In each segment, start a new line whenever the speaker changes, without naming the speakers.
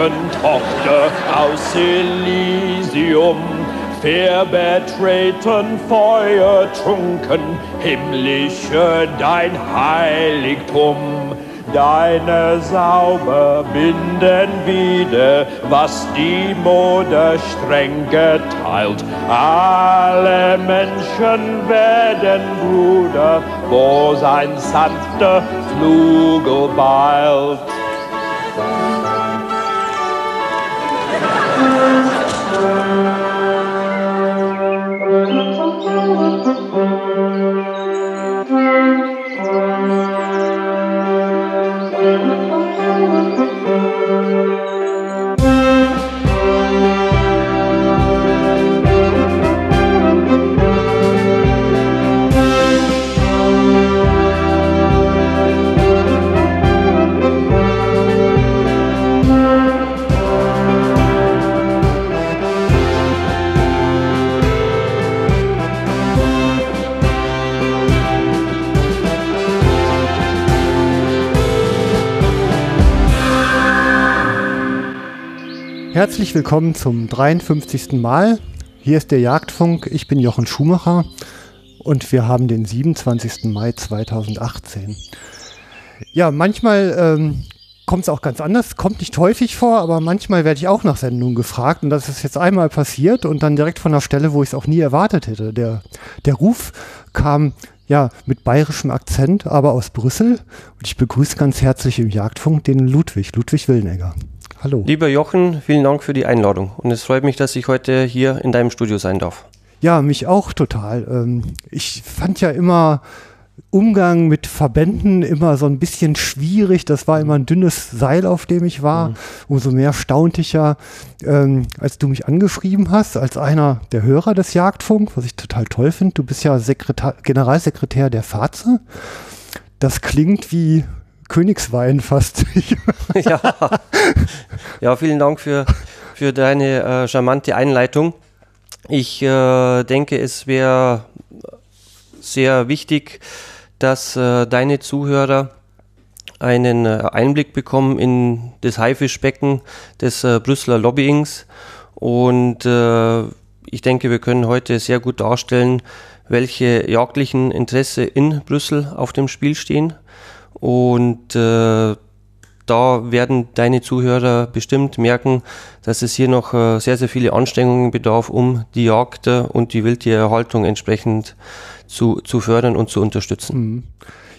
Götterfunkentochter aus Elysium. Fair betreten, Feuer trunken, himmlische dein Heiligtum. Deine Sauber binden wieder, was die Mode streng geteilt. Alle Menschen werden Bruder, wo sein sanfter Flugel beilt.
Herzlich willkommen zum 53. Mal. Hier ist der Jagdfunk. Ich bin Jochen Schumacher und wir haben den 27. Mai 2018. Ja, manchmal ähm, kommt es auch ganz anders, kommt nicht häufig vor, aber manchmal werde ich auch nach Sendungen gefragt und das ist jetzt einmal passiert und dann direkt von der Stelle, wo ich es auch nie erwartet hätte. Der, der Ruf kam ja mit bayerischem Akzent, aber aus Brüssel und ich begrüße ganz herzlich im Jagdfunk den Ludwig, Ludwig Willenegger.
Hallo. Lieber Jochen, vielen Dank für die Einladung. Und es freut mich, dass ich heute hier in deinem Studio sein darf.
Ja, mich auch total. Ähm, ich fand ja immer Umgang mit Verbänden immer so ein bisschen schwierig. Das war immer ein dünnes Seil, auf dem ich war. Mhm. Umso mehr staunte ich ja, ähm, als du mich angeschrieben hast, als einer der Hörer des Jagdfunk, was ich total toll finde. Du bist ja Sekretar Generalsekretär der FAZE. Das klingt wie Königswein fast.
ja. ja, vielen Dank für, für deine äh, charmante Einleitung. Ich äh, denke, es wäre sehr wichtig, dass äh, deine Zuhörer einen äh, Einblick bekommen in das Haifischbecken des äh, Brüsseler Lobbyings. Und äh, ich denke, wir können heute sehr gut darstellen, welche jagdlichen Interesse in Brüssel auf dem Spiel stehen und äh, da werden deine Zuhörer bestimmt merken, dass es hier noch äh, sehr, sehr viele Anstrengungen bedarf, um die Jagd und die Wildtiererhaltung entsprechend zu, zu fördern und zu unterstützen. Mhm.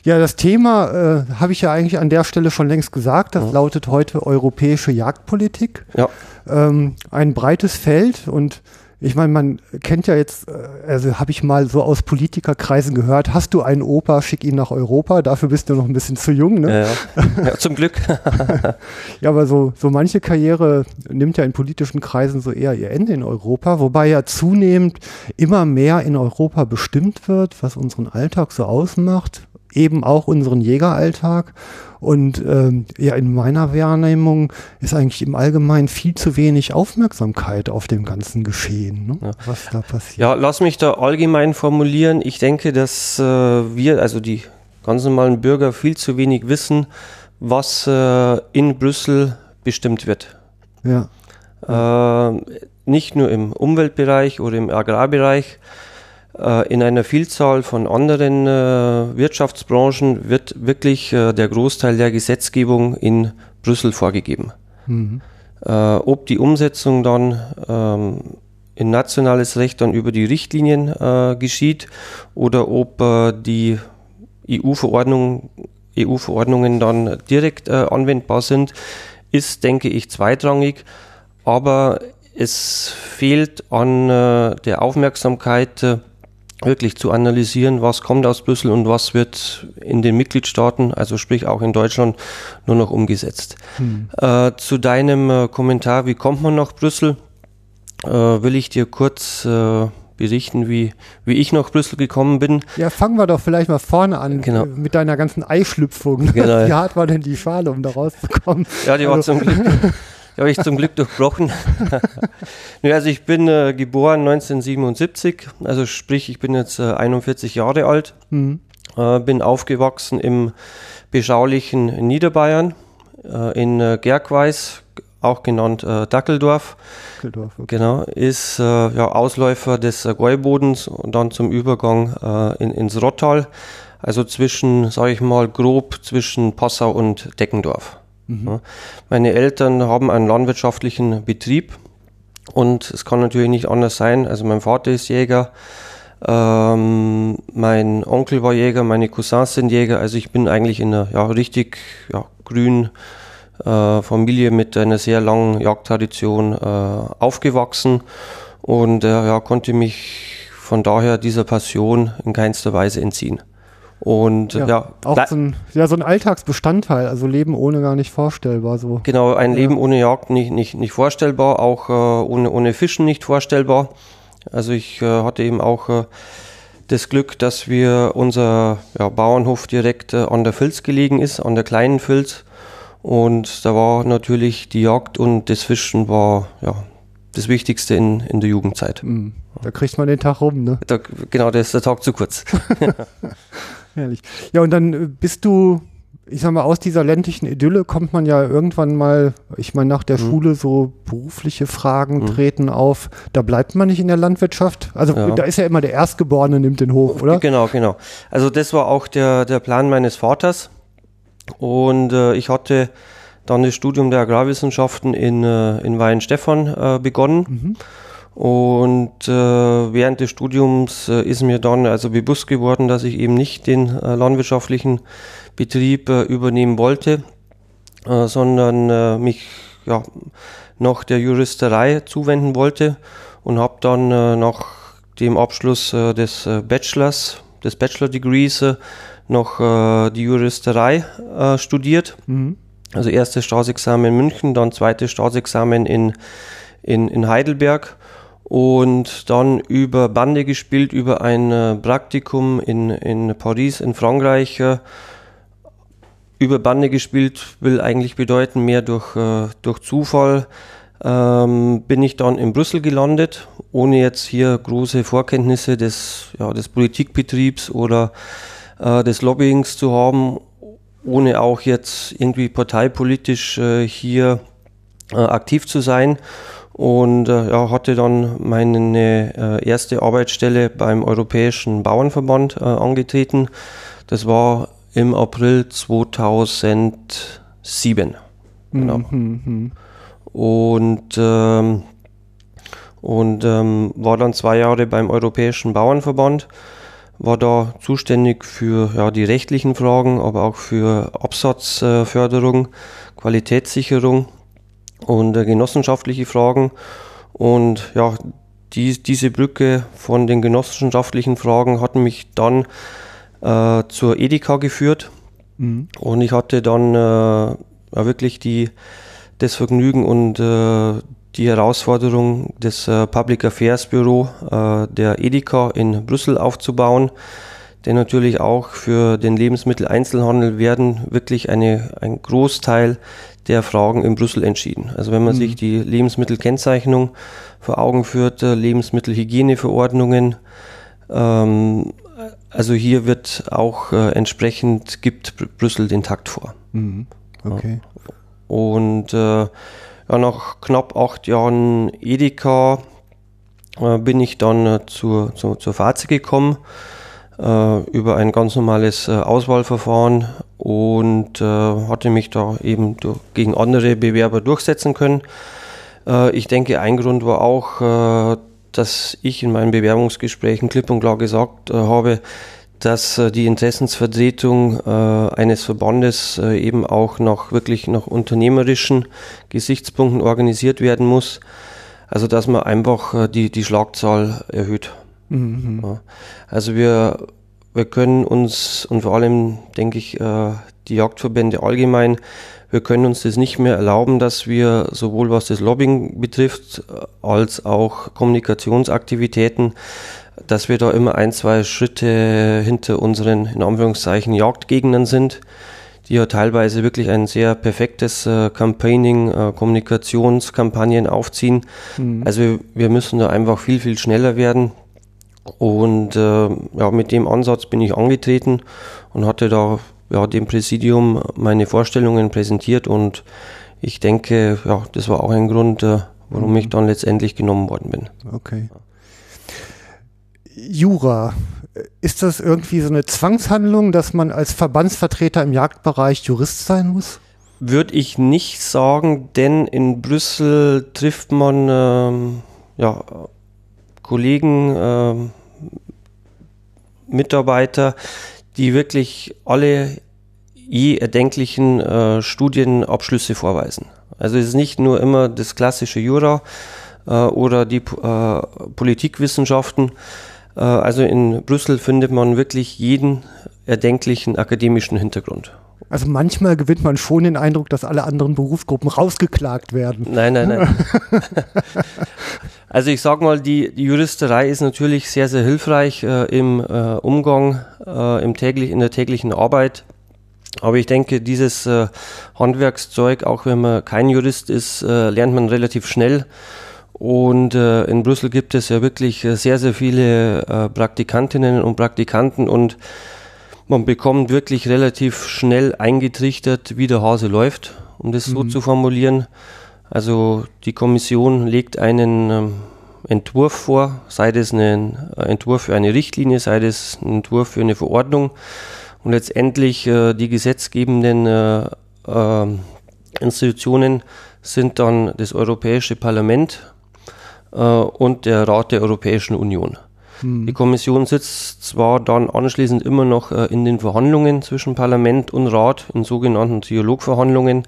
Ja, das Thema äh, habe ich ja eigentlich an der Stelle schon längst gesagt. Das ja. lautet heute europäische Jagdpolitik. Ja. Ähm, ein breites Feld und ich meine, man kennt ja jetzt, äh, also habe ich mal so aus Politikerkreisen gehört, hast du einen Opa, schick ihn nach Europa, dafür bist du noch ein bisschen zu jung, ne?
Ja, ja zum Glück.
ja, aber so, so manche Karriere nimmt ja in politischen Kreisen so eher ihr Ende in Europa, wobei ja zunehmend immer mehr in Europa bestimmt wird, was unseren Alltag so ausmacht, eben auch unseren Jägeralltag. Und ähm, ja, in meiner Wahrnehmung ist eigentlich im Allgemeinen viel zu wenig Aufmerksamkeit auf dem ganzen Geschehen, ne?
ja. was da passiert. Ja, lass mich da allgemein formulieren. Ich denke, dass äh, wir, also die ganz normalen Bürger, viel zu wenig wissen, was äh, in Brüssel bestimmt wird. Ja. Äh, nicht nur im Umweltbereich oder im Agrarbereich, in einer Vielzahl von anderen äh, Wirtschaftsbranchen wird wirklich äh, der Großteil der Gesetzgebung in Brüssel vorgegeben. Mhm. ob die Umsetzung dann ähm, in nationales Recht dann über die Richtlinien äh, geschieht oder ob äh, die EU-Verordnung, EU-Verordnungen dann direkt äh, anwendbar sind, ist, denke ich, zweitrangig. Aber es fehlt an der Aufmerksamkeit wirklich zu analysieren, was kommt aus Brüssel und was wird in den Mitgliedstaaten, also sprich auch in Deutschland, nur noch umgesetzt. Hm. Äh, zu deinem äh, Kommentar, wie kommt man nach Brüssel, äh, will ich dir kurz äh, berichten, wie, wie ich nach Brüssel gekommen bin.
Ja, fangen wir doch vielleicht mal vorne an genau. mit deiner ganzen Eischlüpfung. Genau. Wie hart war denn die Schale, um da rauszukommen?
Ja, die war also. zum Glück Die habe ich zum Glück durchbrochen. also ich bin äh, geboren 1977, also sprich, ich bin jetzt äh, 41 Jahre alt, mhm. äh, bin aufgewachsen im beschaulichen Niederbayern, äh, in äh, Gergweis, auch genannt äh, Dackeldorf. Dackeldorf okay. Genau, ist äh, ja, Ausläufer des äh, Gäubodens und dann zum Übergang äh, in, ins Rottal. Also zwischen, sage ich mal, grob zwischen Passau und Deckendorf. Mhm. Meine Eltern haben einen landwirtschaftlichen Betrieb und es kann natürlich nicht anders sein. Also mein Vater ist Jäger, ähm, mein Onkel war Jäger, meine Cousins sind Jäger. Also ich bin eigentlich in einer ja, richtig ja, grünen äh, Familie mit einer sehr langen Jagdtradition äh, aufgewachsen und äh, ja, konnte mich von daher dieser Passion in keinster Weise entziehen. Und ja, ja
auch so ein, ja, so ein Alltagsbestandteil, also Leben ohne gar nicht vorstellbar. So.
Genau, ein ja. Leben ohne Jagd nicht, nicht, nicht vorstellbar, auch äh, ohne, ohne Fischen nicht vorstellbar. Also ich äh, hatte eben auch äh, das Glück, dass wir unser ja, Bauernhof direkt äh, an der Filz gelegen ist, an der kleinen Filz. Und da war natürlich die Jagd und das Fischen war ja das Wichtigste in, in der Jugendzeit. Mhm.
Da kriegt man den Tag rum, ne?
Da, genau, da ist der Tag zu kurz.
Herrlich. Ja, und dann äh, bist du ich sag mal, aus dieser ländlichen Idylle kommt man ja irgendwann mal, ich meine, nach der mhm. Schule so berufliche Fragen mhm. treten auf. Da bleibt man nicht in der Landwirtschaft. Also ja. da ist ja immer der Erstgeborene nimmt den Hof, oder?
Genau, genau. Also das war auch der, der Plan meines Vaters. Und äh, ich hatte dann das Studium der Agrarwissenschaften in, äh, in Weihenstephan äh, begonnen. Mhm. Und äh, während des Studiums äh, ist mir dann also bewusst geworden, dass ich eben nicht den äh, landwirtschaftlichen Betrieb äh, übernehmen wollte, äh, sondern äh, mich ja, noch der Juristerei zuwenden wollte und habe dann nach dem Abschluss des Bachelors, des Bachelor Degrees, noch die Juristerei studiert. Mhm. Also erstes Staatsexamen in München, dann zweites Staatsexamen in, in, in Heidelberg und dann über Bande gespielt, über ein Praktikum in, in Paris in Frankreich über Bande gespielt will eigentlich bedeuten, mehr durch, äh, durch Zufall ähm, bin ich dann in Brüssel gelandet, ohne jetzt hier große Vorkenntnisse des, ja, des Politikbetriebs oder äh, des Lobbyings zu haben, ohne auch jetzt irgendwie parteipolitisch äh, hier äh, aktiv zu sein. Und äh, ja, hatte dann meine äh, erste Arbeitsstelle beim Europäischen Bauernverband angetreten. Das war im April 2007. Genau. Mhm. Und, ähm, und ähm, war dann zwei Jahre beim Europäischen Bauernverband, war da zuständig für ja, die rechtlichen Fragen, aber auch für Absatzförderung, Qualitätssicherung und äh, genossenschaftliche Fragen. Und ja, die, diese Brücke von den genossenschaftlichen Fragen hat mich dann äh, zur Edeka geführt. Mhm. Und ich hatte dann äh, ja, wirklich die, das Vergnügen und äh, die Herausforderung, das äh, Public Affairs Büro äh, der Edeka in Brüssel aufzubauen. Denn natürlich auch für den Lebensmitteleinzelhandel werden wirklich eine, ein Großteil der Fragen in Brüssel entschieden. Also wenn man mhm. sich die Lebensmittelkennzeichnung vor Augen führt, äh, Lebensmittelhygieneverordnungen, ähm, also hier wird auch äh, entsprechend, gibt Brüssel den Takt vor. Mhm.
Okay.
Ja. Und äh, ja, nach knapp acht Jahren Edeka äh, bin ich dann äh, zur, zur, zur Faze gekommen äh, über ein ganz normales äh, Auswahlverfahren und hatte mich da eben durch, gegen andere Bewerber durchsetzen können. ich denke, ein Grund war auch, dass ich in meinen Bewerbungsgesprächen klipp und klar gesagt äh, habe, dass äh, die Interessensvertretung äh, eines Verbandes äh, eben auch nach wirklich nach unternehmerischen Gesichtspunkten organisiert werden muss. Also dass man einfach äh, die, die Schlagzahl erhöht. Mhm. Ja. Also wir, wir können uns und vor allem denke ich äh, die Jagdverbände allgemein wir können uns das nicht mehr erlauben, dass wir sowohl was das Lobbying betrifft, als auch Kommunikationsaktivitäten, dass wir da immer ein, zwei Schritte hinter unseren, in Anführungszeichen, Jagdgegnern sind, die ja teilweise wirklich ein sehr perfektes äh, Campaigning, äh, Kommunikationskampagnen aufziehen. Mhm. Also wir müssen da einfach viel, viel schneller werden. Und äh, ja, mit dem Ansatz bin ich angetreten und hatte da ja, dem Präsidium meine Vorstellungen präsentiert und ich denke, ja, das war auch ein Grund, äh, warum ich dann letztendlich genommen worden bin.
Okay. Jura, ist das irgendwie so eine Zwangshandlung, dass man als Verbandsvertreter im Jagdbereich Jurist sein muss?
Würde ich nicht sagen, denn in Brüssel trifft man ähm, ja, Kollegen, ähm, Mitarbeiter, die wirklich alle je erdenklichen äh, Studienabschlüsse vorweisen. Also es ist nicht nur immer das klassische Jura äh, oder die äh, Politikwissenschaften. Äh, also in Brüssel findet man wirklich jeden erdenklichen akademischen Hintergrund.
Also manchmal gewinnt man schon den Eindruck, dass alle anderen Berufsgruppen rausgeklagt werden.
Nein, nein, nein. also ich sage mal, die, die, Juristerei ist natürlich sehr, sehr hilfreich äh, im äh, Umgang, äh, im täglich, in der täglichen Arbeit. Aber ich denke, dieses äh, Handwerkszeug, auch wenn man kein Jurist ist, äh, lernt man relativ schnell. Und äh, in Brüssel gibt es ja wirklich sehr, sehr viele Praktikantinnen und Praktikanten und man bekommt wirklich relativ schnell eingetrichtert, wie der Hase läuft, um das mhm. so zu formulieren. Also die Kommission legt einen ähm, Entwurf vor, sei das ein äh, Entwurf für eine Richtlinie, sei das ein Entwurf für eine Verordnung und letztendlich äh, die gesetzgebenden äh, äh, Institutionen sind dann das Europäische Parlament und der Rat der Europäischen Union. Hm. Die Kommission sitzt zwar dann anschließend immer noch in den Verhandlungen zwischen Parlament und Rat, in sogenannten Dialogverhandlungen,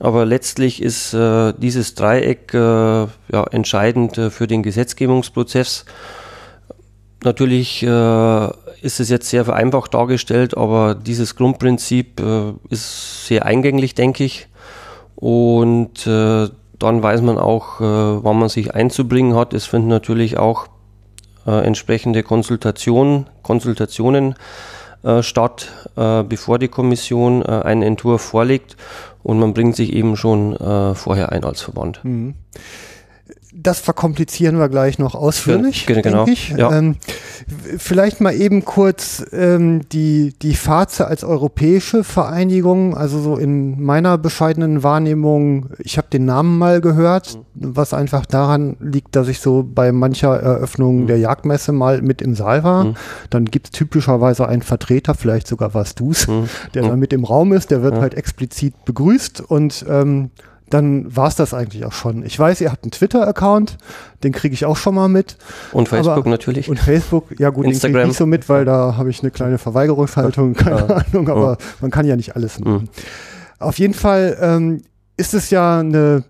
aber letztlich ist äh, dieses Dreieck äh, ja, entscheidend äh, für den Gesetzgebungsprozess. Natürlich äh, ist es jetzt sehr vereinfacht dargestellt, aber dieses Grundprinzip äh, ist sehr eingänglich, denke ich. Und dann weiß man auch, wann man sich einzubringen hat. Es finden natürlich auch äh, entsprechende Konsultationen, Konsultationen äh, statt, äh, bevor die Kommission äh, einen Entwurf vorlegt und man bringt sich eben schon vorher ein als Verband. Mhm
das verkomplizieren wir gleich noch ausführlich,
ja, genau. denke
ich. Ja. Ähm, vielleicht mal eben kurz ähm, die, die FAZE als europäische Vereinigung, also so in meiner bescheidenen Wahrnehmung, ich habe den Namen mal gehört, mhm. was einfach daran liegt, dass ich so bei mancher Eröffnung mhm. der Jagdmesse mal mit im Saal war. Mhm. Dann gibt es typischerweise einen Vertreter, vielleicht sogar was du's, mhm. der da mhm. mit im Raum ist, der wird halt explizit begrüßt und ähm, dann war es das eigentlich auch schon. Ich weiß, ihr habt einen Twitter-Account, den kriege ich auch schon mal mit.
Und Facebook natürlich.
Und Facebook, ja gut, Instagram. den kriege ich nicht so mit, weil da habe ich eine kleine Verweigerungshaltung, keine ja. Ahnung, aber ja. man kann ja nicht alles machen. Mhm. Auf jeden Fall ähm, ist es ja eine,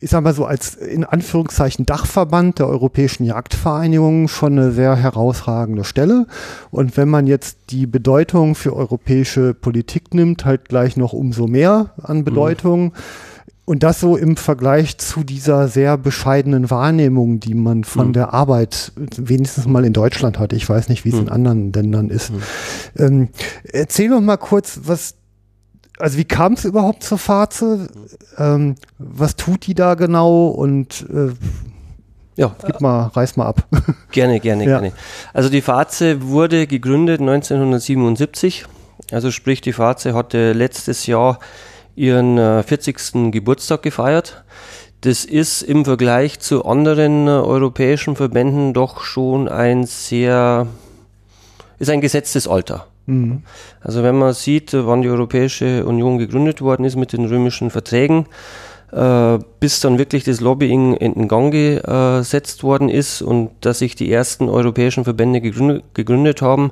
ich sag mal so, als in Anführungszeichen Dachverband der Europäischen Jagdvereinigung schon eine sehr herausragende Stelle. Und wenn man jetzt die Bedeutung für europäische Politik nimmt, halt gleich noch umso mehr an Bedeutung. Mhm und das so im Vergleich zu dieser sehr bescheidenen Wahrnehmung, die man von mhm. der Arbeit wenigstens mal in Deutschland hat. Ich weiß nicht, wie es mhm. in anderen Ländern ist. Mhm. Ähm, erzähl doch mal kurz, was, also wie kam es überhaupt zur Faze? Ähm, was tut die da genau und äh, ja, gib mal, reiß mal ab.
Gerne, gerne, ja. gerne. Also die Faze wurde gegründet 1977. Also sprich, die Faze hatte letztes Jahr ihren äh, 40. Geburtstag gefeiert. Das ist im Vergleich zu anderen äh, europäischen Verbänden doch schon ein sehr, ist ein gesetztes Alter. Mhm. Also wenn man sieht, wann die Europäische Union gegründet worden ist mit den römischen Verträgen, äh, bis dann wirklich das Lobbying in Gang gesetzt worden ist und dass sich die ersten europäischen Verbände gegründet, haben.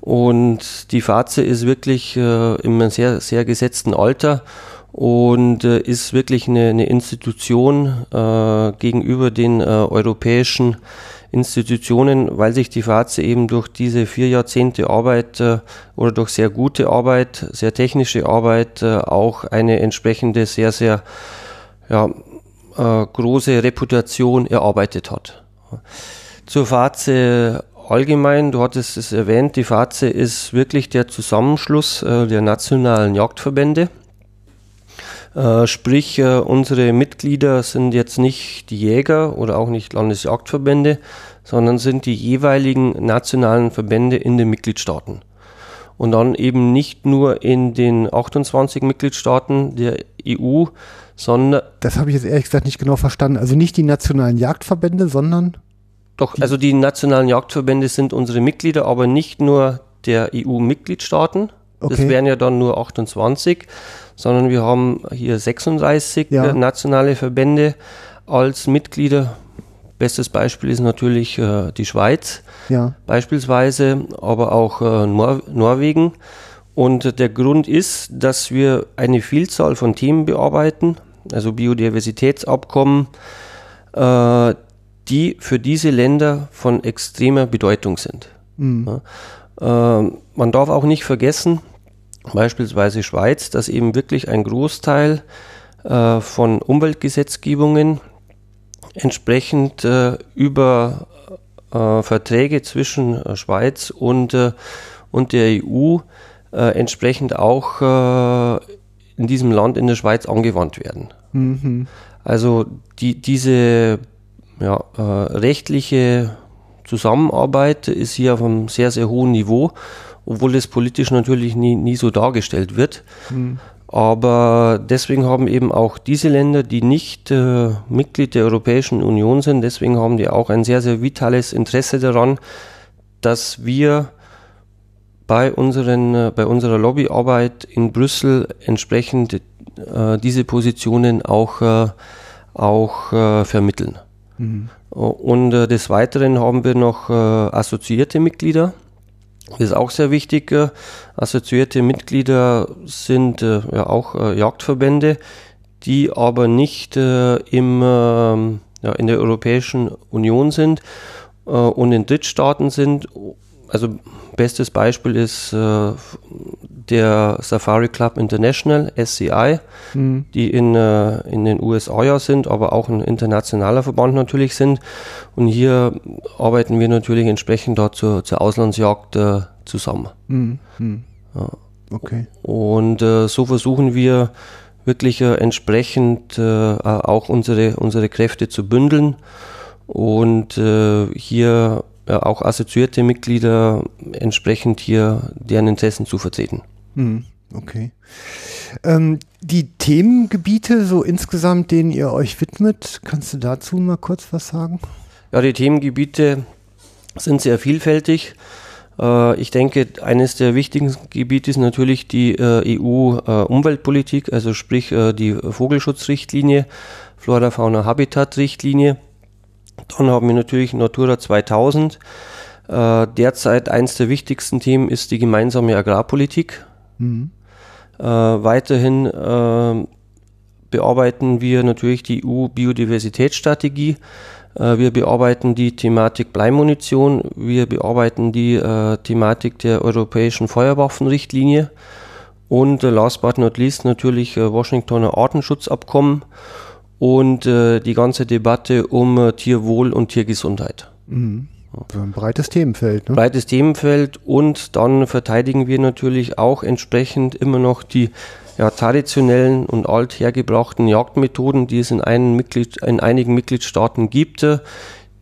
Und die FAZE ist wirklich äh, in sehr, sehr gesetzten Alter und äh, ist wirklich eine, eine Institution äh, gegenüber den äh, europäischen Institutionen, weil sich die FAZE eben durch diese vier Jahrzehnte Arbeit äh, oder durch sehr gute Arbeit, sehr technische Arbeit äh, auch eine entsprechende sehr, sehr ja, äh, große Reputation erarbeitet hat. Zur FAZE allgemein, du hattest es erwähnt, die FAZE ist wirklich der Zusammenschluss äh, der nationalen Jagdverbände. Äh, sprich, äh, unsere Mitglieder sind jetzt nicht die Jäger oder auch nicht Landesjagdverbände, sondern sind die jeweiligen nationalen Verbände in den Mitgliedstaaten. und dann eben nicht nur in den 28 Mitgliedstaaten der EU, sondern.
Das habe ich jetzt ehrlich gesagt nicht genau verstanden. Also nicht die nationalen Jagdverbände, sondern.
Doch, die also die nationalen Jagdverbände sind unsere Mitglieder, aber nicht nur der EU-Mitgliedstaaten. Okay. Das wären ja dann nur 28, sondern wir haben hier 36 ja. nationale Verbände als Mitglieder. Bestes Beispiel ist natürlich äh, die Schweiz, ja. beispielsweise, aber auch äh, Nor Norwegen. Und der Grund ist, dass wir eine Vielzahl von Themen bearbeiten, also Biodiversitätsabkommen, äh, die für diese Länder von extremer Bedeutung sind. Mhm. Ja. Äh, man darf auch nicht vergessen, beispielsweise Schweiz, dass eben wirklich ein Großteil äh, von Umweltgesetzgebungen entsprechend äh, über äh, Verträge zwischen äh, Schweiz und, äh, und der EU entsprechend auch in diesem Land in der Schweiz angewandt werden. Mhm. Also die, diese ja, rechtliche Zusammenarbeit ist hier auf einem sehr, sehr hohen Niveau, obwohl das politisch natürlich nie, nie so dargestellt wird. Mhm. Aber deswegen haben eben auch diese Länder, die nicht äh, Mitglied der Europäischen Union sind, deswegen haben die auch ein sehr, sehr vitales Interesse daran, dass wir bei, unseren, äh, bei unserer Lobbyarbeit in Brüssel entsprechend äh, diese Positionen auch, äh, auch äh, vermitteln. Mhm. Und äh, des Weiteren haben wir noch assoziierte Mitglieder das ist auch sehr wichtig. Äh, assoziierte Mitglieder sind äh, ja auch äh, Jagdverbände, die aber nicht im, ähm, ja, in der Europäischen Union sind und in Drittstaaten sind. Also bestes Beispiel ist der Safari Club International, SCI, mhm. die in, äh, in den USA ja sind, aber auch ein internationaler Verband natürlich sind. Und hier arbeiten wir natürlich entsprechend da zur, zur Auslandsjagd äh, zusammen. Mhm. Mhm. Ja. Okay. Und äh, so versuchen wir wirklich äh, entsprechend äh, auch unsere, unsere Kräfte zu bündeln und äh, hier auch assoziierte Mitglieder entsprechend hier deren Interessen zu vertreten.
Hm, okay. Ähm, die Themengebiete so insgesamt, denen ihr euch widmet, kannst du dazu mal kurz was sagen?
Ja, die Themengebiete sind sehr vielfältig. Äh, ich denke, eines der wichtigen Gebiete ist natürlich die äh, EU-Umweltpolitik, also sprich äh, die Vogelschutzrichtlinie, Flora-Fauna-Habitat-Richtlinie. Dann haben wir natürlich Natura 2000. Derzeit eines der wichtigsten Themen ist die gemeinsame Agrarpolitik. Mhm. Äh, weiterhin äh, bearbeiten wir natürlich die EU-Biodiversitätsstrategie. Äh, wir bearbeiten die Thematik Bleimunition. Wir bearbeiten die äh, Thematik der europäischen Feuerwaffenrichtlinie. Und äh, last but not least natürlich äh, Washingtoner Artenschutzabkommen und die ganze Debatte um Tierwohl und Tiergesundheit.
Mhm. So ein breites Themenfeld.
Ne? Breites Themenfeld und dann verteidigen wir natürlich auch entsprechend immer noch die ja, traditionellen und althergebrachten Jagdmethoden, die es in, Mitglied, in einigen Mitgliedstaaten gibt,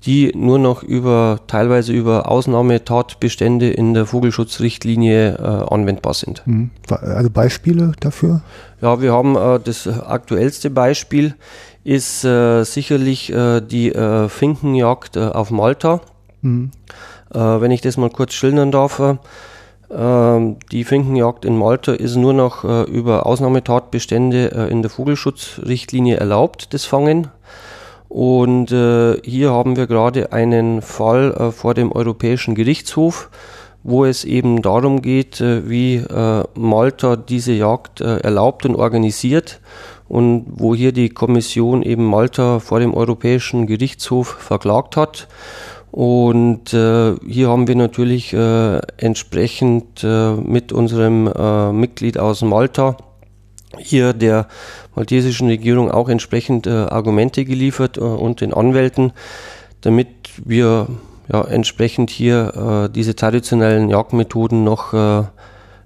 die nur noch über teilweise über Ausnahmetatbestände in der Vogelschutzrichtlinie äh, anwendbar sind. Mhm.
Also Beispiele dafür?
Ja, wir haben äh, das aktuellste Beispiel ist äh, sicherlich äh, die äh, Finkenjagd äh, auf Malta. Mhm. Wenn ich das mal kurz schildern darf, äh, die Finkenjagd in Malta ist nur noch über Ausnahmetatbestände in der Vogelschutzrichtlinie erlaubt, das Fangen. Und äh, hier haben wir gerade einen Fall äh, vor dem Europäischen Gerichtshof, wo es eben darum geht, wie Malta diese Jagd erlaubt und organisiert und wo hier die Kommission eben Malta vor dem Europäischen Gerichtshof verklagt hat. Und äh, hier haben wir natürlich äh, entsprechend äh, mit unserem äh, Mitglied aus Malta hier der maltesischen Regierung auch entsprechend äh, Argumente geliefert äh, und den Anwälten, damit wir ja, entsprechend hier diese traditionellen Jagdmethoden noch, ja,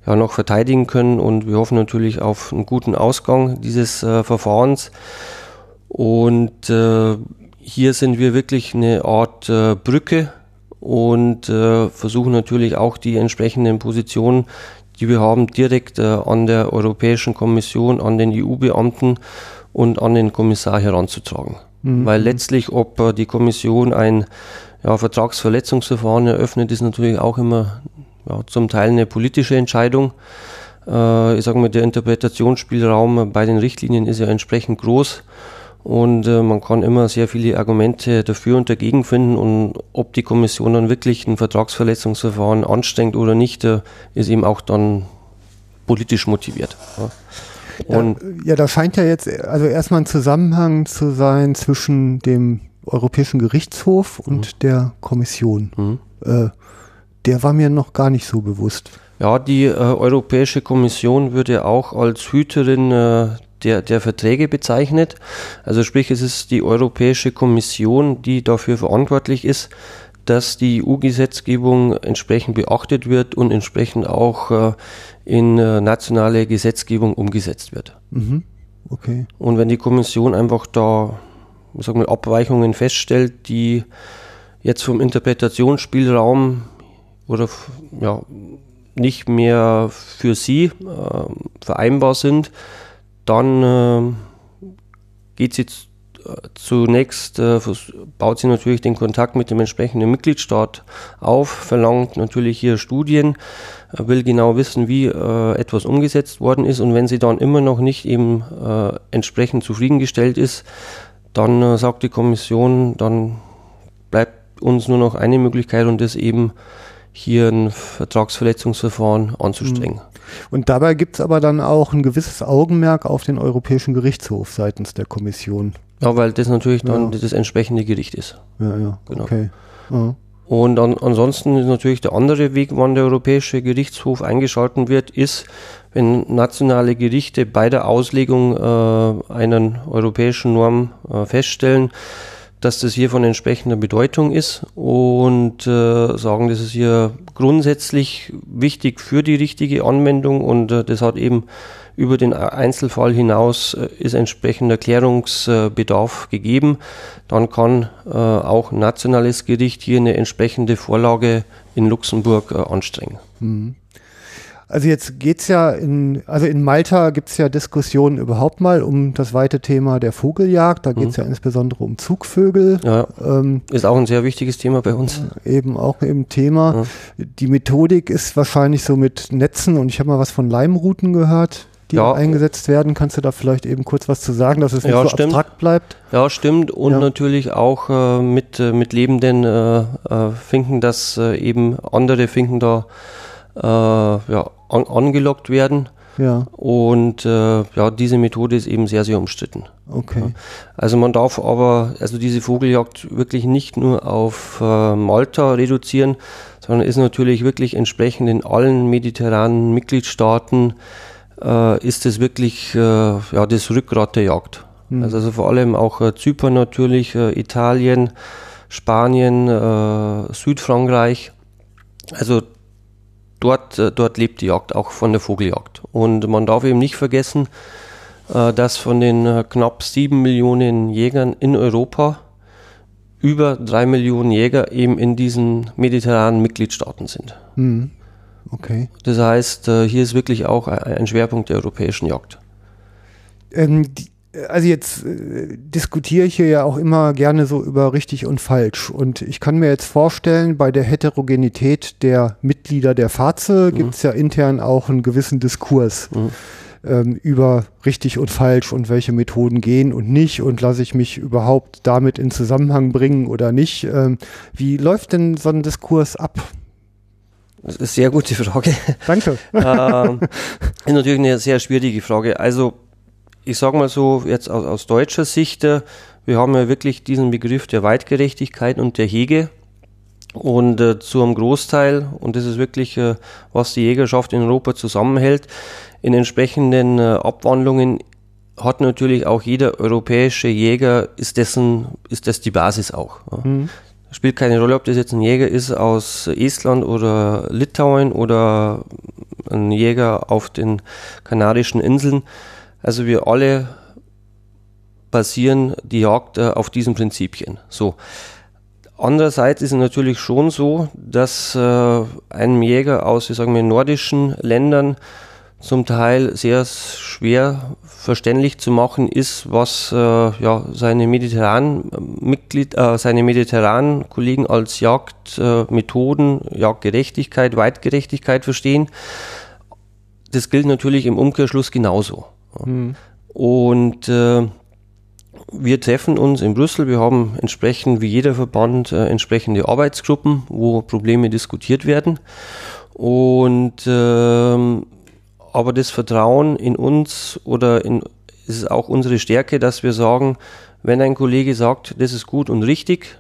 noch verteidigen können. Und wir hoffen natürlich auf einen guten Ausgang dieses Verfahrens. Und hier sind wir wirklich eine Art äh, Brücke und äh, versuchen natürlich auch die entsprechenden Positionen, die wir haben, direkt äh, an der Europäischen Kommission, an den EU-Beamten und an den Kommissar heranzutragen. Mhm. Weil letztlich, ob äh, die Kommission ein ja, Vertragsverletzungsverfahren eröffnet, ist natürlich auch immer ja, zum Teil eine politische Entscheidung. Äh, ich sage mal, der Interpretationsspielraum bei den Richtlinien ist ja entsprechend groß und äh, man kann immer sehr viele Argumente dafür und dagegen finden und ob die Kommission dann wirklich ein Vertragsverletzungsverfahren anstrengt oder nicht, äh, ist eben auch dann politisch motiviert. Ja.
Und da, ja, da scheint ja jetzt also erstmal ein Zusammenhang zu sein zwischen dem Europäischen Gerichtshof und mhm. der Kommission. Mhm. Äh, der war mir noch gar nicht so bewusst.
Ja, die äh, Europäische Kommission würde auch als Hüterin äh, der, der Verträge bezeichnet. Also sprich, es ist die Europäische Kommission, die dafür verantwortlich ist, dass die EU-Gesetzgebung entsprechend beachtet wird und entsprechend auch äh, in äh, nationale Gesetzgebung umgesetzt wird. Mhm. Okay. Und wenn die Kommission einfach da sagen wir, Abweichungen feststellt, die jetzt vom Interpretationsspielraum oder ja, nicht mehr für sie äh, vereinbar sind, dann äh, geht sie äh, zunächst, äh, baut sie natürlich den Kontakt mit dem entsprechenden Mitgliedstaat auf, verlangt natürlich hier Studien, äh, will genau wissen, wie äh, etwas umgesetzt worden ist. Und wenn sie dann immer noch nicht eben entsprechend zufriedengestellt ist, dann sagt die Kommission, dann bleibt uns nur noch eine Möglichkeit und das eben hier ein Vertragsverletzungsverfahren anzustrengen. Mhm.
Und dabei gibt es aber dann auch ein gewisses Augenmerk auf den Europäischen Gerichtshof seitens der Kommission.
Ja, weil das natürlich dann ja. das entsprechende Gericht ist.
Ja, ja, genau. okay. Ja.
Und an, ansonsten ist natürlich der andere Weg, wann der Europäische Gerichtshof eingeschalten wird, ist, wenn nationale Gerichte bei der Auslegung äh, einer europäischen Norm äh, feststellen, dass das hier von entsprechender Bedeutung ist und äh, sagen, das ist hier grundsätzlich wichtig für die richtige Anwendung und äh, das hat eben über den Einzelfall hinaus äh, ist entsprechender Klärungsbedarf gegeben. Dann kann äh, auch nationales Gericht hier eine entsprechende Vorlage in Luxemburg äh, anstrengen. Mhm.
Also jetzt geht's ja in, also in Malta gibt's ja Diskussionen überhaupt mal um das weite Thema der Vogeljagd. Da geht's mhm. ja insbesondere um Zugvögel.
Ja, ähm, ist auch ein sehr wichtiges Thema bei uns.
Eben auch im Thema. Ja. Die Methodik ist wahrscheinlich so mit Netzen und ich habe mal was von Leimruten gehört die ja. eingesetzt werden. Kannst du da vielleicht eben kurz was zu sagen, dass es nicht ja, so
stimmt.
abstrakt bleibt?
Ja, stimmt. Und ja. natürlich auch äh, mit, äh, mit lebenden äh, äh Finken, dass äh, eben andere Finken da ja, an, angelockt werden. Ja. Und äh, ja, diese Methode ist eben sehr, sehr umstritten.
Okay. Ja.
Also man darf aber also diese Vogeljagd wirklich nicht nur auf äh, Malta reduzieren, sondern ist natürlich wirklich entsprechend in allen mediterranen Mitgliedstaaten äh, ist es wirklich äh, ja, das Rückgrat der Jagd. Mhm. Also, also, vor allem auch äh, Zypern natürlich, Italien, Spanien, Südfrankreich. Also dort, äh, dort lebt die Jagd, auch von der Vogeljagd. Und man darf eben nicht vergessen, äh, dass von den äh, knapp sieben Millionen Jägern in Europa über drei Millionen Jäger eben in diesen mediterranen Mitgliedstaaten sind. Mhm.
Okay.
Das heißt, hier ist wirklich auch ein Schwerpunkt der europäischen Jagd.
Ähm, die also jetzt äh, diskutiere ich hier ja auch immer gerne so über richtig und falsch. Und ich kann mir jetzt vorstellen, bei der Heterogenität der Mitglieder der FAZE mhm. gibt es ja intern auch einen gewissen Diskurs mhm. ähm, über richtig und falsch und welche Methoden gehen und nicht und lasse ich mich überhaupt damit in Zusammenhang bringen oder nicht. Ähm, wie läuft denn so ein Diskurs ab?
Das ist eine sehr gute Frage.
Danke.
ähm, ist natürlich eine sehr schwierige Frage. Also ich sage mal so, jetzt aus, aus deutscher Sicht, äh, wir haben ja wirklich diesen Begriff der Weitgerechtigkeit und der Hege. Und äh, zu einem Großteil, und das ist wirklich, äh, was die Jägerschaft in Europa zusammenhält, in entsprechenden äh, Abwandlungen hat natürlich auch jeder europäische Jäger, ist dessen, ist das die Basis auch. Ja. Mhm. Spielt keine Rolle, ob das jetzt ein Jäger ist aus Estland oder Litauen oder ein Jäger auf den Kanarischen Inseln. Also wir alle basieren die Jagd äh, auf diesen Prinzipien. So. Andererseits ist es natürlich schon so, dass äh, einem Jäger aus, ich sage mal, nordischen Ländern zum Teil sehr schwer verständlich zu machen ist, was äh, ja, seine mediterranen Mitglied, äh, seine mediterranen Kollegen als Jagdmethoden, äh, Jagdgerechtigkeit, Weitgerechtigkeit verstehen. Das gilt natürlich im Umkehrschluss genauso. Mhm. Und äh, wir treffen uns in Brüssel. Wir haben entsprechend wie jeder Verband äh, entsprechende Arbeitsgruppen, wo Probleme diskutiert werden. Und ähm, aber das Vertrauen in uns oder in, ist auch unsere Stärke, dass wir sagen, wenn ein Kollege sagt, das ist gut und richtig,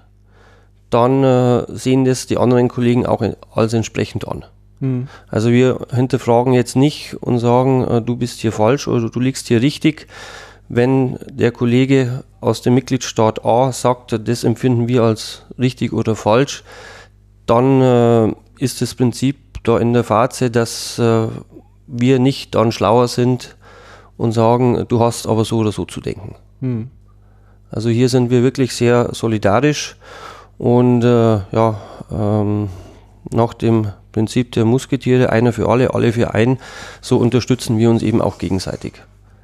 dann äh, sehen das die anderen Kollegen auch als entsprechend an. Mhm. Also wir hinterfragen jetzt nicht und sagen, äh, du bist hier falsch oder du liegst hier richtig. Wenn der Kollege aus dem Mitgliedstaat A sagt, das empfinden wir als richtig oder falsch, dann äh, ist das Prinzip da in der Phase, dass äh, wir nicht dann schlauer sind und sagen, du hast aber so oder so zu denken. Hm. Also hier sind wir wirklich sehr solidarisch und äh, ja, ähm, nach dem Prinzip der Musketiere, einer für alle, alle für einen, so unterstützen wir uns eben auch gegenseitig.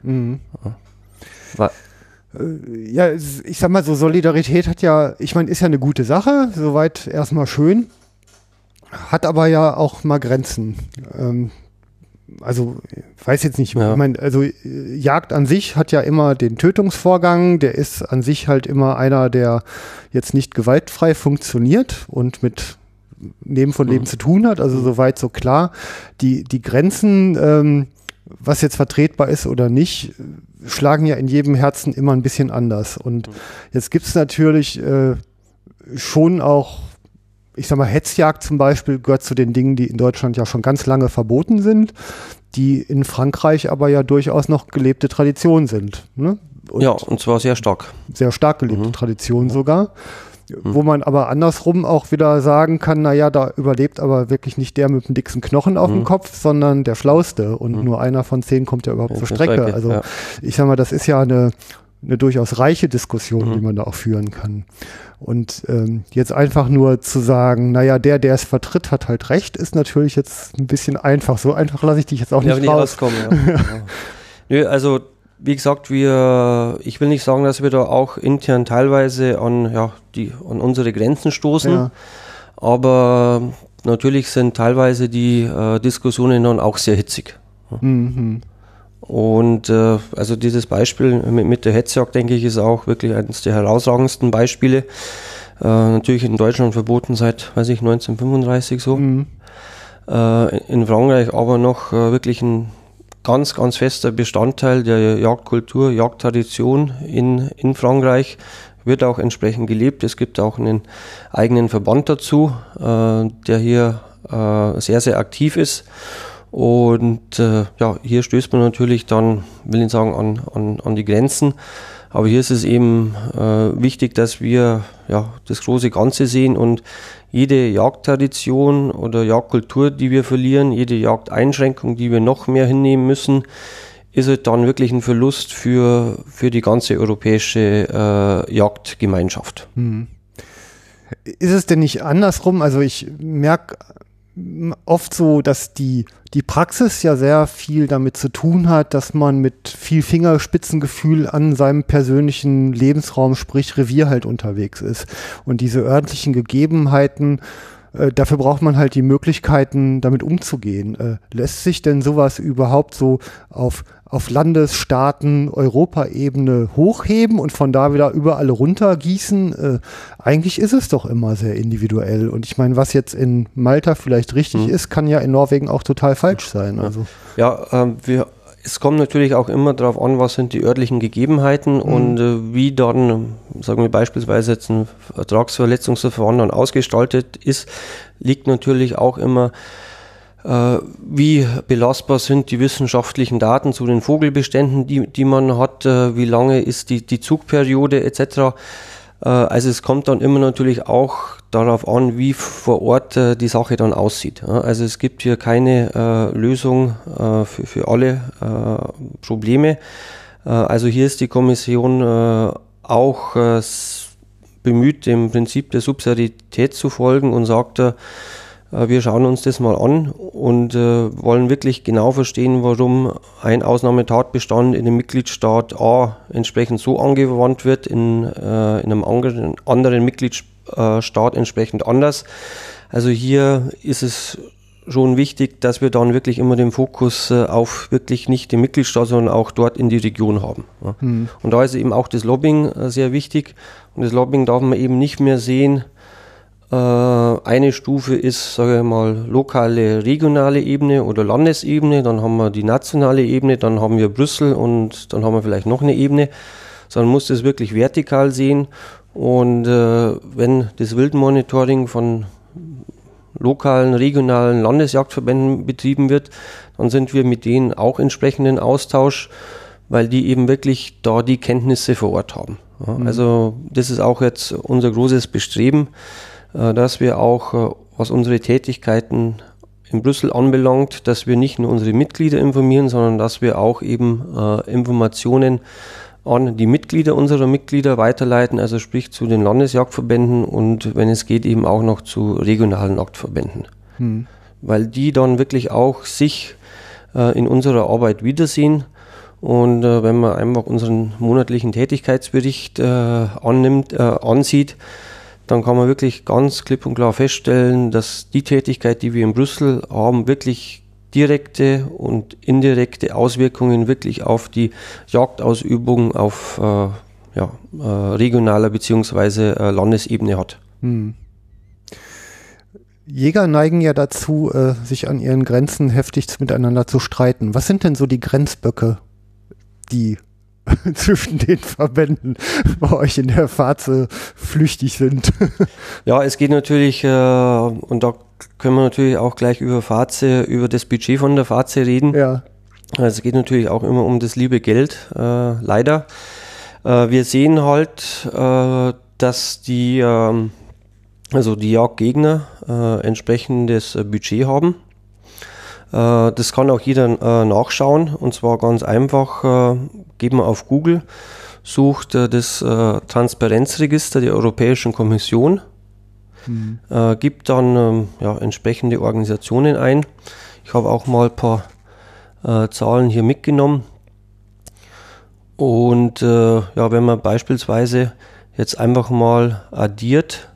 Mhm.
Ja. Äh, ja, ich sag mal so, Solidarität hat ja, ich meine, ist ja eine gute Sache, soweit erstmal schön, hat aber ja auch mal Grenzen. Ähm, also weiß jetzt nicht, ja. ich meine, also Jagd an sich hat ja immer den Tötungsvorgang, der ist an sich halt immer einer, der jetzt nicht gewaltfrei funktioniert und mit Nehmen von Leben mhm. zu tun hat, also soweit so klar. Die, die Grenzen, ähm, was jetzt vertretbar ist oder nicht, schlagen ja in jedem Herzen immer ein bisschen anders. Und mhm. jetzt gibt es natürlich äh, schon auch ich sag mal, Hetzjagd zum Beispiel gehört zu den Dingen, die in Deutschland ja schon ganz lange verboten sind, die in Frankreich aber ja durchaus noch gelebte Tradition sind. Ne?
Und ja, und zwar sehr stark.
Sehr stark gelebte mhm. Tradition sogar. Wo man aber andersrum auch wieder sagen kann, naja, da überlebt aber wirklich nicht der mit dem dicksten Knochen auf mhm. dem Kopf, sondern der Schlauste. Und mhm. nur einer von zehn kommt ja überhaupt zur Strecke. Strecke. Also ja. ich sag mal, das ist ja eine, eine durchaus reiche Diskussion, die mhm. man da auch führen kann. Und ähm, jetzt einfach nur zu sagen, naja, der, der es vertritt, hat halt recht, ist natürlich jetzt ein bisschen einfach. So einfach lasse ich dich jetzt auch ja, nicht raus. Rauskommen, ja.
Nö, also wie gesagt, wir, ich will nicht sagen, dass wir da auch intern teilweise an, ja, die, an unsere Grenzen stoßen, ja. aber natürlich sind teilweise die äh, Diskussionen dann auch sehr hitzig. Mhm. Und äh, also dieses Beispiel mit, mit der Hetzjagd, denke ich, ist auch wirklich eines der herausragendsten Beispiele. Äh, natürlich in Deutschland verboten seit, weiß ich, 1935 so. Mhm. Äh, in Frankreich aber noch äh, wirklich ein ganz, ganz fester Bestandteil der Jagdkultur, Jagdtradition in, in Frankreich. Wird auch entsprechend gelebt. Es gibt auch einen eigenen Verband dazu, äh, der hier äh, sehr, sehr aktiv ist. Und äh, ja, hier stößt man natürlich dann, will ich sagen, an, an, an die Grenzen. Aber hier ist es eben äh, wichtig, dass wir ja, das große Ganze sehen und jede Jagdtradition oder Jagdkultur, die wir verlieren, jede Jagdeinschränkung, die wir noch mehr hinnehmen müssen, ist halt dann wirklich ein Verlust für, für die ganze europäische äh, Jagdgemeinschaft. Hm.
Ist es denn nicht andersrum? Also ich merke oft so, dass die, die Praxis ja sehr viel damit zu tun hat, dass man mit viel Fingerspitzengefühl an seinem persönlichen Lebensraum, sprich Revier halt unterwegs ist. Und diese örtlichen Gegebenheiten, äh, dafür braucht man halt die Möglichkeiten, damit umzugehen. Äh, lässt sich denn sowas überhaupt so auf auf Landesstaaten, Europaebene hochheben und von da wieder überall runtergießen. Äh, eigentlich ist es doch immer sehr individuell. Und ich meine, was jetzt in Malta vielleicht richtig mhm. ist, kann ja in Norwegen auch total falsch sein. Also.
Ja, ähm, wir es kommt natürlich auch immer darauf an, was sind die örtlichen Gegebenheiten mhm. und äh, wie dann, sagen wir beispielsweise jetzt ein Vertragsverletzungsverfahren dann ausgestaltet ist, liegt natürlich auch immer wie belastbar sind die wissenschaftlichen Daten zu den Vogelbeständen, die, die man hat, äh, wie lange ist die, die Zugperiode etc. Äh, also es kommt dann immer natürlich auch darauf an, wie vor Ort die Sache dann aussieht. Also es gibt hier keine Lösung für, für alle Probleme. Also hier ist die Kommission auch bemüht, dem Prinzip der Subsidiarität zu folgen und sagt, äh, wir schauen uns das mal an und äh, wollen wirklich genau verstehen, warum ein Ausnahmetatbestand in dem Mitgliedstaat A entsprechend so angewandt wird, in, äh, in einem anderen, Mitgliedstaat entsprechend anders. Also hier ist es schon wichtig, dass wir dann wirklich immer den Fokus äh, auf wirklich nicht den Mitgliedstaat, sondern auch dort in die Region haben. Mhm. Und da ist eben auch das Lobbying äh, sehr wichtig. Und das Lobbying darf man eben nicht mehr sehen. Äh, eine Stufe ist, sage ich mal, lokale, regionale Ebene oder Landesebene. Dann haben wir die nationale Ebene, dann haben wir Brüssel und dann haben wir vielleicht noch eine Ebene. Sondern man muss das wirklich vertikal sehen. Und äh, wenn das Wildmonitoring von lokalen, regionalen Landesjagdverbänden betrieben wird, dann sind wir mit denen auch entsprechend in Austausch, weil die eben wirklich da die Kenntnisse vor Ort haben. Ja, mhm. Also das ist auch jetzt unser großes Bestreben, dass wir auch, äh, was unsere Tätigkeiten in Brüssel anbelangt, dass wir nicht nur unsere Mitglieder informieren, sondern dass wir auch eben äh, Informationen an die Mitglieder unserer Mitglieder weiterleiten, also sprich zu den Landesjagdverbänden und wenn es geht eben auch noch zu regionalen Jagdverbänden. Hm. Weil die dann wirklich auch sich äh, in unserer Arbeit wiedersehen. Und äh, wenn man einfach unseren monatlichen Tätigkeitsbericht äh, annimmt, äh, ansieht, dann kann man wirklich ganz klipp und klar feststellen, dass die Tätigkeit, die wir in Brüssel haben, wirklich direkte und indirekte Auswirkungen wirklich auf die Jagdausübung auf äh, ja, äh, regionaler bzw. Äh, Landesebene hat. Hm.
Jäger neigen ja dazu, äh, sich an ihren Grenzen heftig miteinander zu streiten. Was sind denn so die Grenzböcke, die zwischen den Verbänden bei euch in der Fahrt flüchtig sind?
ja, es geht natürlich, äh, und da können wir natürlich auch gleich über Faze, über das Budget von der Faze reden. Ja. Also es geht natürlich auch immer um das liebe Geld, äh, leider. Äh, wir sehen halt, äh, dass die, ähm, also die Jagdgegner äh, entsprechendes Budget haben. Äh, das kann auch jeder nachschauen und zwar ganz einfach, man auf Google, sucht das Transparenzregister der Europäischen Kommission Mhm. Äh, gibt dann ähm, ja, entsprechende Organisationen ein. Ich habe auch mal ein paar äh, Zahlen hier mitgenommen. Und äh, ja, wenn man beispielsweise jetzt einfach mal addiert,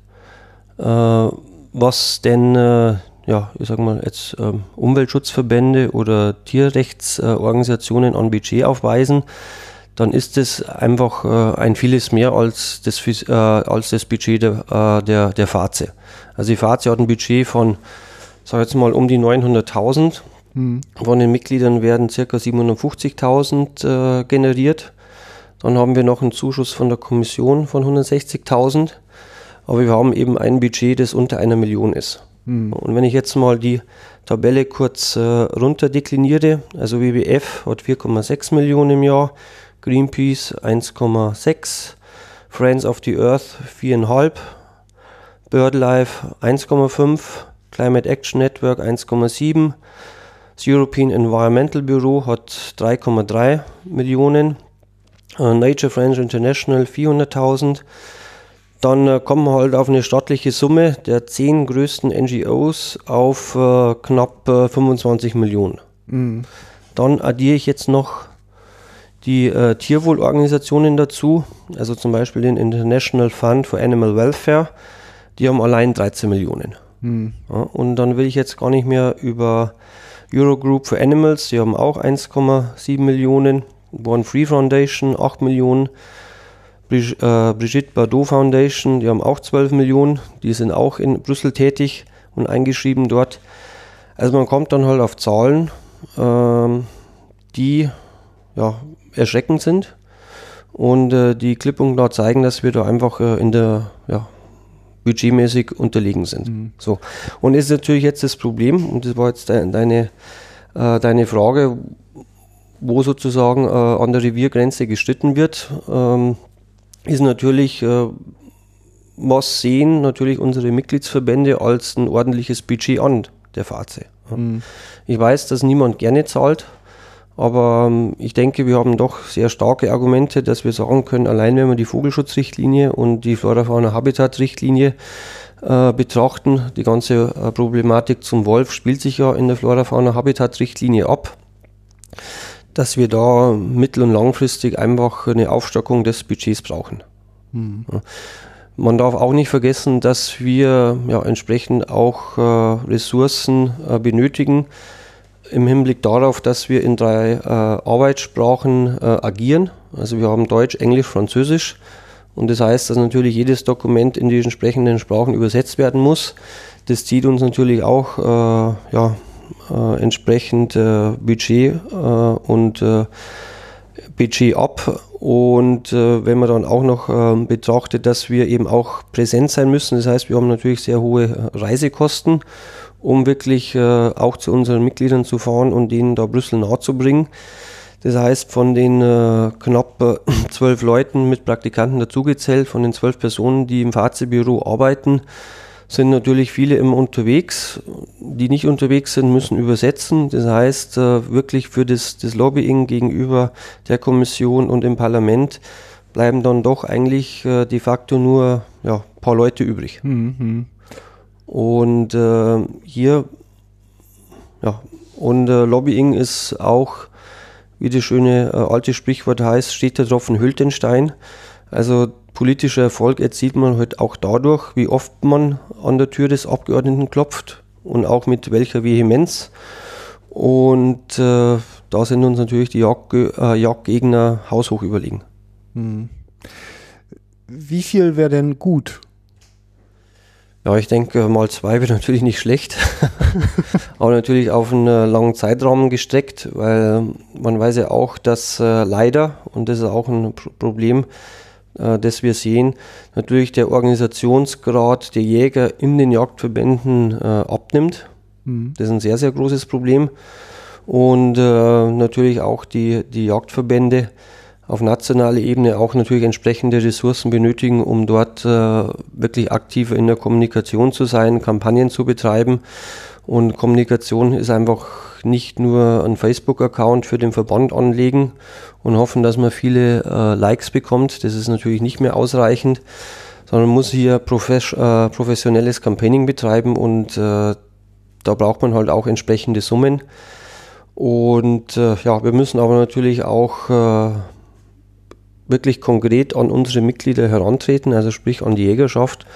äh, was denn äh, ja, ich sag mal jetzt ähm, Umweltschutzverbände oder Tierrechtsorganisationen an Budget aufweisen, dann ist es einfach äh, ein vieles mehr als das, äh, als das Budget der, äh, der, der Faze. Also die Faze hat ein Budget von, sag jetzt mal, um die 900.000. Mhm. Von den Mitgliedern werden ca. 750.000 äh, generiert. Dann haben wir noch einen Zuschuss von der Kommission von 160.000. Aber wir haben eben ein Budget, das unter einer Million ist. Mhm. Und wenn ich jetzt mal die Tabelle kurz äh, runterdekliniere, also WWF hat 4,6 Millionen im Jahr, Greenpeace 1,6, Friends of the Earth 4,5, BirdLife 1,5, Climate Action Network 1,7, das European Environmental Bureau hat 3,3 Millionen, uh, Nature Friends International 400.000. Dann äh, kommen wir halt auf eine stattliche Summe der zehn größten NGOs auf äh, knapp äh, 25 Millionen. Mhm. Dann addiere ich jetzt noch die äh, Tierwohlorganisationen dazu, also zum Beispiel den International Fund for Animal Welfare, die haben allein 13 Millionen. Hm. Ja, und dann will ich jetzt gar nicht mehr über Eurogroup for Animals, die haben auch 1,7 Millionen, Born Free Foundation 8 Millionen, Brigitte Bardot Foundation, die haben auch 12 Millionen, die sind auch in Brüssel tätig und eingeschrieben dort. Also man kommt dann halt auf Zahlen, ähm, die ja, erschreckend sind und äh, die klipp und klar zeigen, dass wir da einfach äh, in der ja, budgetmäßig unterlegen sind. Mhm. So. Und ist natürlich jetzt das Problem, und das war jetzt de deine, äh, deine Frage, wo sozusagen äh, an der Reviergrenze gestritten wird, ähm, ist natürlich, äh, was sehen natürlich unsere Mitgliedsverbände als ein ordentliches Budget an der Faze. Mhm. Ich weiß, dass niemand gerne zahlt, Aber ähm, ich denke, wir haben doch sehr starke Argumente, dass wir sagen können, allein wenn wir die Vogelschutzrichtlinie und die Flora-Fauna-Habitat-Richtlinie äh, betrachten, die ganze äh, Problematik zum Wolf spielt sich ja in der Flora-Fauna-Habitat-Richtlinie ab, dass wir da mittel- und langfristig einfach eine Aufstockung des Budgets brauchen. Mhm. Man darf auch nicht vergessen, dass wir ja, entsprechend auch äh, Ressourcen äh, benötigen, im Hinblick darauf, dass wir in drei äh, Arbeitssprachen äh, agieren. Also wir haben Deutsch, Englisch, Französisch. Und das heißt, dass natürlich jedes Dokument in die entsprechenden Sprachen übersetzt werden muss. Das zieht uns natürlich auch äh, ja, äh, entsprechend äh, Budget äh, und Budget ab. Und wenn man dann auch noch ähm, betrachtet, dass wir eben auch präsent sein müssen, das heißt, wir haben natürlich sehr hohe Reisekosten um wirklich äh, auch zu unseren Mitgliedern zu fahren und ihnen da Brüssel nahezubringen. Das heißt, von den äh, knapp äh, zwölf Leuten mit Praktikanten dazugezählt, von den zwölf Personen, die im Fahrzeugbüro arbeiten, sind natürlich viele immer unterwegs. Die nicht unterwegs sind, müssen übersetzen. Das heißt, äh, wirklich für das, das Lobbying gegenüber der Kommission und dem Parlament bleiben dann doch eigentlich äh, de facto nur ja, paar Leute übrig. Mhm. Und äh, hier, ja, und äh, Lobbying ist auch, wie das schöne äh, alte Sprichwort heißt, steht der Tropfen hüllt den Stein. Also politischer Erfolg erzielt man halt auch dadurch, wie oft man an der Tür des Abgeordneten klopft und auch mit welcher Vehemenz. Und äh, da sind uns natürlich die Jagd, äh, Jagdgegner haushoch überlegen. Hm.
Wie viel wäre denn gut?
Ja, ich denke, mal zwei wäre natürlich nicht schlecht, aber natürlich auf einen äh, langen Zeitraum gestreckt, weil man weiß ja auch, dass äh, leider, und das ist auch ein Problem, äh, das wir sehen, natürlich der Organisationsgrad der Jäger in den Jagdverbänden äh, abnimmt. Mhm. Das ist ein sehr, sehr großes Problem. Und äh, natürlich auch die, die Jagdverbände auf nationaler Ebene auch natürlich entsprechende Ressourcen benötigen, um dort äh, wirklich aktiver in der Kommunikation zu sein, Kampagnen zu betreiben. Und Kommunikation ist einfach nicht nur ein Facebook-Account für den Verband anlegen und hoffen, dass man viele äh, Likes bekommt. Das ist natürlich nicht mehr ausreichend, sondern man muss hier profes äh, professionelles Campaigning betreiben und äh, da braucht man halt auch entsprechende Summen. Und äh, ja, wir müssen aber natürlich auch äh, wirklich konkret an unsere Mitglieder herantreten, also sprich an die Jägerschaft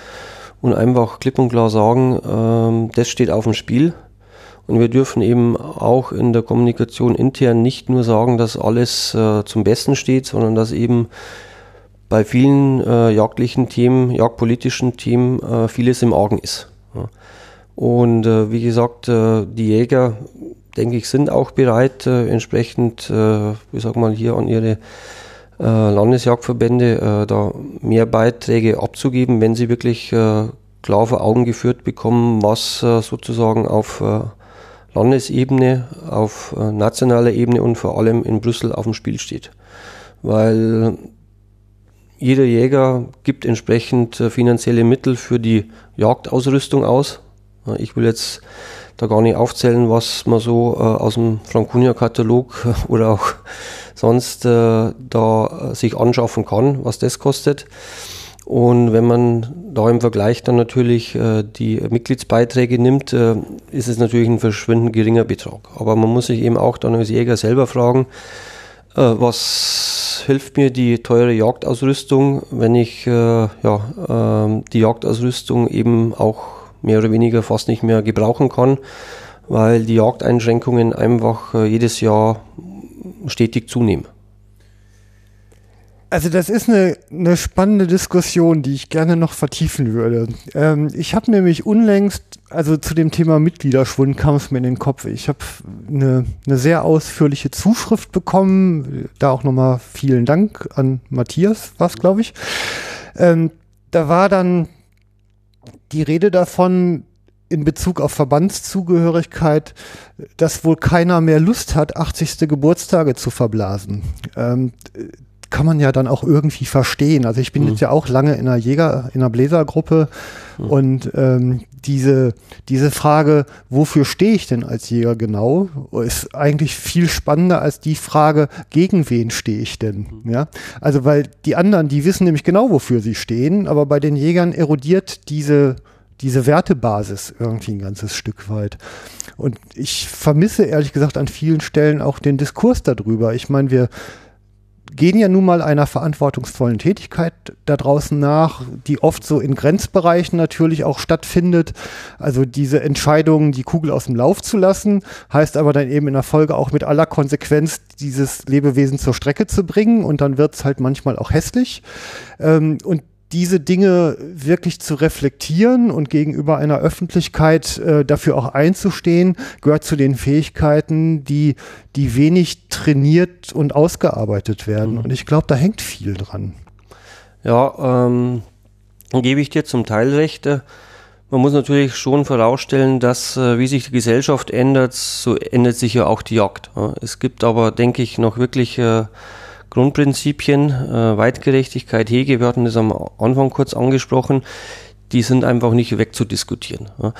und einfach klipp und klar sagen, ähm, das steht auf dem Spiel. Und wir dürfen eben auch in der Kommunikation intern nicht nur sagen, dass alles äh, zum Besten steht, sondern dass eben bei vielen äh, jagdlichen Themen, jagdpolitischen Themen äh, vieles im Argen ist. Ja. Und äh, wie gesagt, äh, die Jäger, denke ich, sind auch bereit, äh, entsprechend, wie sag mal, hier an ihre äh, Landesjagdverbände äh, da mehr Beiträge abzugeben, wenn sie wirklich äh, klar vor Augen geführt bekommen, was äh, sozusagen auf äh, Landesebene, auf äh, nationaler Ebene und vor allem in Brüssel auf dem Spiel steht. Weil jeder Jäger gibt entsprechend finanzielle Mittel für die Jagdausrüstung aus. Ich will jetzt da gar nicht aufzählen, was man so aus dem Franconia-Katalog oder auch sonst äh, da sich anschaffen kann, was das kostet. Und wenn man da im Vergleich dann natürlich äh, die Mitgliedsbeiträge nimmt, äh, ist es natürlich ein verschwindend geringer Betrag. Aber man muss sich eben auch dann als Jäger selber fragen, äh, was hilft mir die teure Jagdausrüstung, wenn ich äh, ja, ähm, die Jagdausrüstung eben auch mehr oder weniger fast nicht mehr gebrauchen kann, weil die Jagdeinschränkungen einfach äh, jedes Jahr stetig zunehmen.
Also das ist eine, eine spannende Diskussion, die ich gerne noch vertiefen würde. Ähm, ich habe nämlich unlängst, also zu dem Thema Mitgliederschwund kam es mir in den Kopf. Ich habe eine, eine sehr ausführliche Zuschrift bekommen. Da auch nochmal vielen Dank an Matthias, was glaube ich. Ähm, da war dann die Rede davon, in Bezug auf Verbandszugehörigkeit, dass wohl keiner mehr Lust hat, 80. Geburtstage zu verblasen. Ähm, kann man ja dann auch irgendwie verstehen. Also ich bin mhm. jetzt ja auch lange in einer Jäger, in einer Bläsergruppe mhm. und ähm, diese, diese Frage, wofür stehe ich denn als Jäger genau, ist eigentlich viel spannender als die Frage, gegen wen stehe ich denn? Ja, also weil die anderen, die wissen nämlich genau, wofür sie stehen, aber bei den Jägern erodiert diese diese Wertebasis irgendwie ein ganzes Stück weit. Und ich vermisse ehrlich gesagt an vielen Stellen auch den Diskurs darüber. Ich meine, wir gehen ja nun mal einer verantwortungsvollen Tätigkeit da draußen nach, die oft so in Grenzbereichen natürlich auch stattfindet. Also diese Entscheidung, die Kugel aus dem Lauf zu lassen, heißt aber dann eben in der Folge auch mit aller Konsequenz dieses Lebewesen zur Strecke zu bringen und dann wird es halt manchmal auch hässlich. Ähm, und diese Dinge wirklich zu reflektieren und gegenüber einer Öffentlichkeit äh, dafür auch einzustehen, gehört zu den Fähigkeiten, die, die wenig trainiert und ausgearbeitet werden. Mhm. Und ich glaube, da hängt viel dran.
Ja, ähm, gebe ich dir zum Teil recht. Äh, man muss natürlich schon vorausstellen, dass äh, wie sich die Gesellschaft ändert, so ändert sich ja auch die Jagd. Es gibt aber, denke ich, noch wirklich äh, Grundprinzipien, äh, Weitgerechtigkeit, Hege, wir hatten das am Anfang kurz angesprochen, die sind einfach nicht wegzudiskutieren. Ja.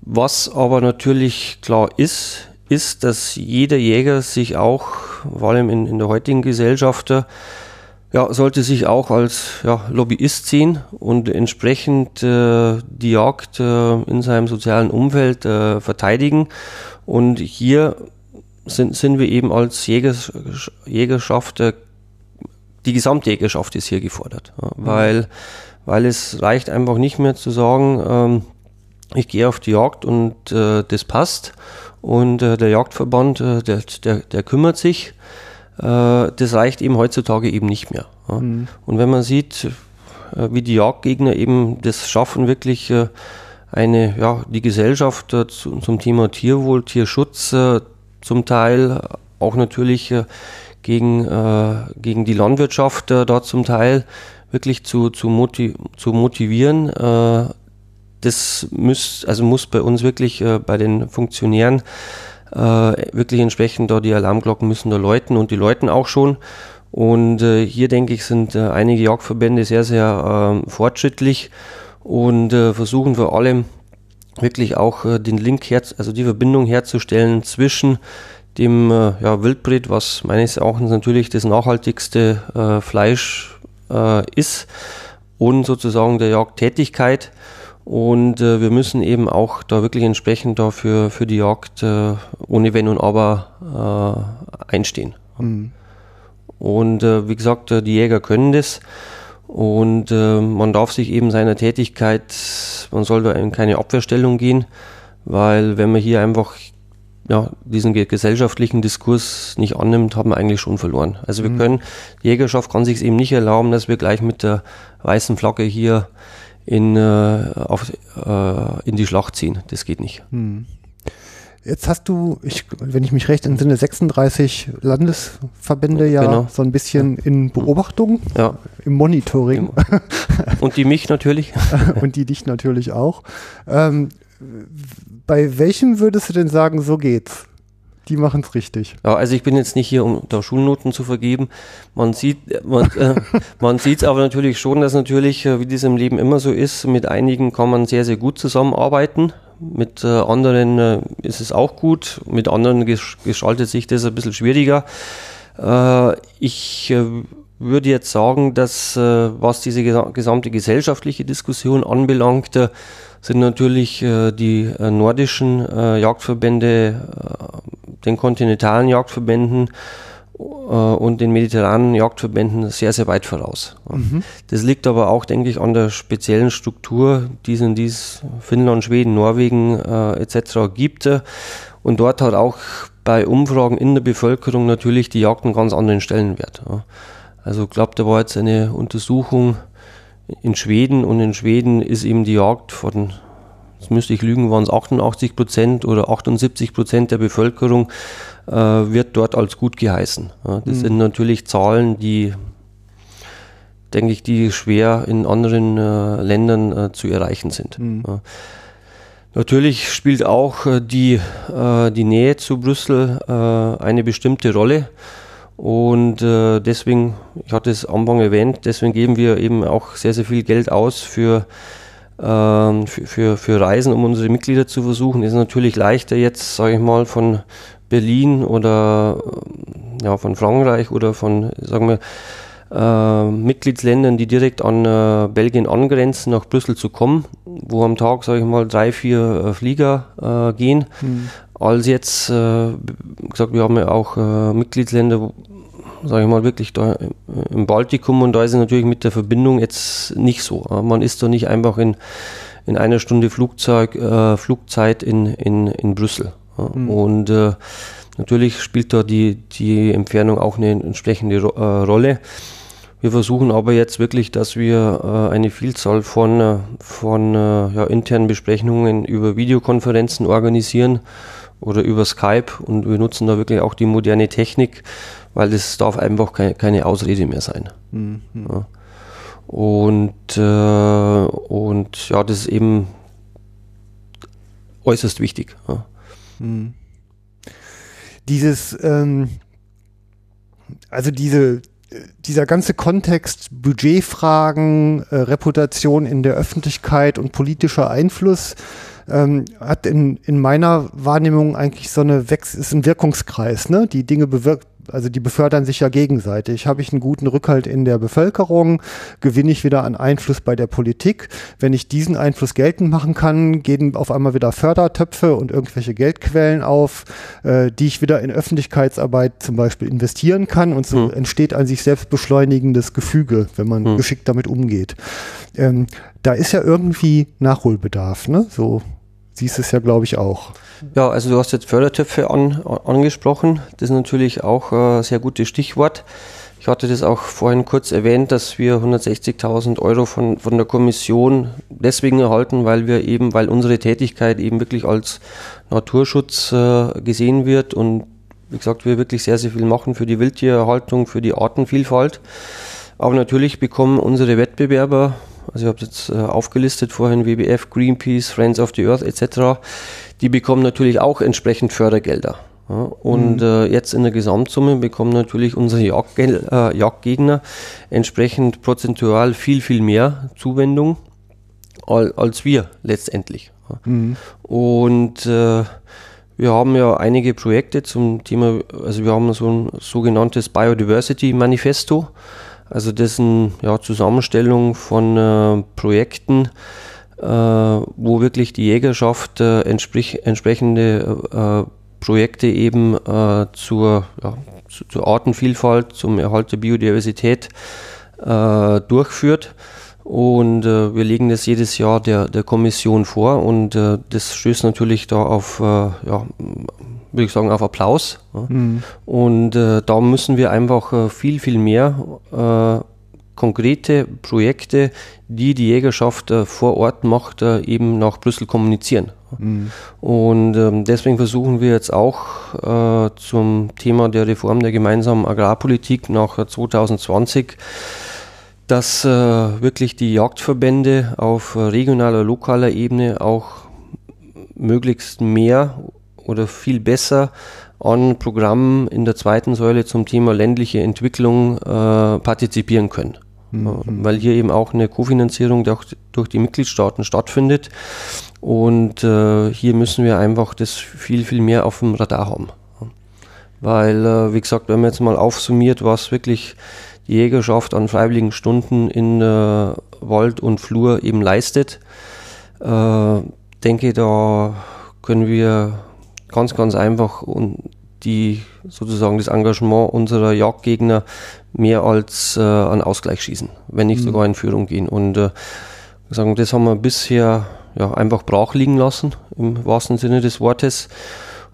Was aber natürlich klar ist, ist, dass jeder Jäger sich auch, vor allem in, in der heutigen Gesellschaft, äh, ja, sollte sich auch als ja, Lobbyist sehen und entsprechend äh, die Jagd äh, in seinem sozialen Umfeld äh, verteidigen. Und hier sind, sind wir eben als Jägers, Jägerschaft, äh, die Gesamtjägerschaft ist hier gefordert, mhm. weil, weil es reicht einfach nicht mehr zu sagen, ähm, ich gehe auf die Jagd und äh, das passt und äh, der Jagdverband, äh, der, der, der kümmert sich. Das reicht eben heutzutage eben nicht mehr. Ja. Mhm. Und wenn man sieht, wie die Jagdgegner eben das schaffen, wirklich eine, ja, die Gesellschaft zu, zum Thema Tierwohl, Tierschutz zum Teil auch natürlich äh, gegen, äh, gegen die Landwirtschaft äh, dort zum Teil wirklich zu, zu, motiv zu motivieren. Das muss, also muss bei uns wirklich bei den Funktionären wirklich entsprechend da die Alarmglocken müssen da läuten und die läuten auch schon. Und hier denke ich, sind einige Jagdverbände sehr, sehr fortschrittlich und versuchen vor allem wirklich auch äh, den Link her, also die Verbindung herzustellen zwischen dem äh, ja, Wildbret, was meines Erachtens natürlich das nachhaltigste äh, Fleisch äh, ist und sozusagen der Jagdtätigkeit. Und äh, wir müssen eben auch da wirklich entsprechend dafür für die Jagd äh, ohne Wenn und Aber einstehen. Mhm. Und wie gesagt, die Jäger können das. Und äh, man darf sich eben seiner Tätigkeit, man soll da in keine Abwehrstellung gehen, weil wenn man hier einfach ja, diesen gesellschaftlichen Diskurs nicht annimmt, haben wir eigentlich schon verloren. Also wir mhm. können, die Jägerschaft kann sich eben nicht erlauben, dass wir gleich mit der weißen Flagge hier in, äh, auf, äh, in die Schlacht ziehen. Das geht nicht. Mhm.
Jetzt hast du, ich, wenn ich mich recht entsinne, 36 Landesverbände ja genau. so ein bisschen in Beobachtung, ja. im Monitoring.
Und die mich natürlich.
Und die dich natürlich auch. Ähm, bei welchem würdest du denn sagen, so geht's? Die machen es richtig.
Ja, also ich bin jetzt nicht hier, um da Schulnoten zu vergeben. Man sieht, man, äh, man sieht aber natürlich schon, dass natürlich, äh, wie das im Leben immer so ist, mit einigen kann man sehr, sehr gut zusammenarbeiten. Mit äh, anderen äh, ist es auch gut. Mit anderen gestaltet sich das ein bisschen schwieriger. Äh, ich äh, würde jetzt sagen, dass was diese gesamte gesellschaftliche Diskussion anbelangt, sind natürlich äh, die äh, nordischen äh, Jagdverbände, äh, den kontinentalen Jagdverbänden äh, und den mediterranen Jagdverbänden sehr, sehr weit voraus. Mhm. Das liegt aber auch, denke ich, an der speziellen Struktur, die es in dies Finnland, Schweden, Norwegen äh, etc. gibt. Und dort hat auch bei Umfragen in der Bevölkerung natürlich die Jagd einen ganz anderen Stellenwert. Ja. Also ich glaube, da war jetzt eine Untersuchung in Schweden und in Schweden ist eben die Jagd von, jetzt müsste ich lügen, waren es 88 Prozent oder 78 Prozent der Bevölkerung äh, wird dort als gut geheißen. Das mhm. sind natürlich Zahlen, die denke ich, die schwer in anderen äh, Ländern äh, zu erreichen sind. Mhm. Ja. Natürlich spielt auch äh, die, äh, die Nähe zu Brüssel äh, eine bestimmte Rolle. Und äh, deswegen, ich hatte es am Anfang erwähnt, deswegen geben wir eben auch sehr, sehr viel Geld aus für, ähm, für, für, für Reisen, um unsere Mitglieder zu versuchen. Ist natürlich leichter jetzt, sage ich mal, von Berlin oder ja, von Frankreich oder von, sagen wir, äh, Mitgliedsländern, die direkt an äh, Belgien angrenzen, nach Brüssel zu kommen, wo am Tag, sage ich mal, drei, vier äh, Flieger äh, gehen. Mhm. Als jetzt, äh, gesagt, wir haben ja auch äh, Mitgliedsländer, sage ich mal, wirklich da im Baltikum und da ist es natürlich mit der Verbindung jetzt nicht so. Man ist da nicht einfach in, in einer Stunde Flugzeug, Flugzeit in, in, in Brüssel. Mhm. Und natürlich spielt da die, die Entfernung auch eine entsprechende Rolle. Wir versuchen aber jetzt wirklich, dass wir äh, eine Vielzahl von, äh, von äh, ja, internen Besprechungen über Videokonferenzen organisieren oder über Skype und wir nutzen da wirklich auch die moderne Technik, weil es darf einfach keine, keine Ausrede mehr sein. Mhm. Ja. Und, äh, und ja, das ist eben äußerst wichtig. Ja. Mhm.
Dieses, ähm, also diese, dieser ganze Kontext Budgetfragen, äh, Reputation in der Öffentlichkeit und politischer Einfluss ähm, hat in, in meiner Wahrnehmung eigentlich so eine Wex ist ein Wirkungskreis, ne? Die Dinge bewirkt, also die befördern sich ja gegenseitig. Habe ich einen guten Rückhalt in der Bevölkerung, gewinne ich wieder an Einfluss bei der Politik. Wenn ich diesen Einfluss geltend machen kann, gehen auf einmal wieder Fördertöpfe und irgendwelche Geldquellen auf, äh, die ich wieder in Öffentlichkeitsarbeit zum Beispiel investieren kann und so hm. entsteht ein sich selbst beschleunigendes Gefüge, wenn man hm. geschickt damit umgeht. Ähm, da ist ja irgendwie Nachholbedarf, ne? So siehst es ja, glaube ich, auch.
Ja, also du hast jetzt Fördertöpfe an, angesprochen. Das ist natürlich auch ein sehr gutes Stichwort. Ich hatte das auch vorhin kurz erwähnt, dass wir 160.000 Euro von, von der Kommission deswegen erhalten, weil wir eben, weil unsere Tätigkeit eben wirklich als Naturschutz äh, gesehen wird und wie gesagt, wir wirklich sehr, sehr viel machen für die Wildtiererhaltung, für die Artenvielfalt. Aber natürlich bekommen unsere Wettbewerber, also ich habe jetzt äh, aufgelistet vorhin WWF, Greenpeace, Friends of the Earth etc., die bekommen natürlich auch entsprechend Fördergelder. Ja, und mhm. äh, jetzt in der Gesamtsumme bekommen natürlich unsere Jagdgel äh, Jagdgegner entsprechend prozentual viel, viel mehr Zuwendung al als wir letztendlich. Mhm. Und äh, wir haben ja einige Projekte zum Thema, also wir haben so ein sogenanntes Biodiversity Manifesto, also dessen ja, Zusammenstellung von äh, Projekten, äh, wo wirklich die Jägerschaft äh, entsprechende äh, Projekte eben äh, zur, ja, zu, zur Artenvielfalt, zum Erhalt der Biodiversität äh, durchführt. Und wir legen das jedes Jahr der, der Kommission vor und das stößt natürlich da auf, ja, würde ich sagen, auf Applaus. Mhm. Und äh, da müssen wir einfach viel, viel mehr konkrete Projekte, die die Jägerschaft äh, vor Ort macht, äh, eben nach Brüssel kommunizieren. Mhm. Und ähm, deswegen versuchen wir jetzt auch äh, zum Thema der Reform der gemeinsamen Agrarpolitik nach 2020 dass äh, wirklich die Jagdverbände auf regionaler, lokaler Ebene auch möglichst mehr oder viel besser an Programmen in der zweiten Säule zum Thema ländliche Entwicklung äh, partizipieren können. Mhm. Weil hier eben auch eine Kofinanzierung durch, durch die Mitgliedstaaten stattfindet. Und äh, hier müssen wir einfach das viel, viel mehr auf dem Radar haben. Weil, äh, wie gesagt, wenn man jetzt mal aufsummiert, was wirklich die Jägerschaft an freiwilligen Stunden in äh, Wald und Flur eben leistet, äh, denke, da können wir ganz, ganz einfach und die sozusagen das Engagement unserer Jagdgegner mehr als äh, an Ausgleich schießen, wenn nicht mhm. sogar in Führung gehen. Und äh, sagen, das haben wir bisher ja, einfach brach liegen lassen, im wahrsten Sinne des Wortes.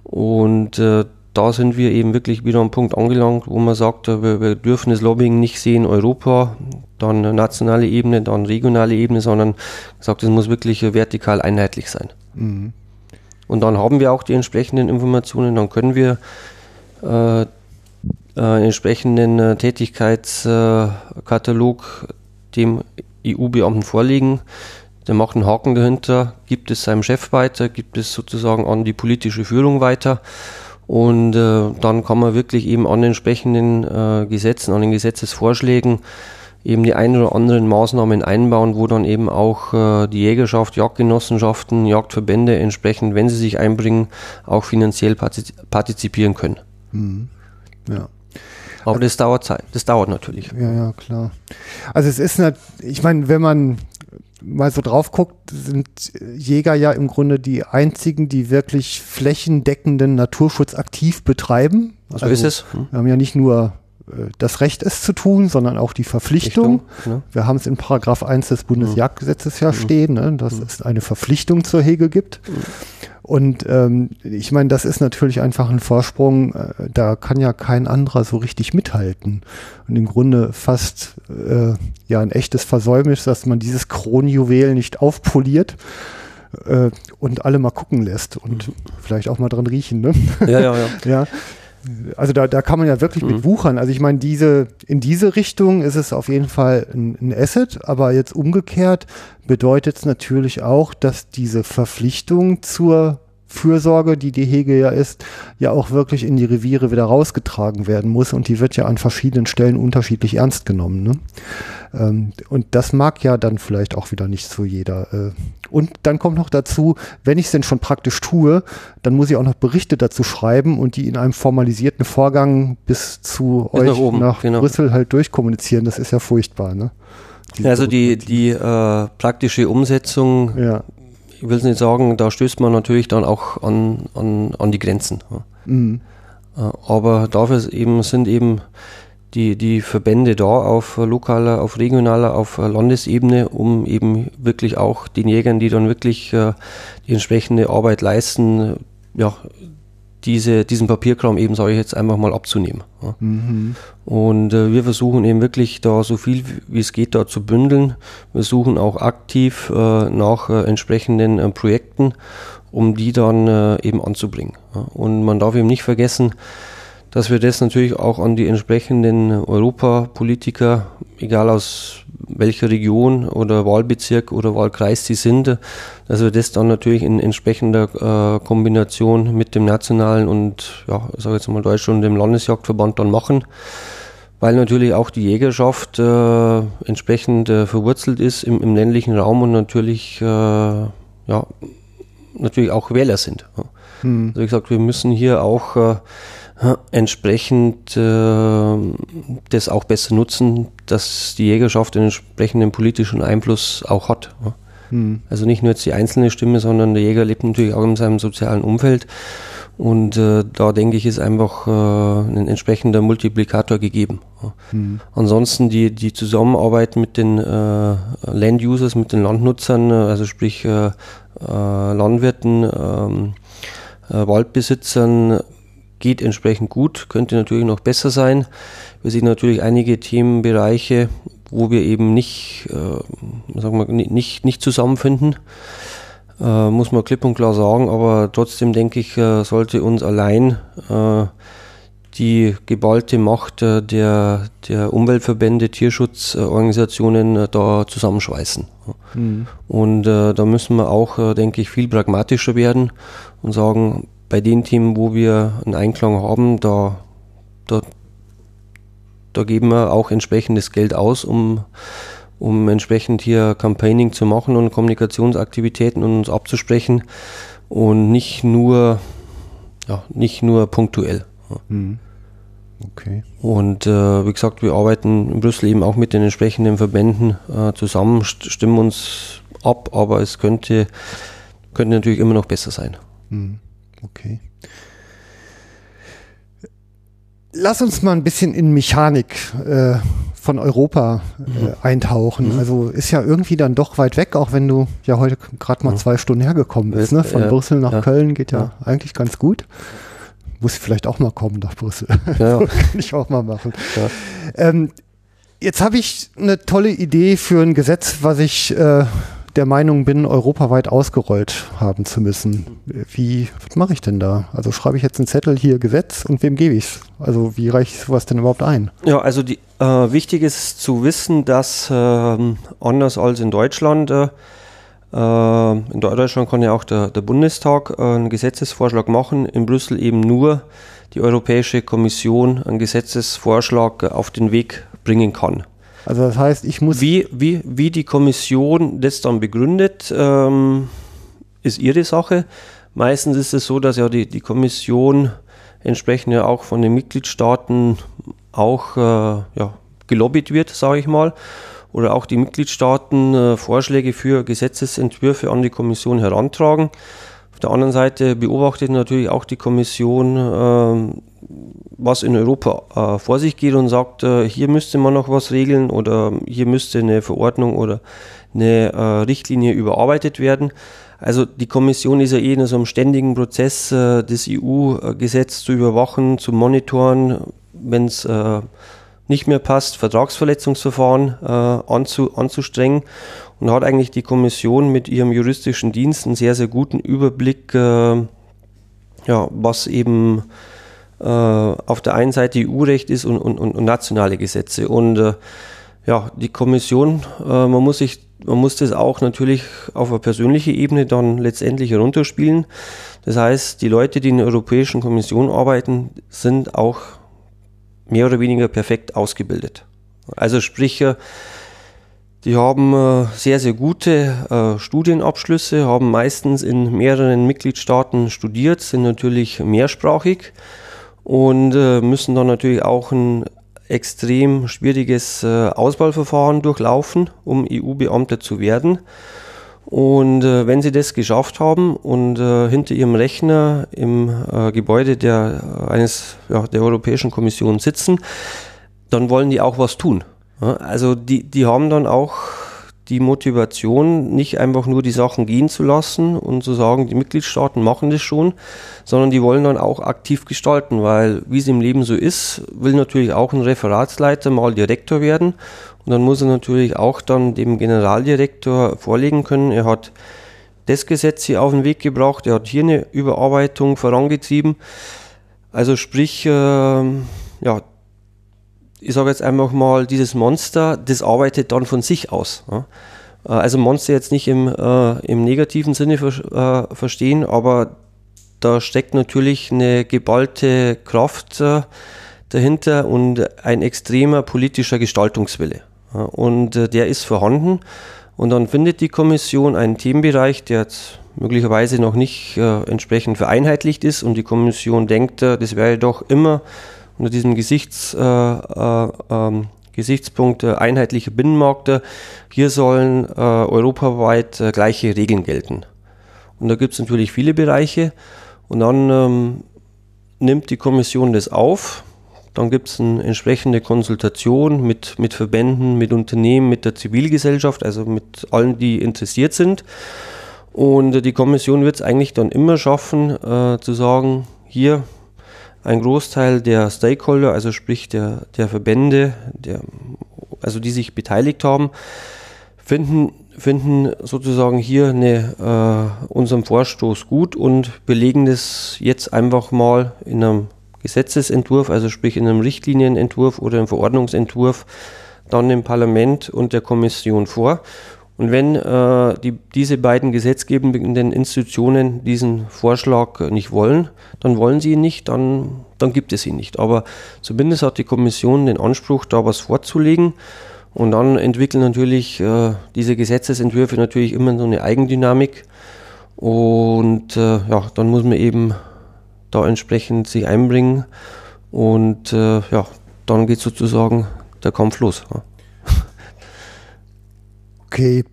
Und äh, da sind wir eben wirklich wieder am Punkt angelangt, wo man sagt, äh, wir, wir dürfen das Lobbying nicht sehen Europa, dann nationale Ebene, dann regionale Ebene, sondern gesagt, es muss wirklich vertikal einheitlich sein. Mhm. Und dann haben wir auch die entsprechenden Informationen, dann können wir äh, äh, entsprechenden äh, Tätigkeitskatalog dem EU-Beamten vorlegen. Der macht einen Haken dahinter, gibt es seinem Chef weiter, gibt es sozusagen an die politische Führung weiter. Und äh, dann kann man wirklich eben an entsprechenden äh, Gesetzen, an den Gesetzesvorschlägen eben die ein oder anderen Maßnahmen einbauen, wo dann eben auch äh, die Jägerschaft, Jagdgenossenschaften, Jagdverbände entsprechend, wenn sie sich einbringen, auch finanziell partizipieren können. Mhm. Ja. Aber das dauert Zeit, das dauert natürlich.
Ja, ja, klar. Also es ist, nicht, ich meine, wenn man mal so drauf guckt, sind Jäger ja im Grunde die einzigen, die wirklich flächendeckenden Naturschutz aktiv betreiben.
So also ist es.
Hm. Wir haben ja nicht nur das Recht, es zu tun, sondern auch die Verpflichtung. Verpflichtung ne? Wir haben es in Paragraph 1 des Bundesjagdgesetzes ja mhm. stehen, ne, dass mhm. es eine Verpflichtung zur Hege gibt. Mhm. Und ähm, ich meine, das ist natürlich einfach ein Vorsprung, äh, da kann ja kein anderer so richtig mithalten. Und im Grunde fast äh, ja ein echtes Versäumnis, dass man dieses Kronjuwel nicht aufpoliert äh, und alle mal gucken lässt und mhm. vielleicht auch mal dran riechen. Ne?
Ja, ja, ja.
ja. Also da, da kann man ja wirklich mhm. mit wuchern. Also ich meine, diese, in diese Richtung ist es auf jeden Fall ein, ein Asset, aber jetzt umgekehrt bedeutet es natürlich auch, dass diese Verpflichtung zur Fürsorge, die die Hege ja ist, ja auch wirklich in die Reviere wieder rausgetragen werden muss und die wird ja an verschiedenen Stellen unterschiedlich ernst genommen. Ne? Ähm, und das mag ja dann vielleicht auch wieder nicht so jeder. Äh. Und dann kommt noch dazu, wenn ich es denn schon praktisch tue, dann muss ich auch noch Berichte dazu schreiben und die in einem formalisierten Vorgang bis zu bis euch nach, oben, nach genau. Brüssel halt durchkommunizieren. Das ist ja furchtbar. Ne?
also die, die äh, praktische Umsetzung ja ich will es nicht sagen, da stößt man natürlich dann auch an, an, an die Grenzen. Mhm. Äh, aber dafür eben sind eben die, die Verbände da auf lokaler, auf regionaler, auf Landesebene, um eben wirklich auch den Jägern, die dann wirklich äh, die entsprechende Arbeit leisten, ja, diese, diesen Papierkram eben, sage ich jetzt einfach mal, abzunehmen. Ja. Mhm. Und äh, wir versuchen eben wirklich da so viel wie es geht da zu bündeln. Wir suchen auch aktiv äh, nach äh, entsprechenden äh, Projekten, um die dann äh, eben anzubringen. Ja. Und man darf eben nicht vergessen, dass wir das natürlich auch an die entsprechenden Europapolitiker, egal aus welcher Region oder Wahlbezirk oder Wahlkreis sie sind, dass wir das dann natürlich in entsprechender äh, Kombination mit dem nationalen und, ja, ich sage jetzt mal Deutschland und dem Landesjagdverband dann machen, weil natürlich auch die Jägerschaft äh, entsprechend äh, verwurzelt ist im, im, ländlichen Raum und natürlich, äh, ja, natürlich auch Wähler sind. Hm. Also wie gesagt, wir müssen hier auch äh, entsprechend äh, das auch besser nutzen, dass die Jägerschaft einen entsprechenden politischen Einfluss auch hat. Mhm. Also nicht nur jetzt die einzelne Stimme, sondern der Jäger lebt natürlich auch in seinem sozialen Umfeld. Und äh, da denke ich, ist einfach äh, ein entsprechender Multiplikator gegeben. Mhm. Ansonsten die, die Zusammenarbeit mit den äh, Land-Users, mit den Landnutzern, also sprich äh, äh, Landwirten, ähm, äh, Waldbesitzern, geht entsprechend gut, könnte natürlich noch besser sein. Wir sehen natürlich einige Themenbereiche, wo wir eben nicht, äh, sagen wir, nicht, nicht zusammenfinden. Äh, muss man klipp und klar sagen, aber trotzdem denke ich, äh, sollte uns allein äh, die geballte Macht äh, der, der Umweltverbände, Tierschutzorganisationen äh, da zusammenschweißen. Mhm. Und da müssen wir auch, denke ich, viel pragmatischer werden und sagen, bei den Themen, wo wir einen Einklang haben, da, da, da geben wir auch entsprechendes Geld aus, um, um entsprechend hier Campaigning zu machen und Kommunikationsaktivitäten und uns abzusprechen und nicht nur, ja, nicht nur punktuell. Mhm. Okay. Und äh, wie gesagt, wir arbeiten in Brüssel eben auch mit den entsprechenden Verbänden äh, zusammen, stimmen uns ab, aber es könnte, könnte natürlich immer noch besser sein. Mhm.
Okay. Lass uns mal ein bisschen in Mechanik äh, von Europa äh, mhm. eintauchen. Mhm. Also ist ja irgendwie dann doch weit weg, auch wenn du ja heute gerade mal mhm. zwei Stunden hergekommen bist. Ne? Von ja, Brüssel nach ja, Köln geht ja, ja, eigentlich ganz gut. Muss ich vielleicht auch mal kommen nach Brüssel. Ja. Kann ich auch mal machen. Ähm, jetzt habe ich eine tolle Idee für ein Gesetz, was ich äh, der Meinung bin, europaweit ausgerollt haben zu müssen. Wie, mache ich denn da? Also schreibe ich jetzt einen Zettel hier Gesetz und wem gebe ich es? Also wie reiche ich sowas denn überhaupt ein?
Ja, also die, äh, wichtig ist zu wissen, dass äh, anders als in Deutschland, äh, äh, in Deutschland kann ja auch der, der Bundestag äh, einen Gesetzesvorschlag machen, in Brüssel eben nur die Europäische Kommission einen Gesetzesvorschlag auf den Weg bringen kann.
Also das heißt, ich muss.
Wie, wie, wie die Kommission das dann begründet, ähm, ist ihre Sache. Meistens ist es so, dass ja die, die Kommission entsprechend ja auch von den Mitgliedstaaten auch äh, ja, gelobbyt wird, sage ich mal. Oder auch die Mitgliedstaaten äh, Vorschläge für Gesetzesentwürfe an die Kommission herantragen. Auf der anderen Seite beobachtet natürlich auch die Kommission, äh, was in Europa äh, vor sich geht und sagt, äh, hier müsste man noch was regeln oder hier müsste eine Verordnung oder eine äh, Richtlinie überarbeitet werden. Also die Kommission ist ja eh in so einem ständigen Prozess, das EU-Gesetz zu überwachen, zu monitoren, wenn es nicht mehr passt, Vertragsverletzungsverfahren anzu, anzustrengen. Und hat eigentlich die Kommission mit ihrem juristischen Dienst einen sehr, sehr guten Überblick, äh, ja, was eben äh, auf der einen Seite EU-Recht ist und, und, und, nationale Gesetze. Und äh, ja, die Kommission, äh, man muss sich man muss das auch natürlich auf eine persönliche Ebene dann letztendlich herunterspielen. Das heißt, die Leute, die in der Europäischen Kommission arbeiten, sind auch mehr oder weniger perfekt ausgebildet. Also sprich, äh, die haben äh, sehr, sehr gute äh, Studienabschlüsse, haben meistens in mehreren Mitgliedstaaten studiert, sind natürlich mehrsprachig und müssen dann natürlich auch ein extrem schwieriges äh, Auswahlverfahren durchlaufen, um EU-Beamter zu werden. Und äh, wenn sie das geschafft haben und äh, hinter ihrem Rechner im äh, Gebäude der, eines, ja, der Europäischen Kommission sitzen, dann wollen die auch was tun. Also die, die haben dann auch die Motivation, nicht einfach nur die Sachen gehen zu lassen und zu sagen, die Mitgliedstaaten machen das schon, sondern die wollen dann auch aktiv gestalten, weil wie es im Leben so ist, will natürlich auch ein Referatsleiter mal Direktor werden und dann muss er natürlich auch dann dem Generaldirektor vorlegen können, er hat das Gesetz hier auf den Weg gebracht, er hat hier eine Überarbeitung vorangetrieben. Also sprich, äh, ja, ich sage jetzt einfach mal, dieses Monster, das arbeitet dann von sich aus. Ja. Äh, also Monster jetzt nicht im, äh, im negativen Sinne ver äh, verstehen, aber da steckt natürlich eine geballte Kraft äh, dahinter und ein extremer politischer Gestaltungswille. Ja. Und äh, der ist vorhanden. Und dann findet die Kommission einen Themenbereich, der jetzt möglicherweise noch nicht äh, entsprechend vereinheitlicht ist und die Kommission denkt, das wäre doch immer unter diesem Gesichts, äh, äh, ähm, Gesichtspunkt äh, einheitliche Binnenmärkte. Hier sollen äh, europaweit äh, gleiche Regeln gelten. Und da gibt es natürlich viele Bereiche. Und dann ähm, nimmt die Kommission das auf. Dann gibt es eine entsprechende Konsultation mit, mit Verbänden, mit Unternehmen, mit der Zivilgesellschaft, also mit allen, die interessiert sind. Und die Kommission wird es eigentlich dann immer schaffen, äh, zu sagen, hier, ein Großteil der Stakeholder, also sprich der, der Verbände, der, also die sich beteiligt haben, finden, finden sozusagen hier eine, äh, unseren Vorstoß gut und belegen das jetzt einfach mal in einem Gesetzesentwurf, also sprich in einem Richtlinienentwurf oder einem Verordnungsentwurf, dann dem Parlament und der Kommission vor. Und wenn äh, die, diese beiden gesetzgebenden Institutionen diesen Vorschlag nicht wollen, dann wollen sie ihn nicht, dann, dann gibt es ihn nicht. Aber zumindest hat die Kommission den Anspruch, da was vorzulegen. Und dann entwickeln natürlich äh, diese Gesetzesentwürfe natürlich immer so eine Eigendynamik. Und äh, ja, dann muss man eben da entsprechend sich einbringen. Und äh, ja, dann geht sozusagen der Kampf los. Ja.
Okay.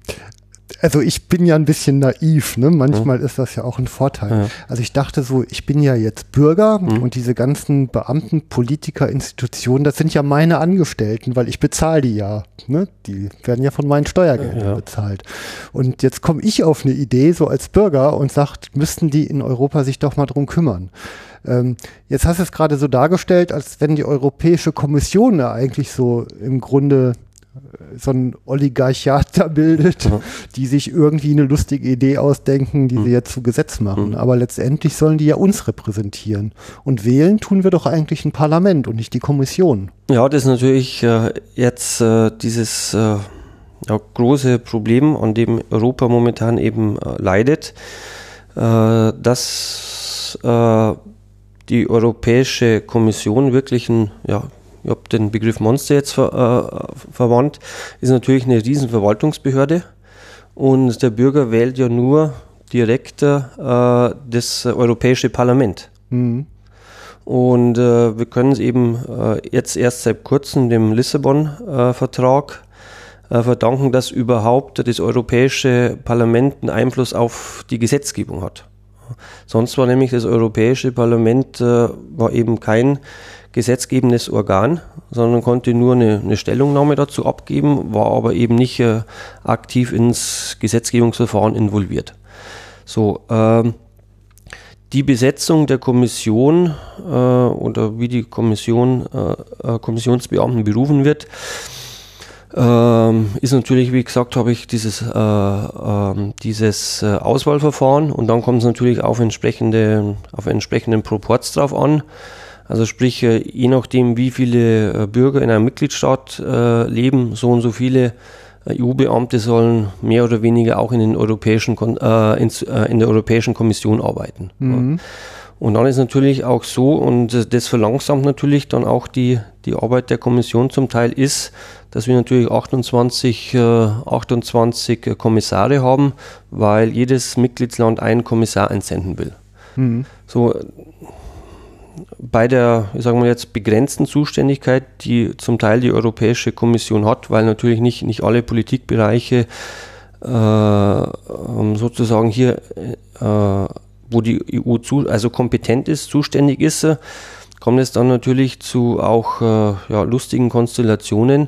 Also ich bin ja ein bisschen naiv, ne? Manchmal ja. ist das ja auch ein Vorteil. Ja. Also ich dachte so, ich bin ja jetzt Bürger mhm. und diese ganzen Beamten, Politiker, Institutionen, das sind ja meine Angestellten, weil ich bezahle die ja. Ne? Die werden ja von meinen Steuergeldern ja. bezahlt. Und jetzt komme ich auf eine Idee, so als Bürger, und sagt, müssten die in Europa sich doch mal drum kümmern. Ähm, jetzt hast du es gerade so dargestellt, als wenn die Europäische Kommission ja eigentlich so im Grunde so ein Oligarchat da bildet, ja. die sich irgendwie eine lustige Idee ausdenken, die mhm. sie jetzt zu Gesetz machen. Mhm. Aber letztendlich sollen die ja uns repräsentieren. Und wählen tun wir doch eigentlich ein Parlament und nicht die Kommission.
Ja, das ist natürlich äh, jetzt äh, dieses äh, ja, große Problem, an dem Europa momentan eben äh, leidet, äh, dass äh, die Europäische Kommission wirklich ein ja, ich habe den Begriff Monster jetzt ver, äh, verwandt, ist natürlich eine riesen Verwaltungsbehörde und der Bürger wählt ja nur direkt äh, das Europäische Parlament. Mhm. Und äh, wir können es eben äh, jetzt erst seit kurzem dem Lissabon-Vertrag äh, verdanken, dass überhaupt das Europäische Parlament einen Einfluss auf die Gesetzgebung hat. Sonst war nämlich das Europäische Parlament äh, war eben kein gesetzgebendes Organ, sondern konnte nur eine, eine Stellungnahme dazu abgeben, war aber eben nicht äh, aktiv ins Gesetzgebungsverfahren involviert. So, ähm, die Besetzung der Kommission äh, oder wie die Kommission, äh, äh Kommissionsbeamten berufen wird, ähm, ist natürlich, wie gesagt, habe ich dieses, äh, äh, dieses äh, Auswahlverfahren und dann kommt es natürlich auf entsprechende, auf entsprechenden Proports drauf an. Also sprich, äh, je nachdem, wie viele äh, Bürger in einem Mitgliedstaat äh, leben, so und so viele EU-Beamte sollen mehr oder weniger auch in, den europäischen, in, der Europäischen Kommission arbeiten. Mhm. Und dann ist natürlich auch so, und das verlangsamt natürlich dann auch die, die Arbeit der Kommission zum Teil, ist, dass wir natürlich 28, äh, 28 Kommissare haben, weil jedes Mitgliedsland einen Kommissar einsenden will. Mhm. So bei der, sagen wir jetzt, begrenzten Zuständigkeit, die zum Teil die Europäische Kommission hat, weil natürlich nicht, nicht alle Politikbereiche äh, ähm, sozusagen hier, äh, wo die EU zu, also kompetent ist, zuständig ist, kommt es dann natürlich zu auch äh, ja, lustigen Konstellationen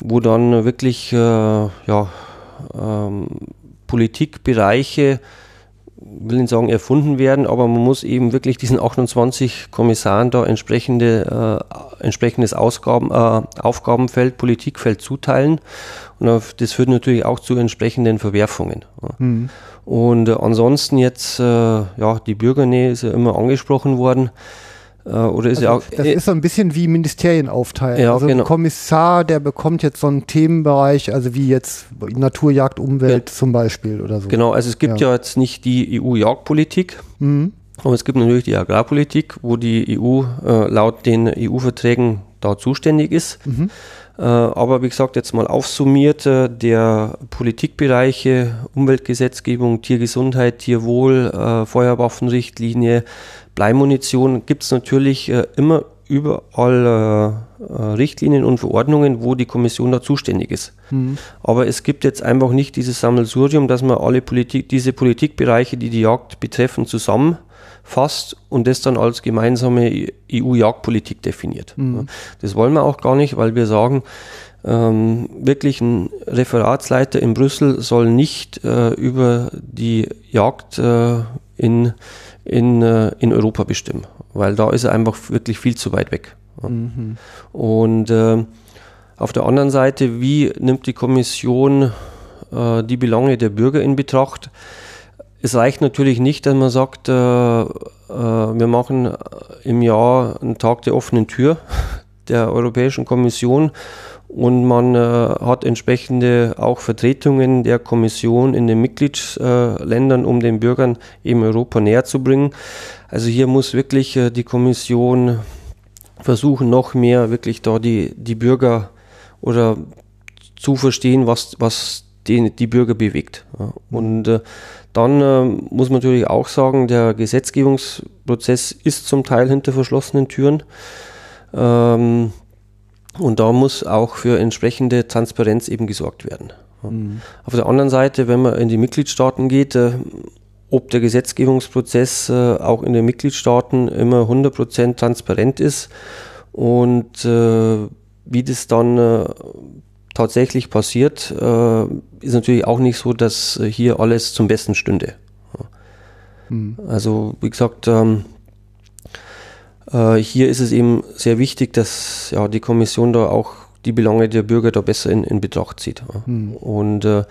wo dann wirklich äh, ja, ähm, Politikbereiche, will nicht sagen erfunden werden, aber man muss eben wirklich diesen 28 Kommissaren da entsprechende, äh, entsprechendes Ausgaben, äh, Aufgabenfeld, Politikfeld zuteilen. Und das führt natürlich auch zu entsprechenden Verwerfungen. Mhm. Und äh, ansonsten jetzt, äh, ja, die Bürgernähe ist ja immer angesprochen worden.
Äh, oder ist also ja auch, das ist so ein bisschen wie Ministerien aufteilen. Ja, also genau. ein Kommissar, der bekommt jetzt so einen Themenbereich, also wie jetzt Naturjagd, Umwelt ja. zum Beispiel oder so.
Genau, also es gibt ja, ja jetzt nicht die EU-Jagdpolitik, mhm. aber es gibt natürlich die Agrarpolitik, wo die EU äh, laut den EU-Verträgen da zuständig ist. Mhm. Äh, aber wie gesagt, jetzt mal aufsummiert, äh, der Politikbereiche, Umweltgesetzgebung, Tiergesundheit, Tierwohl, äh, Feuerwaffenrichtlinie, Bleimunition gibt es natürlich äh, immer überall äh, äh, Richtlinien und Verordnungen, wo die Kommission da zuständig ist. Mhm. Aber es gibt jetzt einfach nicht dieses Sammelsurium, dass man alle Politik, diese Politikbereiche, die die Jagd betreffen, zusammenfasst und das dann als gemeinsame EU-Jagdpolitik definiert. Mhm. Das wollen wir auch gar nicht, weil wir sagen, ähm, wirklich ein Referatsleiter in Brüssel soll nicht äh, über die Jagd äh, in in, äh, in Europa bestimmen, weil da ist er einfach wirklich viel zu weit weg. Mhm. Und äh, auf der anderen Seite, wie nimmt die Kommission äh, die Belange der Bürger in Betracht? Es reicht natürlich nicht, dass man sagt, äh, äh, wir machen im Jahr einen Tag der offenen Tür der Europäischen Kommission und man äh, hat entsprechende auch Vertretungen der Kommission in den Mitgliedsländern, um den Bürgern eben Europa näher zu bringen. Also hier muss wirklich äh, die Kommission versuchen, noch mehr wirklich da die, die Bürger oder zu verstehen, was, was den, die Bürger bewegt. Ja. Und äh, dann äh, muss man natürlich auch sagen, der Gesetzgebungsprozess ist zum Teil hinter verschlossenen Türen. Ähm, und da muss auch für entsprechende Transparenz eben gesorgt werden. Mhm. Auf der anderen Seite, wenn man in die Mitgliedstaaten geht, äh, ob der Gesetzgebungsprozess äh, auch in den Mitgliedstaaten immer 100% transparent ist und äh, wie das dann tatsächlich passiert, ist natürlich auch nicht so, dass hier alles zum Besten stünde. Mhm. Also wie gesagt, ähm, äh, hier ist es eben sehr wichtig, dass ja, die Kommission da auch die Belange der Bürger da besser in, in Betracht zieht. Mhm. Und äh,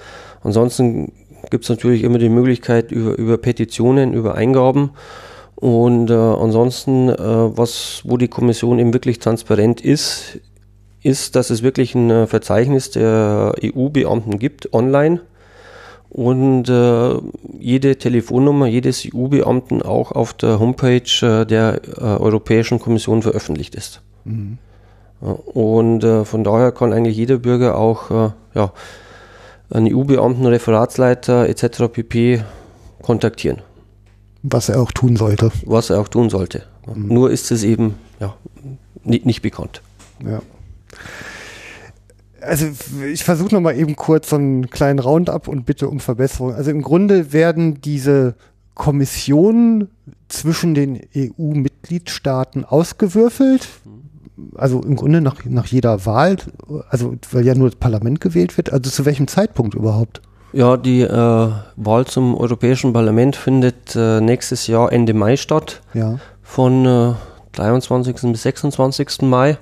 ansonsten gibt es natürlich immer die Möglichkeit über, über Petitionen, über Eingaben. Und äh, ansonsten, äh, was, wo die Kommission eben wirklich transparent ist, ist, dass es wirklich ein äh, Verzeichnis der EU-Beamten gibt, online, und äh, jede Telefonnummer jedes EU-Beamten auch auf der Homepage äh, der äh, Europäischen Kommission veröffentlicht ist. Mhm. Und äh, von daher kann eigentlich jeder Bürger auch äh, ja, einen EU-Beamten, Referatsleiter etc. pp. kontaktieren.
Was er auch tun sollte.
Was er auch tun sollte. Mhm. Nur ist es eben ja, nicht, nicht bekannt.
Ja. Also ich versuche nochmal eben kurz so einen kleinen Roundup und bitte um Verbesserung. Also im Grunde werden diese Kommissionen zwischen den EU-Mitgliedstaaten ausgewürfelt. Also im Grunde nach, nach jeder Wahl, also weil ja nur das Parlament gewählt wird. Also zu welchem Zeitpunkt überhaupt?
Ja, die äh, Wahl zum Europäischen Parlament findet äh, nächstes Jahr Ende Mai statt.
Ja.
Von äh, 23. bis 26. Mai.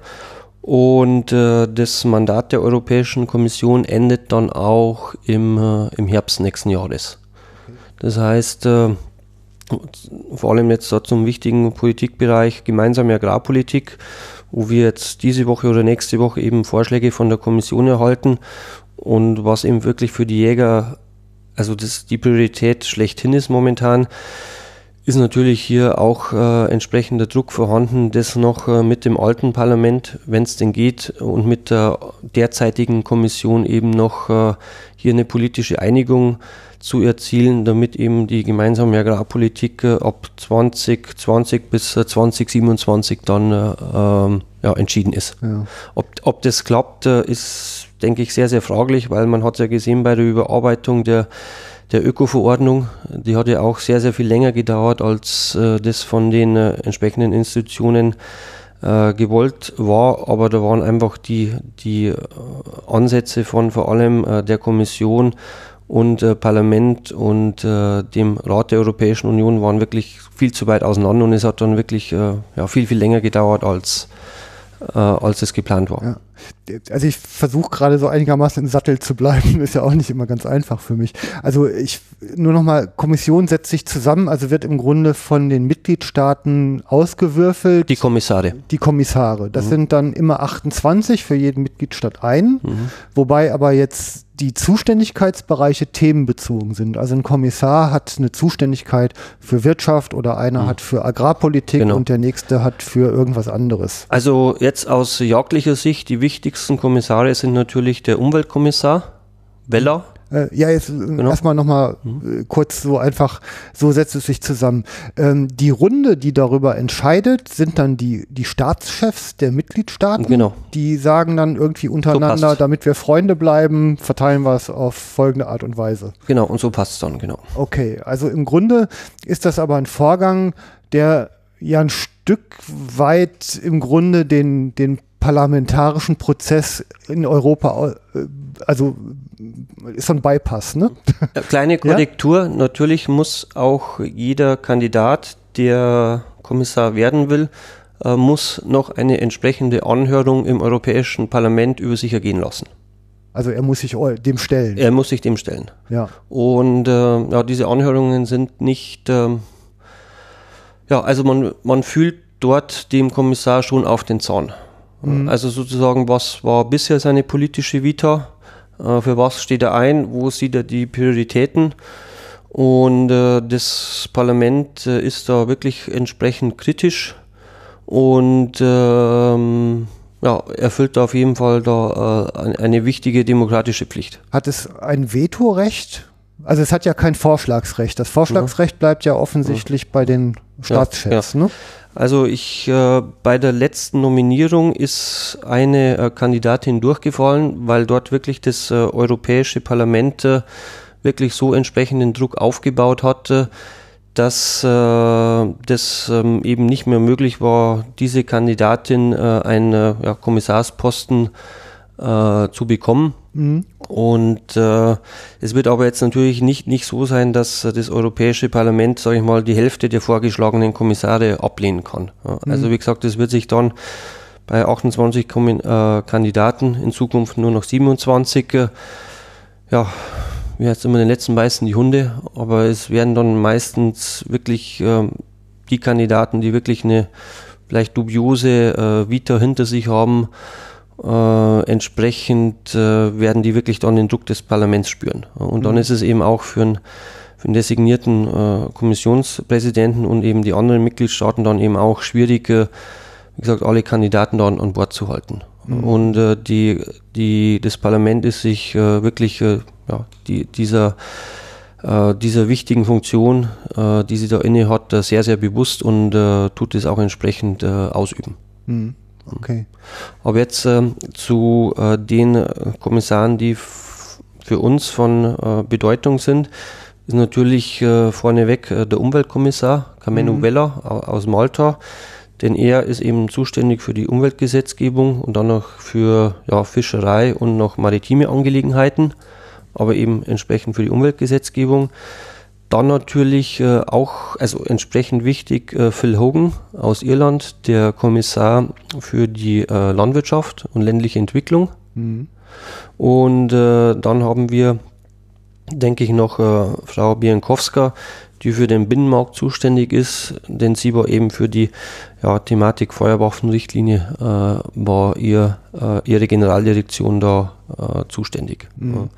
Und äh, das Mandat der Europäischen Kommission endet dann auch im, äh, im Herbst nächsten Jahres. Das heißt, äh, vor allem jetzt so zum wichtigen Politikbereich gemeinsame Agrarpolitik, wo wir jetzt diese Woche oder nächste Woche eben Vorschläge von der Kommission erhalten und was eben wirklich für die Jäger, also das die Priorität schlechthin ist momentan, ist natürlich hier auch äh, entsprechender Druck vorhanden, das noch äh, mit dem alten Parlament, wenn es denn geht, und mit der derzeitigen Kommission eben noch äh, hier eine politische Einigung zu erzielen, damit eben die gemeinsame Agrarpolitik äh, ab 2020 bis 2027 äh, dann äh, ähm, ja, entschieden ist. Ja. Ob, ob das klappt, ist, denke ich, sehr, sehr fraglich, weil man hat ja gesehen bei der Überarbeitung der der Öko-Verordnung, die hat ja auch sehr, sehr viel länger gedauert, als äh, das von den äh, entsprechenden Institutionen äh, gewollt war. Aber da waren einfach die, die Ansätze von vor allem der Kommission und äh, Parlament und äh, dem Rat der Europäischen Union waren wirklich viel zu weit auseinander und es hat dann wirklich äh, ja, viel, viel länger gedauert, als, äh, als es geplant war. Ja
also ich versuche gerade so einigermaßen im Sattel zu bleiben, ist ja auch nicht immer ganz einfach für mich. Also ich nur nochmal, Kommission setzt sich zusammen, also wird im Grunde von den Mitgliedstaaten ausgewürfelt.
Die Kommissare.
Die Kommissare. Das mhm. sind dann immer 28 für jeden Mitgliedstaat ein, mhm. wobei aber jetzt die Zuständigkeitsbereiche themenbezogen sind. Also ein Kommissar hat eine Zuständigkeit für Wirtschaft oder einer mhm. hat für Agrarpolitik genau. und der nächste hat für irgendwas anderes.
Also jetzt aus jagdlicher Sicht, die wichtigsten Kommissare sind natürlich der Umweltkommissar, Weller.
Äh, ja, jetzt äh, genau. erstmal nochmal mhm. äh, kurz so einfach, so setzt es sich zusammen. Ähm, die Runde, die darüber entscheidet, sind dann die, die Staatschefs der Mitgliedstaaten.
Genau.
Die sagen dann irgendwie untereinander, so damit wir Freunde bleiben, verteilen wir es auf folgende Art und Weise.
Genau, und so passt es dann, genau.
Okay, also im Grunde ist das aber ein Vorgang, der ja ein Stück weit im Grunde den, den parlamentarischen Prozess in Europa, äh, also ist so ein Bypass, ne?
Kleine Korrektur, ja? natürlich muss auch jeder Kandidat, der Kommissar werden will, äh, muss noch eine entsprechende Anhörung im Europäischen Parlament über sich ergehen lassen.
Also er muss sich dem stellen.
Er muss sich dem stellen.
Ja.
Und äh, ja, diese Anhörungen sind nicht, äh, ja, also man, man fühlt dort dem Kommissar schon auf den Zahn. Mhm. Also sozusagen, was war bisher seine politische Vita? Äh, für was steht er ein? Wo sieht er die Prioritäten? Und äh, das Parlament äh, ist da wirklich entsprechend kritisch und ähm, ja, erfüllt da auf jeden Fall da äh, eine wichtige demokratische Pflicht.
Hat es ein Vetorecht? Also es hat ja kein Vorschlagsrecht. Das Vorschlagsrecht bleibt ja offensichtlich ja. bei den Staatschefs. Ja, ja. Ne?
Also ich äh, bei der letzten Nominierung ist eine äh, Kandidatin durchgefallen, weil dort wirklich das äh, Europäische Parlament äh, wirklich so entsprechenden Druck aufgebaut hatte, dass äh, das ähm, eben nicht mehr möglich war, diese Kandidatin äh, einen ja, Kommissarsposten zu bekommen. Mhm. Und äh, es wird aber jetzt natürlich nicht, nicht so sein, dass das Europäische Parlament, sage ich mal, die Hälfte der vorgeschlagenen Kommissare ablehnen kann. Ja, mhm. Also wie gesagt, es wird sich dann bei 28 Kom äh, Kandidaten in Zukunft nur noch 27. Äh, ja, wie heißt immer den letzten beißen die Hunde, aber es werden dann meistens wirklich äh, die Kandidaten, die wirklich eine vielleicht dubiose äh, Vita hinter sich haben, äh, entsprechend äh, werden die wirklich dann den Druck des Parlaments spüren. Und mhm. dann ist es eben auch für einen, für einen designierten äh, Kommissionspräsidenten und eben die anderen Mitgliedstaaten dann eben auch schwierig, wie gesagt, alle Kandidaten dann an Bord zu halten. Mhm. Und äh, die, die, das Parlament ist sich äh, wirklich äh, ja, die, dieser, dieser wichtigen Funktion, die sie da inne hat, sehr, sehr bewusst und tut es auch entsprechend ausüben. Mhm.
Okay.
Aber jetzt äh, zu äh, den Kommissaren, die für uns von äh, Bedeutung sind, ist natürlich äh, vorneweg äh, der Umweltkommissar Kamenu mhm. Vella aus Malta, denn er ist eben zuständig für die Umweltgesetzgebung und dann noch für ja, Fischerei und noch maritime Angelegenheiten, aber eben entsprechend für die Umweltgesetzgebung. Dann natürlich äh, auch, also entsprechend wichtig, äh, Phil Hogan aus Irland, der Kommissar für die äh, Landwirtschaft und ländliche Entwicklung. Mhm. Und dann haben wir, denke ich, noch Frau Bienkowska, die für den Binnenmarkt zuständig ist, denn sie war eben für die ja, Thematik Feuerwaffenrichtlinie, äh, war ihr, äh, ihre Generaldirektion da äh, zuständig. Mhm.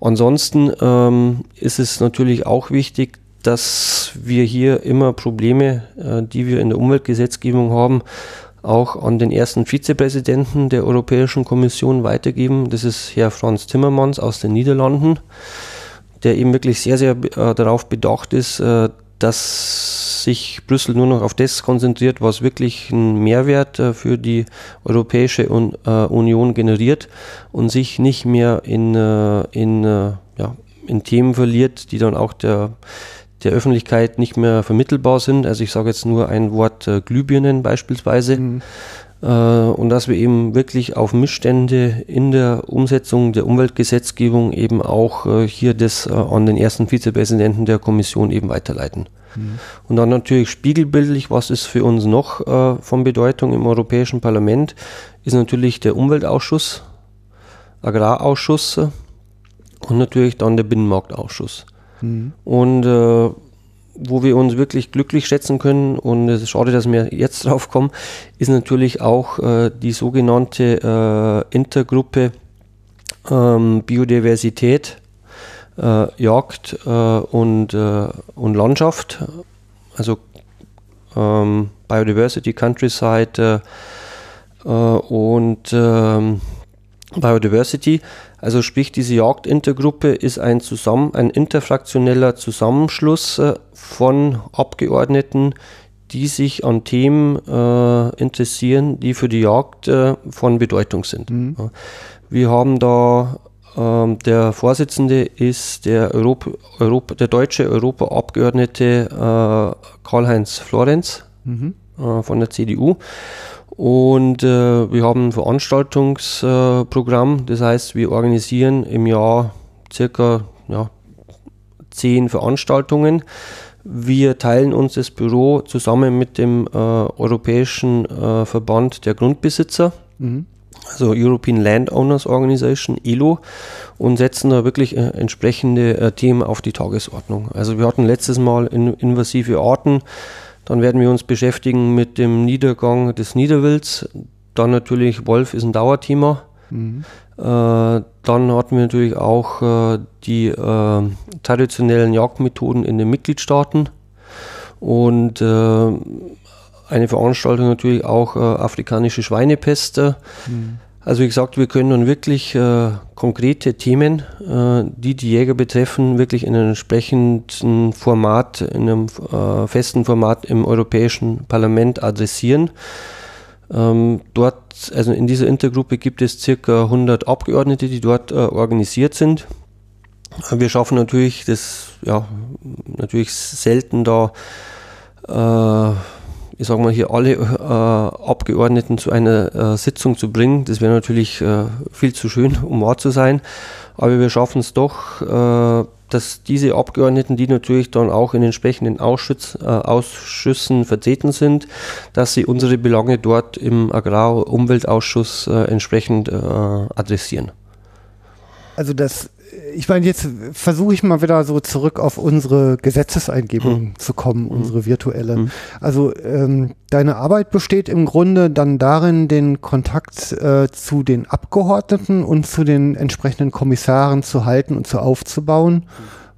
Ansonsten ähm, ist es natürlich auch wichtig, dass wir hier immer Probleme, äh, die wir in der Umweltgesetzgebung haben, auch an den ersten Vizepräsidenten der Europäischen Kommission weitergeben. Das ist Herr Franz Timmermans aus den Niederlanden, der eben wirklich sehr, sehr äh, darauf bedacht ist, äh, dass sich Brüssel nur noch auf das konzentriert, was wirklich einen Mehrwert äh, für die Europäische Un äh, Union generiert und sich nicht mehr in, äh, in, äh, ja, in Themen verliert, die dann auch der der Öffentlichkeit nicht mehr vermittelbar sind. Also ich sage jetzt nur ein Wort äh, Glühbirnen beispielsweise. Mhm. Äh, und dass wir eben wirklich auf Missstände in der Umsetzung der Umweltgesetzgebung eben auch äh, hier das äh, an den ersten Vizepräsidenten der Kommission eben weiterleiten. Mhm. Und dann natürlich spiegelbildlich, was ist für uns noch von Bedeutung im Europäischen Parlament, ist natürlich der Umweltausschuss, Agrarausschuss und natürlich dann der Binnenmarktausschuss. Mhm. Und äh, wo wir uns wirklich glücklich schätzen können, und es ist schade, dass wir jetzt drauf kommen, ist natürlich auch äh, die sogenannte äh, Intergruppe ähm, Biodiversität, äh, Jagd äh, und, äh, und Landschaft, also ähm, Biodiversity, Countryside äh, und ähm, Biodiversity. Also sprich, diese Jagdintergruppe ist ein, zusammen, ein interfraktioneller Zusammenschluss äh, von Abgeordneten, die sich an Themen äh, interessieren, die für die Jagd äh, von Bedeutung sind. Mhm. Wir haben da, ähm, der Vorsitzende ist der, Europa, Europa, der deutsche Europaabgeordnete äh, Karl-Heinz Florenz mhm. Äh, von der CDU. Und äh, wir haben ein Veranstaltungsprogramm, äh, das heißt, wir organisieren im Jahr circa ja, zehn Veranstaltungen. Wir teilen uns das Büro zusammen mit dem äh, Europäischen äh, Verband der Grundbesitzer, mhm. also European Landowners Organization, ELO, und setzen da wirklich äh, entsprechende äh, Themen auf die Tagesordnung. Also wir hatten letztes Mal in, invasive Arten, dann werden wir uns beschäftigen mit dem Niedergang des Niederwilds. Dann natürlich Wolf ist ein Dauerthema. Mhm. Äh, dann hatten wir natürlich auch äh, die äh, traditionellen Jagdmethoden in den Mitgliedstaaten und eine Veranstaltung natürlich auch afrikanische Schweinepest. Mhm. Also wie gesagt, wir können dann wirklich äh, konkrete Themen, äh, die die Jäger betreffen, wirklich in einem entsprechenden Format, in einem äh, festen Format im Europäischen Parlament adressieren. Ähm, dort, also in dieser Intergruppe gibt es circa 100 Abgeordnete, die dort äh, organisiert sind. Wir schaffen natürlich das, ja, natürlich selten da äh, ich sage mal, hier alle äh, Abgeordneten zu einer äh, Sitzung zu bringen. Das wäre natürlich äh, viel zu schön, um wahr zu sein. Aber wir schaffen es doch, äh, dass diese Abgeordneten, die natürlich dann auch in entsprechenden Ausschuss, äh, Ausschüssen vertreten sind, dass sie unsere Belange dort im Agrar-Umweltausschuss äh, entsprechend adressieren.
Also das ich meine, jetzt versuche ich mal wieder so zurück auf unsere Gesetzeseingebung hm. zu kommen, hm. unsere virtuelle. Hm. Also ähm, deine Arbeit besteht im Grunde dann darin, den Kontakt äh, zu den Abgeordneten und zu den entsprechenden Kommissaren zu halten und zu aufzubauen.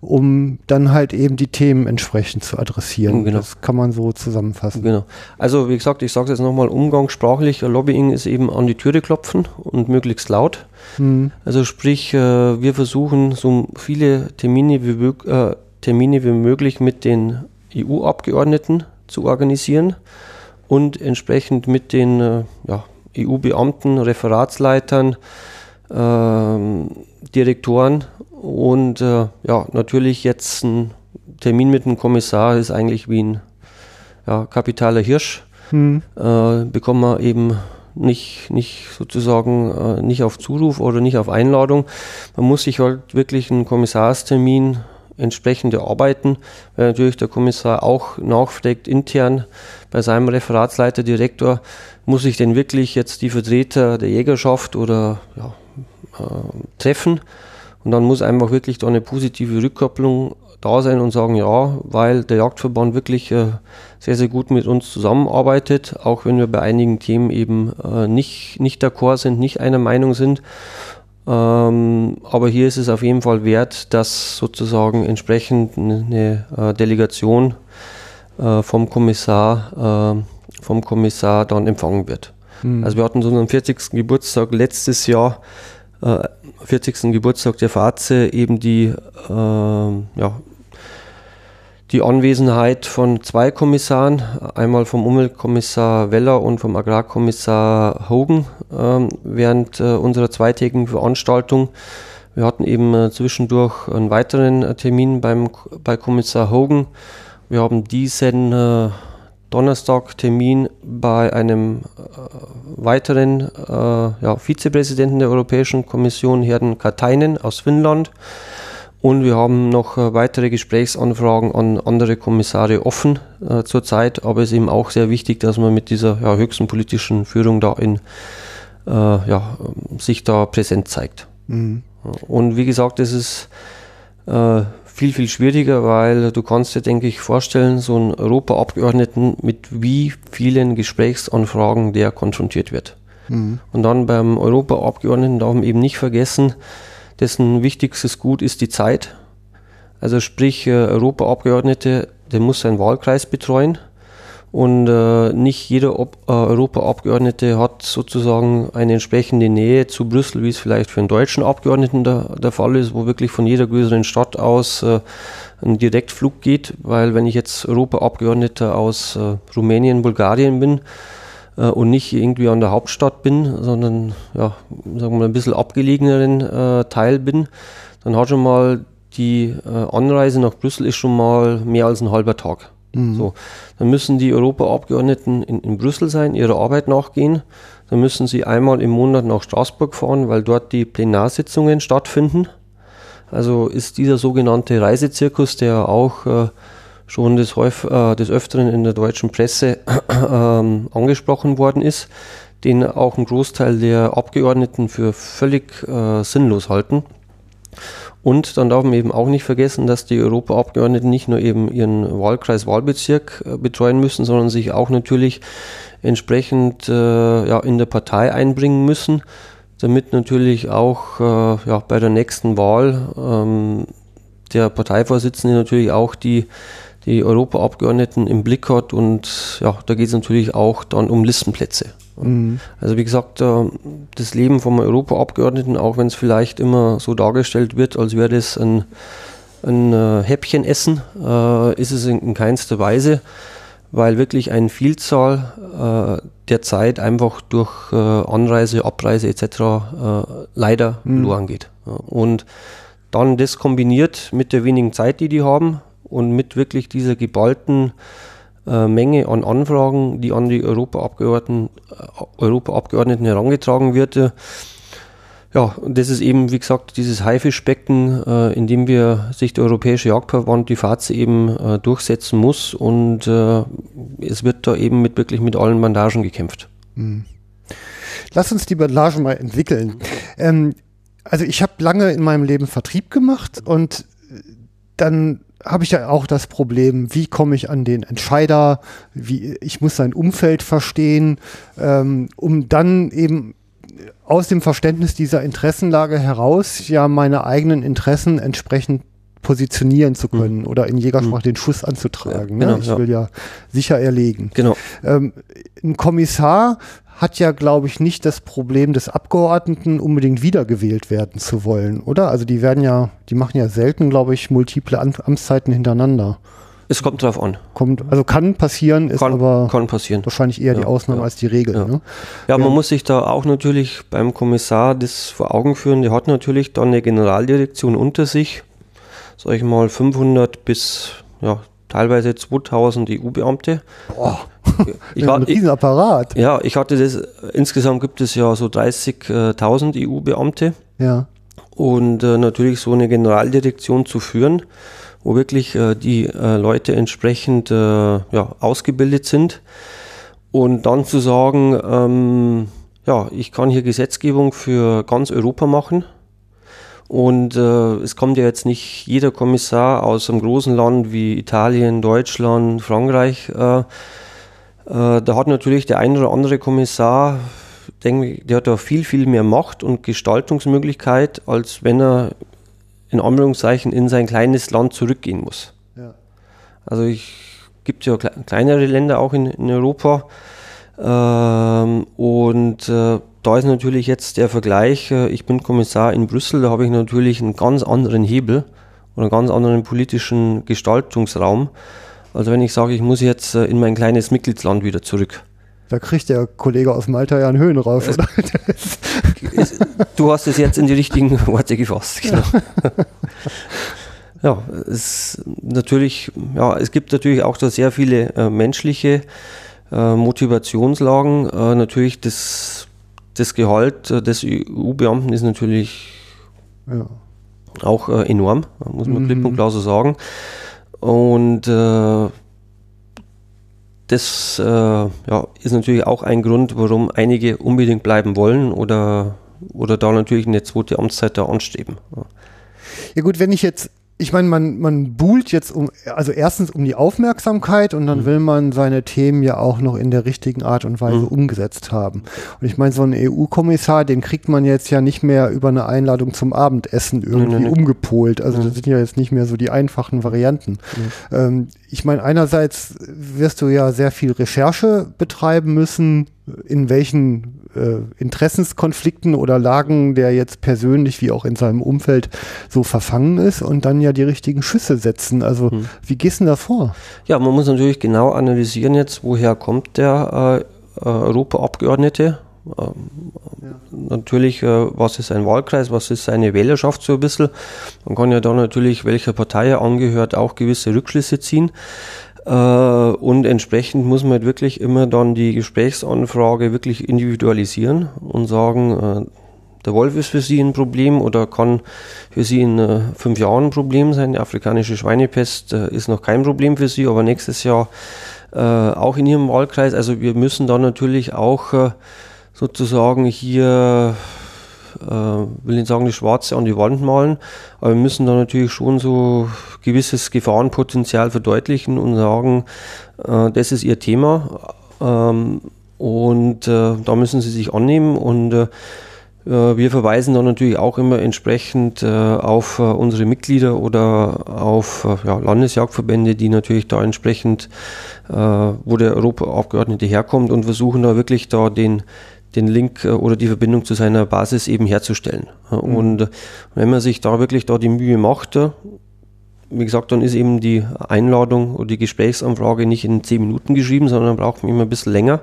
Um dann halt eben die Themen entsprechend zu adressieren.
Genau.
Das kann man so zusammenfassen.
Genau. Also wie gesagt, ich sage es jetzt nochmal umgangssprachlich, Lobbying ist eben an die Türe klopfen und möglichst laut. Mhm. Also sprich, äh, wir versuchen so viele Termine wie, äh, Termine wie möglich mit den EU-Abgeordneten zu organisieren und entsprechend mit den äh, ja, EU-Beamten, Referatsleitern, äh, Direktoren und äh, ja, natürlich jetzt ein Termin mit dem Kommissar ist eigentlich wie ein ja, kapitaler Hirsch. Hm. Äh, bekommen wir eben nicht, nicht sozusagen äh, nicht auf Zuruf oder nicht auf Einladung. Man muss sich halt wirklich einen Kommissarstermin entsprechend erarbeiten, weil natürlich der Kommissar auch nachfragt intern bei seinem Referatsleiter, Direktor, muss ich denn wirklich jetzt die Vertreter der Jägerschaft oder ja, äh, treffen? Und dann muss einfach wirklich da eine positive Rückkopplung da sein und sagen, ja, weil der Jagdverband wirklich äh, sehr, sehr gut mit uns zusammenarbeitet, auch wenn wir bei einigen Themen eben äh, nicht, nicht d'accord sind, nicht einer Meinung sind. Ähm, aber hier ist es auf jeden Fall wert, dass sozusagen entsprechend eine äh, Delegation äh, vom Kommissar, äh, vom Kommissar dann empfangen wird. Mhm. Also wir hatten so einen 40. Geburtstag letztes Jahr 40. Äh, Geburtstag der FAZE eben die, äh, ja, die Anwesenheit von zwei Kommissaren, einmal vom Umweltkommissar Weller und vom Agrarkommissar Hogan äh, während äh, unserer zweitägigen Veranstaltung. Wir hatten eben äh, zwischendurch einen weiteren äh, Termin beim, bei Kommissar Hogan. Wir haben diesen Donnerstag Termin bei einem äh, weiteren äh, ja, Vizepräsidenten der Europäischen Kommission, Herrn Katainen aus Finnland. Und wir haben noch äh, weitere Gesprächsanfragen an andere Kommissare offen äh, zurzeit. Aber es ist eben auch sehr wichtig, dass man mit dieser ja, höchsten politischen Führung da in, äh, ja, sich da präsent zeigt. Mhm. Und wie gesagt, es ist äh, viel, viel schwieriger, weil du kannst dir, denke ich, vorstellen, so einen Europaabgeordneten mit wie vielen Gesprächsanfragen der konfrontiert wird. Mhm. Und dann beim Europaabgeordneten darf man eben nicht vergessen, dessen wichtigstes Gut ist die Zeit. Also sprich, äh, Europaabgeordnete, der muss seinen Wahlkreis betreuen und äh, nicht jeder Ob äh, Europaabgeordnete hat sozusagen eine entsprechende Nähe zu Brüssel, wie es vielleicht für einen deutschen Abgeordneten der, der Fall ist, wo wirklich von jeder größeren Stadt aus äh, ein Direktflug geht. Weil wenn ich jetzt Europaabgeordneter aus äh, Rumänien, Bulgarien bin äh, und nicht irgendwie an der Hauptstadt bin, sondern ja, sagen wir mal ein bisschen abgelegeneren äh, Teil bin, dann hat schon mal die Anreise nach Brüssel ist schon mal mehr als ein halber Tag. Mhm. So, dann müssen die Europaabgeordneten in, in Brüssel sein, ihrer Arbeit nachgehen. Dann müssen sie einmal im Monat nach Straßburg fahren, weil dort die Plenarsitzungen stattfinden. Also ist dieser sogenannte Reisezirkus, der auch äh, schon des, Häuf äh, des Öfteren in der deutschen Presse äh, angesprochen worden ist, den auch ein Großteil der Abgeordneten für völlig äh, sinnlos halten. Und dann darf man eben auch nicht vergessen, dass die Europaabgeordneten nicht nur eben ihren Wahlkreis, Wahlbezirk äh, betreuen müssen, sondern sich auch natürlich entsprechend äh, ja, in der Partei einbringen müssen, damit natürlich auch äh, ja, bei der nächsten Wahl ähm, der Parteivorsitzende natürlich auch die, die Europaabgeordneten im Blick hat und ja, da geht es natürlich auch dann um Listenplätze. Mhm. Also wie gesagt, das Leben vom Europaabgeordneten, auch wenn es vielleicht immer so dargestellt wird, als wäre das ein, ein äh, Häppchenessen, äh, ist es in, keinster Weise, weil wirklich eine Vielzahl äh, der Zeit einfach durch Anreise, Abreise etc. leider mhm. verloren geht. Und dann das kombiniert mit der wenigen Zeit, die die haben und mit wirklich dieser geballten äh, Menge an Anfragen, die an die Europaabgeordneten, äh, Europaabgeordneten herangetragen wird. Äh, ja, das ist eben, wie gesagt, dieses Haifischbecken, äh, in dem wir sich der Europäische Jagdverband, die FAZE eben äh, durchsetzen muss und äh, es wird da eben mit wirklich mit allen Bandagen gekämpft. Mhm.
Lass uns die Bandagen mal entwickeln. Ähm, also ich habe lange in meinem Leben Vertrieb gemacht und dann habe ich ja auch das Problem, wie komme ich an den Entscheider, wie ich muss sein Umfeld verstehen, ähm, um dann eben aus dem Verständnis dieser Interessenlage heraus ja meine eigenen Interessen entsprechend positionieren zu können mhm. oder in Jägersprache mhm. den Schuss anzutragen. Ja, ne? genau, ne? Ich ja. will ja sicher erlegen.
Genau.
Ähm, ein Kommissar hat ja, glaube ich, nicht das Problem des Abgeordneten unbedingt wiedergewählt werden zu wollen, oder? Also die werden ja, die machen ja selten, glaube ich, multiple Amtszeiten hintereinander.
Es kommt drauf an.
Kommt, also kann passieren, ist
kann,
aber
kann passieren.
wahrscheinlich eher ja, die Ausnahme ja. als die Regel.
Ja,
ne?
ja man muss sich da auch natürlich beim Kommissar das vor Augen führen. Der hat natürlich dann eine Generaldirektion unter sich, sag ich mal 500 bis ja, teilweise 2000 EU-Beamte.
Boah, ich war, ein Riesenapparat.
Ich, ja, ich hatte das, insgesamt gibt es ja so 30.000 EU-Beamte.
Ja.
Und äh, natürlich so eine Generaldirektion zu führen, wo wirklich äh, die äh, Leute entsprechend äh, ja, ausgebildet sind. Und dann zu sagen, ähm, ja, ich kann hier Gesetzgebung für ganz Europa machen. Und äh, es kommt ja jetzt nicht jeder Kommissar aus einem großen Land wie Italien, Deutschland, Frankreich. Äh, äh, da hat natürlich der ein oder andere Kommissar, denke der hat da viel, viel mehr Macht und Gestaltungsmöglichkeit, als wenn er in Anführungszeichen in sein kleines Land zurückgehen muss. Ja. Also ich gibt ja kleinere Länder auch in, in Europa. Ähm, und äh, da ist natürlich jetzt der Vergleich, äh, ich bin Kommissar in Brüssel, da habe ich natürlich einen ganz anderen Hebel oder einen ganz anderen politischen Gestaltungsraum. Also wenn ich sage, ich muss jetzt äh, in mein kleines Mitgliedsland wieder zurück.
Da kriegt der Kollege aus Malta ja einen Höhenrauf. Es,
du hast es jetzt in die richtigen Worte gefasst. Genau. ja, es natürlich, ja, es gibt natürlich auch da sehr viele äh, menschliche äh, Motivationslagen. Äh, natürlich das, das Gehalt äh, des EU-Beamten ist natürlich ja. auch äh, enorm, muss man mhm. klipp und klar so sagen. Und äh, das äh, ja, ist natürlich auch ein Grund, warum einige unbedingt bleiben wollen oder, oder da natürlich eine zweite Amtszeit da anstreben.
Ja. ja gut, wenn ich jetzt ich meine, man, man buhlt jetzt um, also erstens um die Aufmerksamkeit und dann mhm. will man seine Themen ja auch noch in der richtigen Art und Weise mhm. umgesetzt haben. Und ich meine, so einen EU-Kommissar, den kriegt man jetzt ja nicht mehr über eine Einladung zum Abendessen irgendwie nee, nee, umgepolt. Also das sind ja jetzt nicht mehr so die einfachen Varianten. Ähm, ich meine, einerseits wirst du ja sehr viel Recherche betreiben müssen, in welchen äh, Interessenskonflikten oder Lagen der jetzt persönlich wie auch in seinem Umfeld so verfangen ist und dann ja die richtigen Schüsse setzen. Also hm. wie gehst du da vor?
Ja, man muss natürlich genau analysieren jetzt, woher kommt der äh, äh Europaabgeordnete. Ähm, ja. Natürlich, äh, was ist ein Wahlkreis, was ist seine Wählerschaft so ein bisschen. Man kann ja da natürlich, welcher Partei er angehört, auch gewisse Rückschlüsse ziehen. Äh, und entsprechend muss man halt wirklich immer dann die Gesprächsanfrage wirklich individualisieren und sagen, äh, der Wolf ist für Sie ein Problem oder kann für Sie in äh, fünf Jahren ein Problem sein. Die afrikanische Schweinepest ist noch kein Problem für Sie, aber nächstes Jahr auch in Ihrem Wahlkreis. Also wir müssen dann natürlich auch sozusagen hier äh, will nicht sagen, die Schwarze an die Wand malen, aber wir müssen da natürlich schon so gewisses Gefahrenpotenzial verdeutlichen und sagen, äh, das ist ihr Thema ähm, und äh, da müssen sie sich annehmen und äh, äh, wir verweisen dann natürlich auch immer entsprechend äh, auf unsere Mitglieder oder auf ja, Landesjagdverbände, die natürlich da entsprechend, wo der Europaabgeordnete herkommt und versuchen da wirklich da den, den Link äh, oder die Verbindung zu seiner Basis eben herzustellen. Mhm. Und äh, wenn man sich da wirklich da die Mühe macht, äh, wie gesagt, dann ist eben die Einladung oder die Gesprächsanfrage nicht in zehn Minuten geschrieben, sondern braucht man immer ein bisschen länger.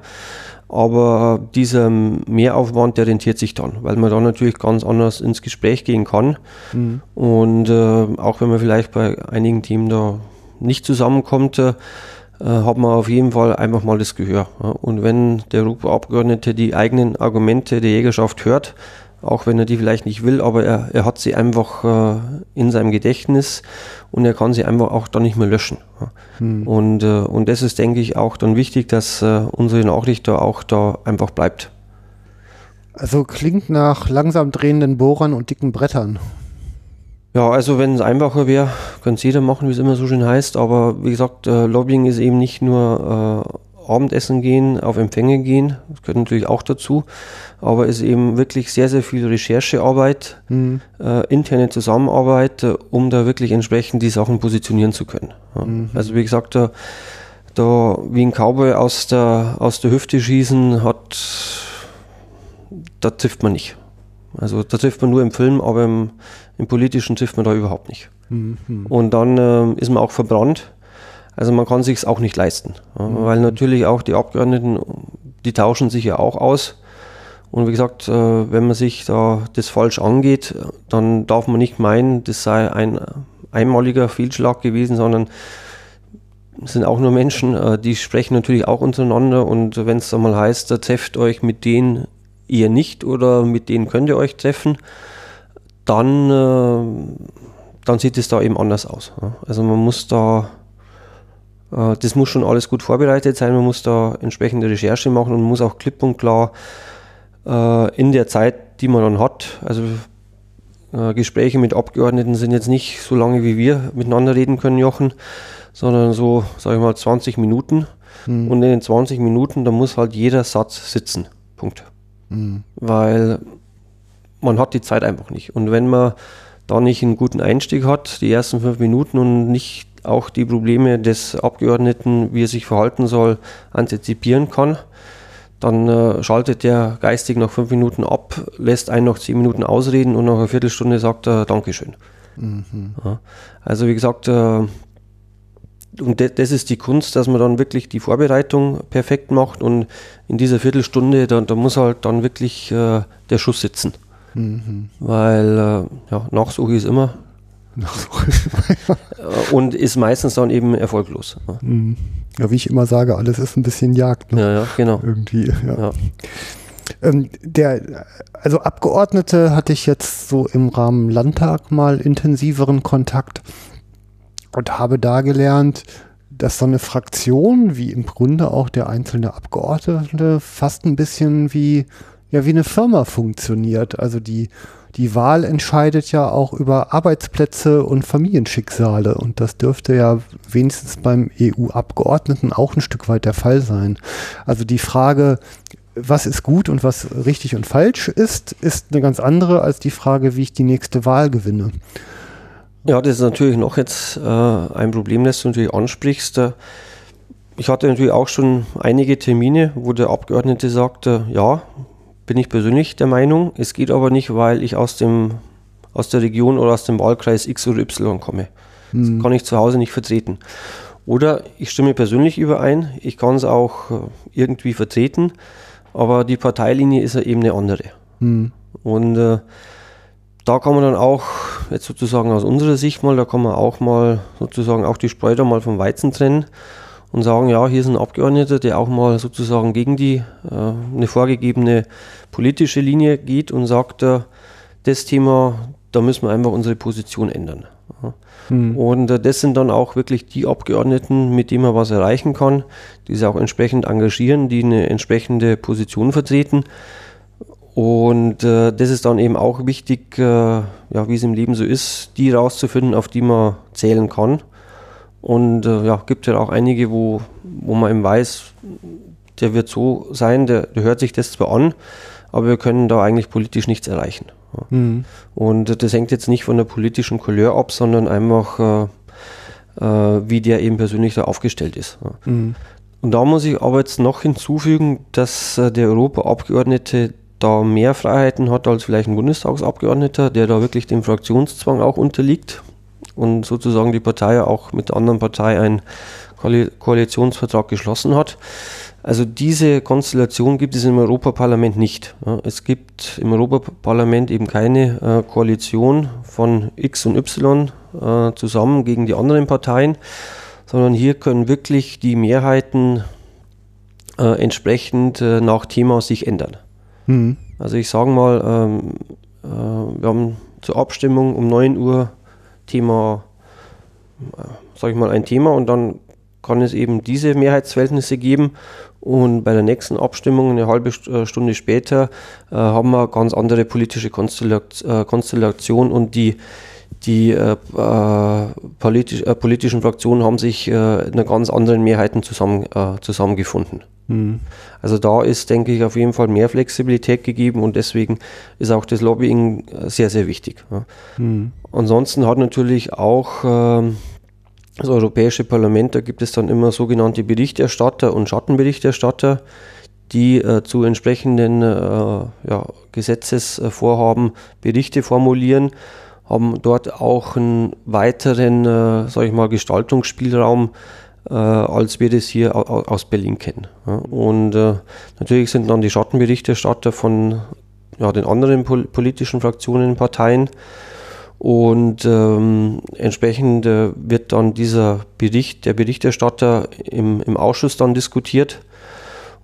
Aber dieser Mehraufwand, der rentiert sich dann, weil man dann natürlich ganz anders ins Gespräch gehen kann. Mhm. Und äh, auch wenn man vielleicht bei einigen Themen da nicht zusammenkommt, äh, äh, hat man auf jeden Fall einfach mal das Gehör. Und wenn der Europaabgeordnete die eigenen Argumente der Jägerschaft hört, auch wenn er die vielleicht nicht will, aber er, er hat sie einfach äh, in seinem Gedächtnis und er kann sie einfach auch dann nicht mehr löschen. Hm. Und, äh, und das ist, denke ich, auch dann wichtig, dass äh, unsere Nachricht da auch da einfach bleibt.
Also klingt nach langsam drehenden Bohrern und dicken Brettern.
Ja, also wenn es einfacher wäre, könnte es jeder machen, wie es immer so schön heißt. Aber wie gesagt, äh, Lobbying ist eben nicht nur Abendessen gehen, auf Empfänge gehen, das gehört natürlich auch dazu, aber es ist eben wirklich sehr, sehr viel Recherchearbeit, mhm. äh, interne Zusammenarbeit, äh, um da wirklich entsprechend die Sachen positionieren zu können. Ja. Mhm. Also wie gesagt, da, da wie ein Cowboy aus der, aus der Hüfte schießen hat, da trifft man nicht. Also da trifft man nur im Film, aber im, im Politischen trifft man da überhaupt nicht. Mhm. Und dann äh, ist man auch verbrannt. Also man kann sich auch nicht leisten, mhm. weil natürlich auch die Abgeordneten, die tauschen sich ja auch aus. Und wie gesagt, äh, wenn man sich da das falsch angeht, dann darf man nicht meinen, das sei ein einmaliger Fehlschlag gewesen, sondern es sind auch nur Menschen, äh, die sprechen natürlich auch untereinander und wenn es dann mal heißt, da trefft euch mit denen ihr nicht oder mit denen könnt ihr euch treffen, dann, äh, dann sieht es da eben anders aus. Also man muss da, äh, das muss schon alles gut vorbereitet sein, man muss da entsprechende Recherche machen und muss auch klipp und klar äh, in der Zeit, die man dann hat, also Gespräche mit Abgeordneten sind jetzt nicht so lange, wie wir miteinander reden können, Jochen, sondern so, sage ich mal, 20 Minuten. Mhm. Und in den 20 Minuten, da muss halt jeder Satz sitzen. Punkt. Mhm. Weil man hat die Zeit einfach nicht. Und wenn man da nicht einen guten Einstieg hat, die ersten fünf Minuten und nicht auch die Probleme des Abgeordneten, wie er sich verhalten soll, antizipieren kann, dann äh, schaltet der geistig nach fünf Minuten ab, lässt einen noch zehn Minuten ausreden und nach einer Viertelstunde sagt er Dankeschön. Mhm. Ja. Also wie gesagt, äh, und das ist die Kunst, dass man dann wirklich die Vorbereitung perfekt macht und in dieser Viertelstunde, da, da muss halt dann wirklich äh, der Schuss sitzen. Mhm. Weil äh, ja, Nachsuche ist immer. Äh, und ist meistens dann eben erfolglos.
Mhm. Ja, wie ich immer sage, alles ist ein bisschen Jagd.
Ne? Ja, ja, genau.
Irgendwie, ja. ja. Ähm, der, also Abgeordnete hatte ich jetzt so im Rahmen Landtag mal intensiveren Kontakt und habe da gelernt, dass so eine Fraktion, wie im Grunde auch der einzelne Abgeordnete, fast ein bisschen wie, ja, wie eine Firma funktioniert. Also die, die Wahl entscheidet ja auch über Arbeitsplätze und Familienschicksale. Und das dürfte ja wenigstens beim EU-Abgeordneten auch ein Stück weit der Fall sein. Also die Frage, was ist gut und was richtig und falsch ist, ist eine ganz andere als die Frage, wie ich die nächste Wahl gewinne.
Ja, das ist natürlich noch jetzt äh, ein Problem, das du natürlich ansprichst. Äh, ich hatte natürlich auch schon einige Termine, wo der Abgeordnete sagte, ja, bin ich persönlich der Meinung, es geht aber nicht, weil ich aus, dem, aus der Region oder aus dem Wahlkreis X oder Y komme. Das mhm. kann ich zu Hause nicht vertreten. Oder ich stimme persönlich überein, ich kann es auch äh, irgendwie vertreten, aber die Parteilinie ist ja eben eine andere. Mhm. Und äh, da kann man dann auch, jetzt sozusagen aus unserer Sicht mal, da kann man auch mal sozusagen auch die Spreu mal vom Weizen trennen und sagen, ja, hier ist ein Abgeordneter, der auch mal sozusagen gegen die äh, eine vorgegebene politische Linie geht und sagt, äh, das Thema, da müssen wir einfach unsere Position ändern. Ja. Mhm. Und äh, das sind dann auch wirklich die Abgeordneten, mit denen man was erreichen kann, die sich auch entsprechend engagieren, die eine entsprechende Position vertreten. Und äh, das ist dann eben auch wichtig, äh, ja, wie es im Leben so ist, die rauszufinden, auf die man zählen kann. Und äh, ja, gibt ja auch einige, wo, wo man eben weiß, der wird so sein, der, der hört sich das zwar an, aber wir können da eigentlich politisch nichts erreichen. Ja. Mhm. Und das hängt jetzt nicht von der politischen Couleur ab, sondern einfach, äh, äh, wie der eben persönlich da aufgestellt ist. Ja. Mhm. Und da muss ich aber jetzt noch hinzufügen, dass äh, der Europaabgeordnete da mehr Freiheiten hat als vielleicht ein Bundestagsabgeordneter, der da wirklich dem Fraktionszwang auch unterliegt und sozusagen die Partei auch mit der anderen Partei einen Koalitionsvertrag geschlossen hat. Also diese Konstellation gibt es im Europaparlament nicht. Es gibt im Europaparlament eben keine äh, Koalition von X und Y äh, zusammen gegen die anderen Parteien, sondern hier können wirklich die Mehrheiten äh, entsprechend nach Thema sich ändern. Mhm. Also ich sage mal, ähm, äh, wir haben zur Abstimmung um 9 Uhr Thema, äh, sage ich mal, ein Thema und dann kann es eben diese Mehrheitsverhältnisse geben und bei der nächsten Abstimmung eine halbe äh, Stunde später äh, haben wir ganz andere politische Konstellation, äh, Konstellation und die, die äh, äh, politisch, äh, politischen Fraktionen haben sich äh, in einer ganz anderen Mehrheiten zusammen, zusammengefunden. Mhm. Also da ist, denke ich, auf jeden Fall mehr Flexibilität gegeben und deswegen ist auch das Lobbying äh, sehr, sehr wichtig. Ja. Mhm. Ansonsten hat natürlich auch ähm, das Europäische Parlament, da gibt es dann immer sogenannte Berichterstatter und Schattenberichterstatter, die äh, zu entsprechenden äh, ja, Gesetzesvorhaben Berichte formulieren haben dort auch einen weiteren, äh, sage ich mal, Gestaltungsspielraum, äh, als wir das hier aus Berlin kennen. Ja. Und äh, natürlich sind dann die Schattenberichterstatter von ja, den anderen pol politischen Fraktionen, Parteien. Und ähm, entsprechend äh, wird dann dieser Bericht, der Berichterstatter im, im Ausschuss dann diskutiert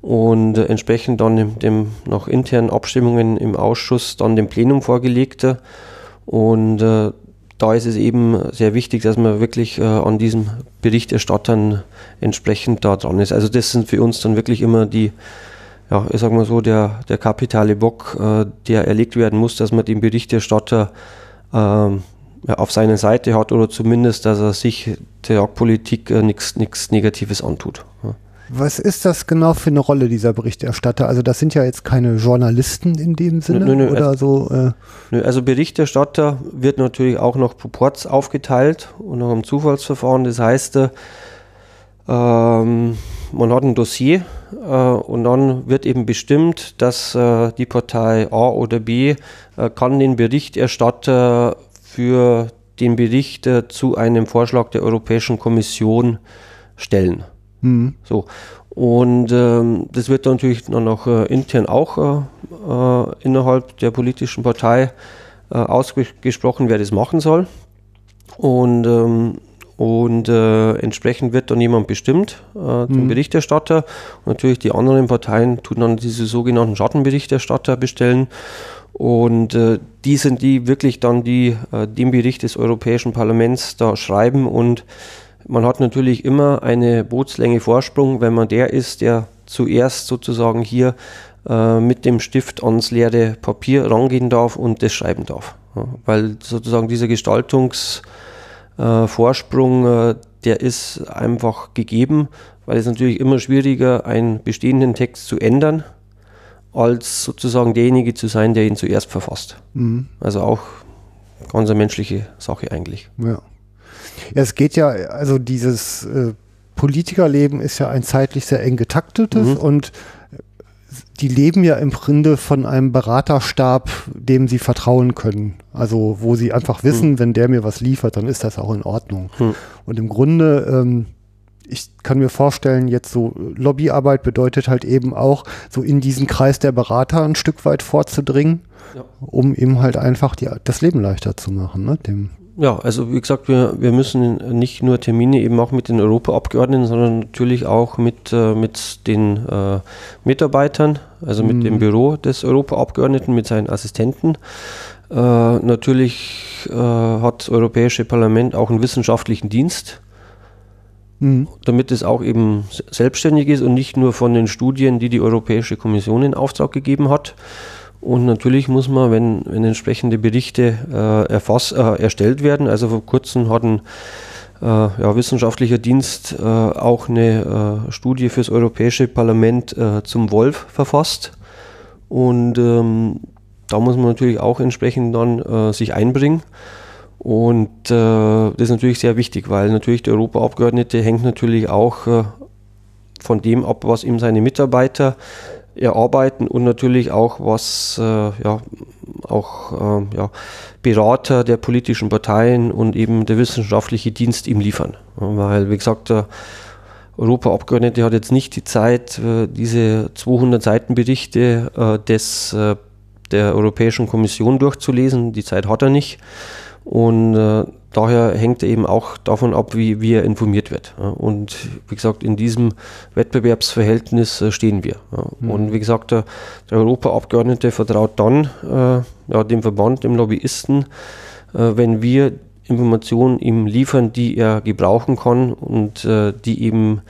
und äh, entsprechend dann dem, dem nach internen Abstimmungen im Ausschuss dann dem Plenum vorgelegt. Und äh, da ist es eben sehr wichtig, dass man wirklich äh, an diesen Berichterstattern entsprechend da dran ist. Also das sind für uns dann wirklich immer die, ja, ich sag mal so, der, der kapitale Bock, äh, der erlegt werden muss, dass man den Berichterstatter ähm, ja, auf seiner Seite hat oder zumindest, dass er sich der Jagdpolitik äh, nichts Negatives antut. Ja.
Was ist das genau für eine Rolle dieser Berichterstatter? Also das sind ja jetzt keine Journalisten in dem Sinne nö, nö, oder
also, so. Äh nö, also Berichterstatter wird natürlich auch noch Proports aufgeteilt und noch im Zufallsverfahren. Das heißt, äh, man hat ein Dossier äh, und dann wird eben bestimmt, dass äh, die Partei A oder B äh, kann den Berichterstatter für den Bericht äh, zu einem Vorschlag der Europäischen Kommission stellen. Mhm. So. Und ähm, das wird dann natürlich dann auch äh, intern auch äh, äh, innerhalb der politischen Partei äh, ausgesprochen, wer das machen soll. Und, ähm, und äh, entsprechend wird dann jemand bestimmt äh, zum mhm. Berichterstatter. Und natürlich die anderen Parteien tun dann diese sogenannten Schattenberichterstatter bestellen. Und äh, die sind die wirklich dann, die äh, den Bericht des Europäischen Parlaments da schreiben und man hat natürlich immer eine Bootslänge Vorsprung, wenn man der ist, der zuerst sozusagen hier äh, mit dem Stift ans leere Papier rangehen darf und das schreiben darf. Ja, weil sozusagen dieser Gestaltungsvorsprung, äh, äh, der ist einfach gegeben, weil es natürlich immer schwieriger, einen bestehenden Text zu ändern, als sozusagen derjenige zu sein, der ihn zuerst verfasst. Mhm. Also auch ganz eine menschliche Sache eigentlich.
Ja. Ja, es geht ja, also dieses äh, Politikerleben ist ja ein zeitlich sehr eng getaktetes mhm. und die leben ja im Grunde von einem Beraterstab, dem sie vertrauen können. Also wo sie einfach wissen, mhm. wenn der mir was liefert, dann ist das auch in Ordnung. Mhm. Und im Grunde, ähm, ich kann mir vorstellen, jetzt so Lobbyarbeit bedeutet halt eben auch, so in diesen Kreis der Berater ein Stück weit vorzudringen, ja. um ihm halt einfach die, das Leben leichter zu machen, ne? dem
ja, also wie gesagt, wir, wir müssen nicht nur Termine eben auch mit den Europaabgeordneten, sondern natürlich auch mit, äh, mit den äh, Mitarbeitern, also mit mhm. dem Büro des Europaabgeordneten, mit seinen Assistenten. Äh, natürlich äh, hat das Europäische Parlament auch einen wissenschaftlichen Dienst, mhm. damit es auch eben selbstständig ist und nicht nur von den Studien, die die Europäische Kommission in Auftrag gegeben hat. Und natürlich muss man, wenn, wenn entsprechende Berichte äh, erfass, äh, erstellt werden, also vor kurzem hat ein äh, ja, wissenschaftlicher Dienst äh, auch eine äh, Studie fürs Europäische Parlament äh, zum Wolf verfasst. Und ähm, da muss man natürlich auch entsprechend dann sich einbringen. Und das ist natürlich sehr wichtig, weil natürlich der Europaabgeordnete hängt natürlich auch von dem ab, was ihm seine Mitarbeiter erarbeiten und natürlich auch was äh, ja auch äh, ja, Berater der politischen Parteien und eben der wissenschaftliche Dienst ihm liefern. Weil, wie gesagt, der Europaabgeordnete hat jetzt nicht die Zeit, äh, diese 200 Seiten Berichte äh, des, äh, der Europäischen Kommission durchzulesen. Die Zeit hat er nicht. Und daher hängt er eben auch davon ab, wie, wie er informiert wird. Und wie gesagt, in diesem Wettbewerbsverhältnis äh, stehen wir. Mhm. Und wie gesagt, der, der Europaabgeordnete vertraut dann äh, ja, dem Verband, dem Lobbyisten, äh, wenn wir Informationen ihm liefern, die er gebrauchen kann und äh, die eben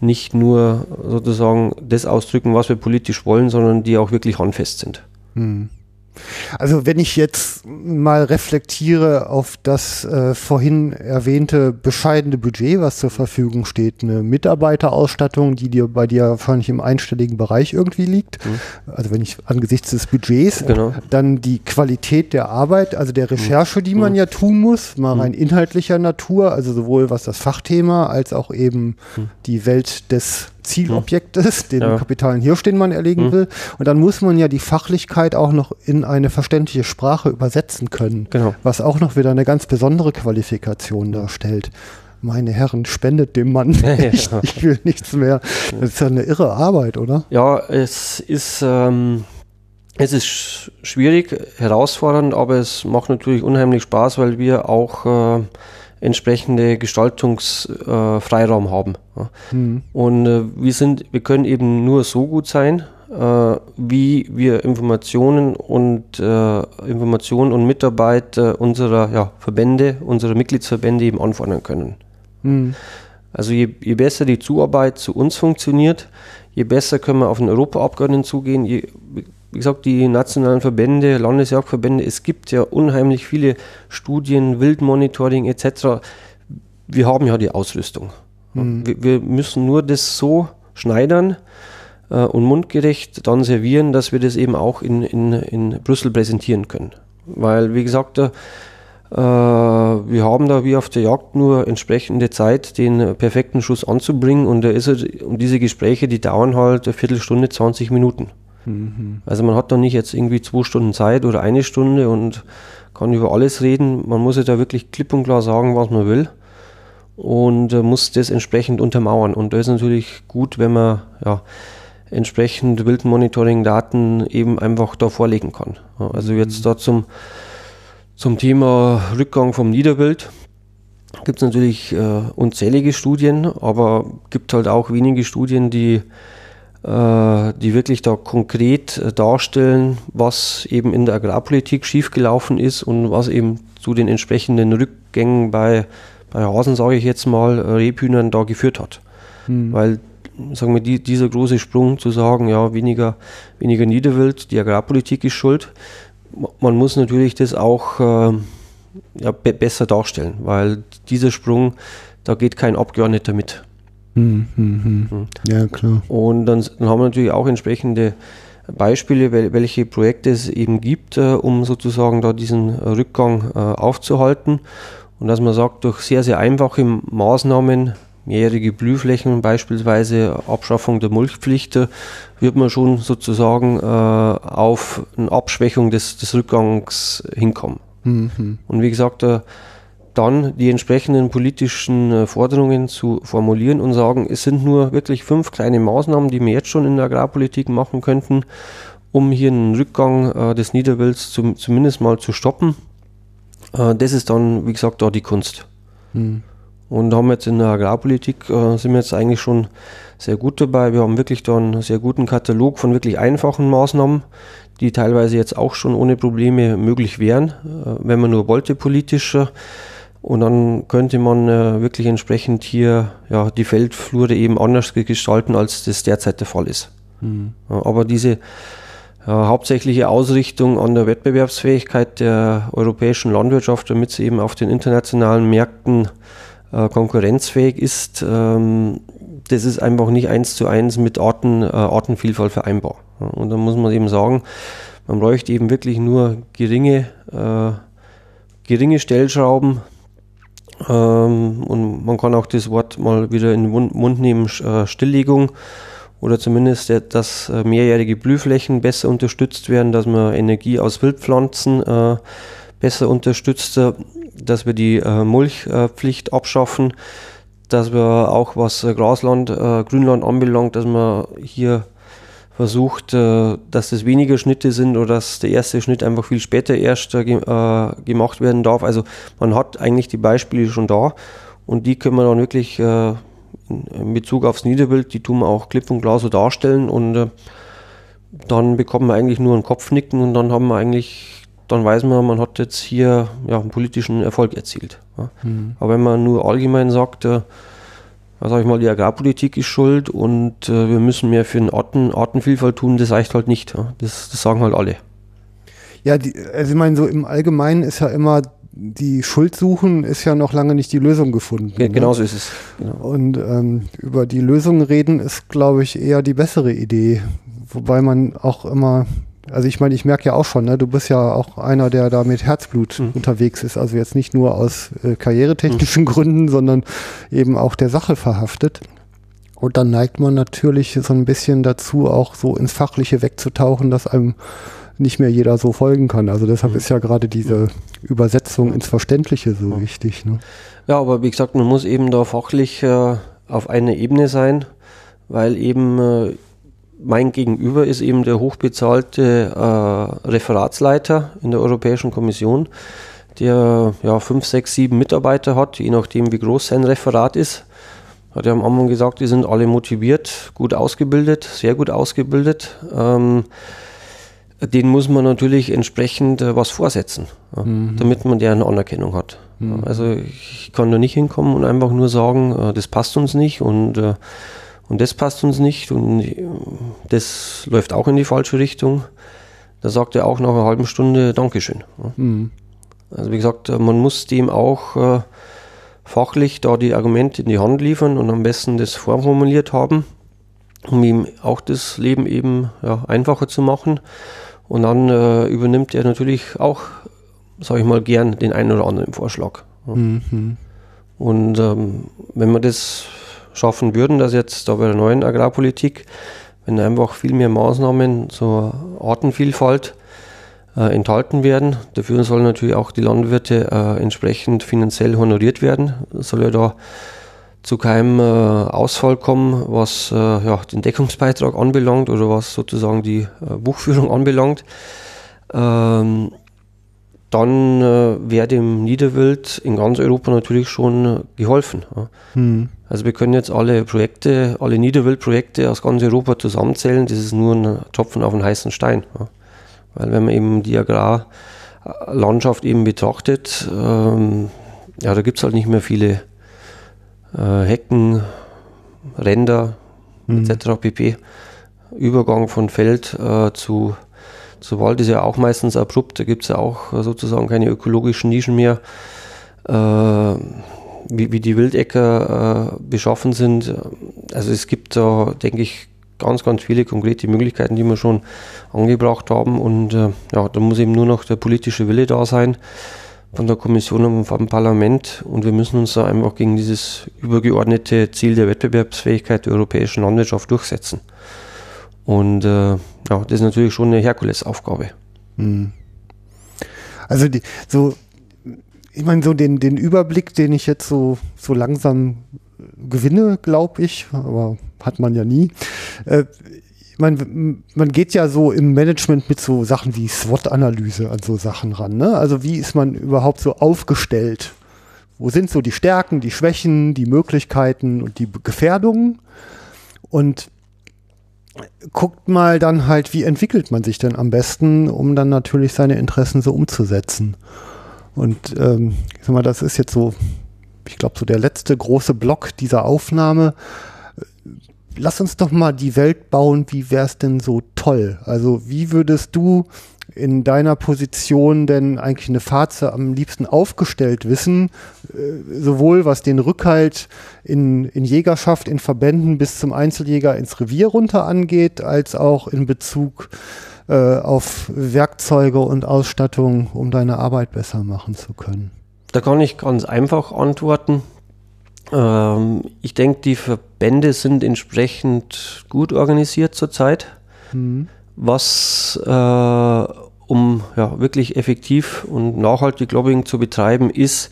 nicht nur sozusagen das ausdrücken, was wir politisch wollen, sondern die auch wirklich handfest sind. Mhm.
Also wenn ich jetzt mal reflektiere auf das äh, vorhin erwähnte bescheidene Budget, was zur Verfügung steht, eine Mitarbeiterausstattung, die dir bei dir wahrscheinlich im einstelligen Bereich irgendwie liegt, mhm. also wenn ich angesichts des Budgets, genau. dann die Qualität der Arbeit, also der Recherche, die man mhm. ja tun muss, mal mhm. rein inhaltlicher Natur, also sowohl was das Fachthema als auch eben mhm. die Welt des Zielobjektes, den ja. kapitalen Hirsch, den man erlegen mhm. will. Und dann muss man ja die Fachlichkeit auch noch in eine verständliche Sprache übersetzen können, genau. was auch noch wieder eine ganz besondere Qualifikation darstellt. Meine Herren, spendet dem Mann. Ja, ich, ich, will nichts mehr. Das ist ja eine irre Arbeit, oder?
Ja, es ist, ähm, es ist schwierig, herausfordernd, aber es macht natürlich unheimlich Spaß, weil wir auch äh, entsprechende Gestaltungsfreiraum äh, haben. Ja. Mhm. Und äh, wir sind, wir können eben nur so gut sein, äh, wie wir Informationen und äh, Informationen und Mitarbeit äh, unserer ja, Verbände, unserer Mitgliedsverbände eben anfordern können. Mhm. Also je, je, besser die Zuarbeit zu uns funktioniert, je besser können wir auf den Europaabgeordneten zugehen, je, wie gesagt, die nationalen Verbände, Landesjagdverbände, es gibt ja unheimlich viele Studien, Wildmonitoring etc. Wir haben ja die Ausrüstung. Mhm. Wir, wir, müssen nur das so schneidern äh, und mundgerecht dann servieren, dass wir das eben auch in, in, in Brüssel präsentieren können. Weil, wie gesagt, äh, wir haben da wie auf der Jagd nur entsprechende Zeit, den perfekten Schuss anzubringen und, da ist und diese Gespräche, die dauern halt eine Viertelstunde, 20 Minuten. Mhm. Also man hat da nicht jetzt irgendwie zwei Stunden Zeit oder eine Stunde und kann über alles reden. Man muss ja da wirklich klipp und klar sagen, was man will und äh, muss das entsprechend untermauern. Und da ist natürlich gut, wenn man ja, entsprechend Wildmonitoring-Daten eben einfach da vorlegen kann. Also jetzt mhm. da zum, zum Thema Rückgang vom Niederwild gibt es natürlich äh, unzählige Studien, aber gibt halt auch wenige Studien, die die wirklich da konkret äh, darstellen, was eben in der Agrarpolitik schiefgelaufen ist und was eben zu den entsprechenden Rückgängen bei, bei Hasen, sage ich jetzt mal, äh, Rebhühnern da geführt hat. Hm. Weil, sagen wir, die, dieser große Sprung zu sagen, ja, weniger, weniger Niederwild, die Agrarpolitik ist schuld, man muss natürlich das auch äh, ja, be besser darstellen, weil dieser Sprung, da geht kein Abgeordneter mit. Hm, hm, hm. hm. Ja, klar. Und dann, dann, haben wir natürlich auch entsprechende Beispiele, wel, welche Projekte es eben gibt, äh, um sozusagen da diesen Rückgang äh, aufzuhalten. Und dass man sagt, durch sehr, sehr einfache Maßnahmen, mehrjährige Blühflächen, beispielsweise Abschaffung der Mulchpflicht, äh, wird man schon sozusagen äh, auf eine Abschwächung des, des Rückgangs hinkommen. Und wie gesagt, äh, dann die entsprechenden politischen äh, Forderungen zu formulieren und sagen, es sind nur wirklich fünf kleine Maßnahmen, die wir jetzt schon in der Agrarpolitik machen könnten, um hier einen Rückgang äh, des Niederwilds zum, zumindest mal zu stoppen. Äh, das ist dann, wie gesagt, da die Kunst. Mhm. Und haben jetzt in der Agrarpolitik, äh, sind wir jetzt eigentlich schon sehr gut dabei. Wir haben wirklich da einen sehr guten Katalog von wirklich einfachen Maßnahmen, die teilweise jetzt auch schon ohne Probleme möglich wären, äh, wenn man nur wollte politisch. Und dann könnte man äh, wirklich entsprechend hier ja, die Feldflure eben anders gestalten, als das derzeit der Fall ist. Mhm. aber diese ja, hauptsächliche Ausrichtung an der Wettbewerbsfähigkeit der europäischen Landwirtschaft, damit sie eben auf den internationalen Märkten äh, konkurrenzfähig ist, ähm, das ist einfach nicht eins zu eins mit Arten, äh, Artenvielfalt vereinbar. Und da muss man eben sagen, man bräuchte eben wirklich nur geringe, äh, geringe Stellschrauben, ähm, und man kann auch das Wort mal wieder in den Mund nehmen, äh, Stilllegung. Oder zumindest, dass äh, mehrjährige Blühflächen besser unterstützt werden, dass man Energie aus Wildpflanzen äh, besser unterstützt, äh, dass wir die äh, Mulchpflicht abschaffen, dass wir auch was äh, Grasland, Grünland anbelangt, dass man hier versucht, äh, dass das weniger Schnitte sind oder dass der erste Schnitt einfach viel später erst äh, gemacht werden darf. Also man hat eigentlich die Beispiele schon da und die können wir dann wirklich äh, in Bezug aufs Niederbild, die tun wir auch klipp und klar so darstellen und dann bekommen wir eigentlich nur ein Kopfnicken und dann haben wir eigentlich, dann weiß man, man hat jetzt hier ja, einen politischen Erfolg erzielt. Mhm. Aber wenn man nur allgemein sagt, ja, sag ich mal, die Agrarpolitik ist schuld und äh, wir müssen mehr für den Arten, Artenvielfalt tun, das reicht halt nicht. Ja. Das, das sagen halt alle.
Ja, die, also ich meine, so im Allgemeinen ist ja immer die Schuld suchen ist ja noch lange nicht die Lösung gefunden.
Ja, genau so ist es. Genau.
Und ähm, über die Lösung reden ist, glaube ich, eher die bessere Idee. Wobei man auch immer, also ich meine, ich merke ja auch schon, ne, du bist ja auch einer, der da mit Herzblut mhm. unterwegs ist. Also jetzt nicht nur aus äh, karrieretechnischen mhm. Gründen, sondern eben auch der Sache verhaftet. Und dann neigt man natürlich so ein bisschen dazu, auch so ins Fachliche wegzutauchen, dass einem nicht mehr jeder so folgen kann. Also deshalb mhm. ist ja gerade diese Übersetzung ins Verständliche so mhm. wichtig. Ne?
Ja, aber wie gesagt, man muss eben da fachlich äh, auf einer Ebene sein, weil eben äh, mein Gegenüber ist eben der hochbezahlte äh, Referatsleiter in der Europäischen Kommission, der ja fünf, sechs, sieben Mitarbeiter hat, je nachdem wie groß sein Referat ist. Hat er am Anfang gesagt, die sind alle motiviert, gut ausgebildet, sehr gut ausgebildet. Ähm, den muss man natürlich entsprechend äh, was vorsetzen, ja, mhm. damit man deren Anerkennung hat. Mhm. Also ich kann da nicht hinkommen und einfach nur sagen, äh, das passt uns nicht und, äh, und das passt uns nicht und das läuft auch in die falsche Richtung. Da sagt er auch nach einer halben Stunde Dankeschön. Mhm. Also wie gesagt, man muss dem auch äh, fachlich da die Argumente in die Hand liefern und am besten das vorformuliert haben, um ihm auch das Leben eben ja, einfacher zu machen. Und dann äh, übernimmt er natürlich auch, sage ich mal, gern den einen oder anderen Vorschlag. Mhm. Und ähm, wenn wir das schaffen würden, dass jetzt da bei der neuen Agrarpolitik, wenn einfach viel mehr Maßnahmen zur Artenvielfalt äh, enthalten werden, dafür sollen natürlich auch die Landwirte äh, entsprechend finanziell honoriert werden. Das soll ja da zu keinem äh, Ausfall kommen, was äh, ja, den Deckungsbeitrag anbelangt oder was sozusagen die äh, Buchführung anbelangt. Ähm, dann äh, wäre dem Niederwild in ganz Europa natürlich schon geholfen. Ja. Hm. Also wir können jetzt alle Projekte, alle Niederwildprojekte aus ganz Europa zusammenzählen, das ist nur ein Tropfen auf einen heißen Stein. Ja. Weil wenn man eben die Agrarlandschaft eben betrachtet, ähm, ja, da gibt es halt nicht mehr viele äh, Hecken, Ränder mhm. etc. pp. Übergang von Feld äh, zu, zu Wald ist ja auch meistens abrupt. Da gibt es ja auch sozusagen keine ökologischen Nischen mehr. Äh, wie, wie die Wildäcker äh, beschaffen sind. Also es gibt da, denke ich, ganz, ganz viele konkrete Möglichkeiten, die wir schon angebracht haben. Und äh, ja, da muss eben nur noch der politische Wille da sein von der Kommission und vom Parlament und wir müssen uns da einfach gegen dieses übergeordnete Ziel der Wettbewerbsfähigkeit der europäischen Landwirtschaft durchsetzen. Und äh, ja, das ist natürlich schon eine Herkulesaufgabe. Hm.
Also die, so, ich meine, so den, den Überblick, den ich jetzt so, so langsam gewinne, glaube ich, aber hat man ja nie. Äh, man, man geht ja so im Management mit so Sachen wie SWOT-Analyse an so Sachen ran. Ne? Also wie ist man überhaupt so aufgestellt? Wo sind so die Stärken, die Schwächen, die Möglichkeiten und die Gefährdungen? Und guckt mal dann halt, wie entwickelt man sich denn am besten, um dann natürlich seine Interessen so umzusetzen. Und ähm, ich sag mal, das ist jetzt so, ich glaube, so der letzte große Block dieser Aufnahme lass uns doch mal die Welt bauen, wie wäre es denn so toll? Also wie würdest du in deiner Position denn eigentlich eine Fahrt am liebsten aufgestellt wissen, äh, sowohl was den Rückhalt in, in Jägerschaft, in Verbänden bis zum Einzeljäger ins Revier runter angeht, als auch in Bezug äh, auf Werkzeuge und Ausstattung, um deine Arbeit besser machen zu können?
Da kann ich ganz einfach antworten. Ähm, ich denke, die Verbände sind entsprechend gut organisiert zurzeit, mhm. Was äh, um ja, wirklich effektiv und nachhaltig Lobbying zu betreiben, ist,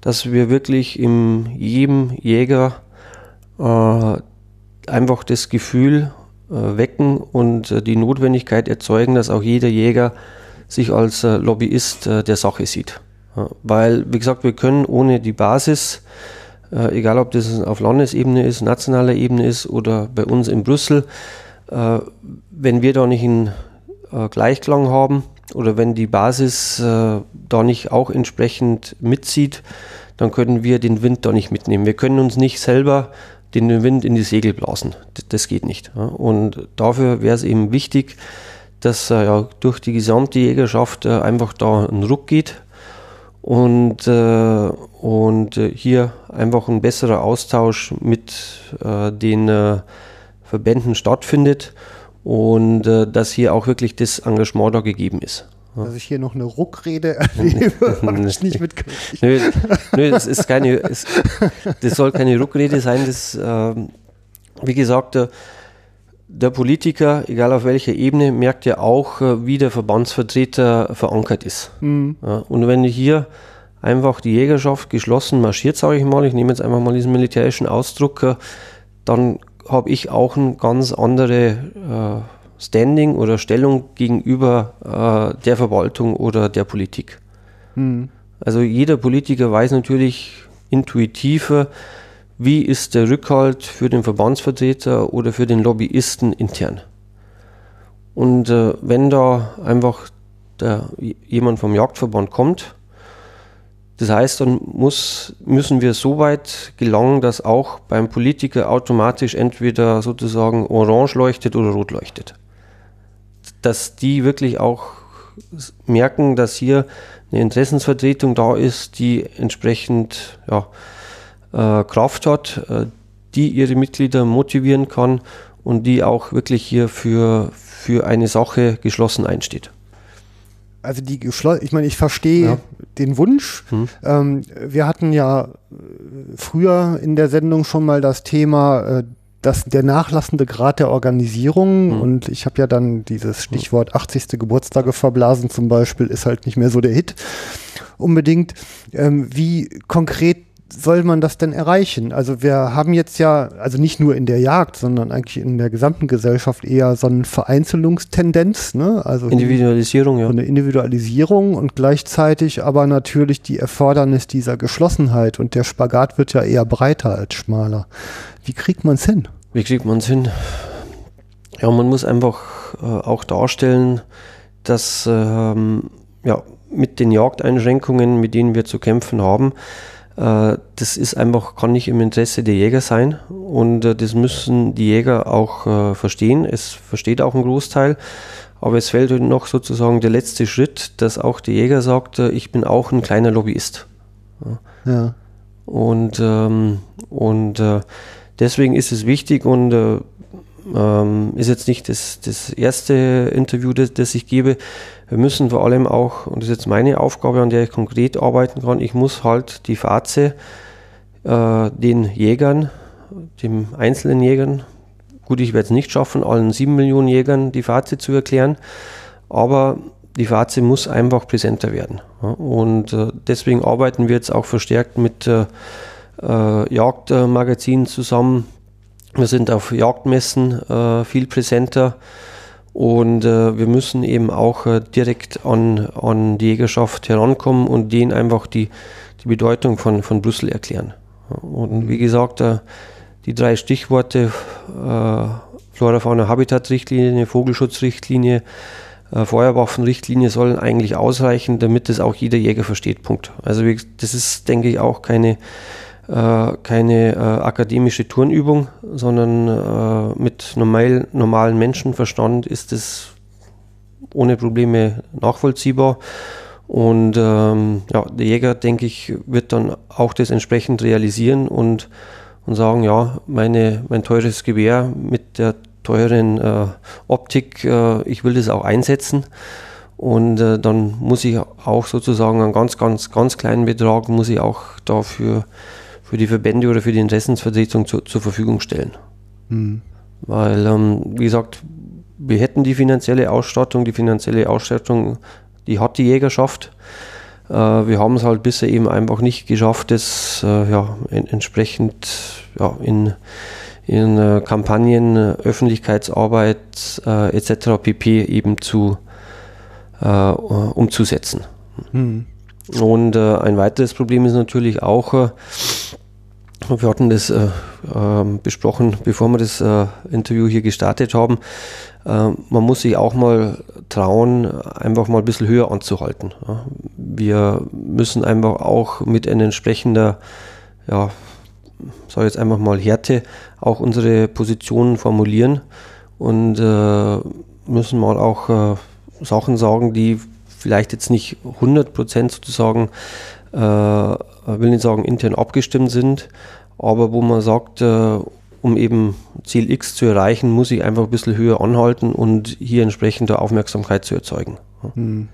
dass wir wirklich in jedem Jäger äh, einfach das Gefühl äh, wecken und äh, die Notwendigkeit erzeugen, dass auch jeder Jäger sich als äh, Lobbyist äh, der Sache sieht. weil, wie gesagt, wir können ohne die Basis äh, egal ob das auf Landesebene ist, nationaler Ebene ist oder bei uns in Brüssel, äh, wenn wir da nicht einen äh, Gleichklang haben oder wenn die Basis äh, da nicht auch entsprechend mitzieht, dann können wir den Wind da nicht mitnehmen. Wir können uns nicht selber den Wind in die Segel blasen. Das, das geht nicht. Ja. Und dafür wäre es eben wichtig, dass äh, ja, durch die gesamte Jägerschaft äh, einfach da ein Ruck geht und, äh, und äh, hier einfach ein besserer Austausch mit den Verbänden stattfindet und äh, dass hier auch wirklich das Engagement da gegeben ist.
Dass ich hier noch eine Ruckrede erlebe, habe ich nicht
mitgekriegt. Nö, nö, das ist keine, es, das soll keine Ruckrede sein, das, ähm, wie gesagt, der, der Politiker, egal auf welcher Ebene, merkt ja auch, äh, wie der Verbandsvertreter verankert ist. Mhm. Ja, und wenn hier einfach die Jägerschaft geschlossen marschiert, sage ich mal, ich nehme jetzt einfach mal diesen militärischen Ausdruck, äh, dann habe ich auch eine ganz andere äh, Standing oder Stellung gegenüber äh, der Verwaltung oder der Politik. Mhm. Also jeder Politiker weiß natürlich intuitiver, wie ist der Rückhalt für den Verbandsvertreter oder für den Lobbyisten intern. Und äh, wenn da einfach der, jemand vom Jagdverband kommt, das heißt, dann muss, müssen wir so weit gelangen, dass auch beim Politiker automatisch entweder sozusagen orange leuchtet oder rot leuchtet. Dass die wirklich auch merken, dass hier eine Interessensvertretung da ist, die entsprechend ja, äh, Kraft hat, äh, die ihre Mitglieder motivieren kann und die auch wirklich hier für, für eine Sache geschlossen einsteht
also die geschlossen, ich meine, ich verstehe ja. den Wunsch. Hm. Ähm, wir hatten ja äh, früher in der Sendung schon mal das Thema, äh, dass der nachlassende Grad der Organisierung hm. und ich habe ja dann dieses Stichwort 80. Geburtstage verblasen zum Beispiel, ist halt nicht mehr so der Hit unbedingt. Ähm, wie konkret soll man das denn erreichen? Also wir haben jetzt ja, also nicht nur in der Jagd, sondern eigentlich in der gesamten Gesellschaft eher so eine Vereinzelungstendenz, ne? Also
Individualisierung, ja.
eine Individualisierung und gleichzeitig aber natürlich die Erfordernis dieser Geschlossenheit und der Spagat wird ja eher breiter als schmaler. Wie kriegt man es hin?
Wie kriegt man es hin? Ja, man muss einfach äh, auch darstellen, dass ähm, ja, mit den Jagdeinschränkungen, mit denen wir zu kämpfen haben, das ist einfach, kann nicht im Interesse der Jäger sein und äh, das müssen die Jäger auch äh, verstehen. Es versteht auch ein Großteil, aber es fällt noch sozusagen der letzte Schritt, dass auch der Jäger sagt, ich bin auch ein kleiner Lobbyist. Ja. Und, ähm, und deswegen ist es wichtig und ähm, ist jetzt nicht das, das erste Interview, das, das ich gebe. Wir müssen vor allem auch, und das ist jetzt meine Aufgabe, an der ich konkret arbeiten kann, ich muss halt die Faze äh, den Jägern, dem einzelnen Jägern, gut, ich werde es nicht schaffen, allen sieben Millionen Jägern die Faze zu erklären, aber die Faze muss einfach präsenter werden. Und äh, deswegen arbeiten wir jetzt auch verstärkt mit äh, äh Jagdmagazinen zusammen, wir sind auf Jagdmessen äh, viel präsenter und äh, wir müssen eben auch äh, direkt an, an die Jägerschaft herankommen und denen einfach die, die Bedeutung von, von Brüssel erklären. Und wie gesagt, äh, die drei Stichworte äh, Flora, Fauna, Habitat-Richtlinie, Vogelschutzrichtlinie, äh, Feuerwaffenrichtlinie sollen eigentlich ausreichen, damit das auch jeder Jäger versteht. Punkt. Also das ist, denke ich, auch keine äh, keine äh, akademische Turnübung, sondern äh, mit normal, normalen Menschenverstand ist es ohne Probleme nachvollziehbar. Und ähm, ja, der Jäger, denke ich, wird dann auch das entsprechend realisieren und, und sagen, ja, meine, mein teures Gewehr mit der teuren äh, Optik, äh, ich will das auch einsetzen. Und äh, dann muss ich auch sozusagen einen ganz, ganz, ganz kleinen Betrag, muss ich auch dafür für die Verbände oder für die Interessensvertretung zu, zur Verfügung stellen. Mhm. Weil, ähm, wie gesagt, wir hätten die finanzielle Ausstattung, die finanzielle Ausstattung, die hat die Jägerschaft. Äh, wir haben es halt bisher eben einfach nicht geschafft, das äh, ja, in, entsprechend ja, in, in äh, Kampagnen, Öffentlichkeitsarbeit äh, etc. pp. eben zu äh, umzusetzen. Mhm. Und äh, ein weiteres Problem ist natürlich auch, wir hatten das äh, äh, besprochen, bevor wir das äh, Interview hier gestartet haben. Äh, man muss sich auch mal trauen, einfach mal ein bisschen höher anzuhalten. Ja. Wir müssen einfach auch mit einer entsprechender, ja, sage jetzt einfach mal Härte, auch unsere Positionen formulieren. Und äh, müssen mal auch äh, Sachen sagen, die vielleicht jetzt nicht 100% sozusagen, äh, will nicht sagen intern abgestimmt sind, aber wo man sagt, äh, um eben Ziel X zu erreichen, muss ich einfach ein bisschen höher anhalten und hier entsprechende Aufmerksamkeit zu erzeugen. Mhm.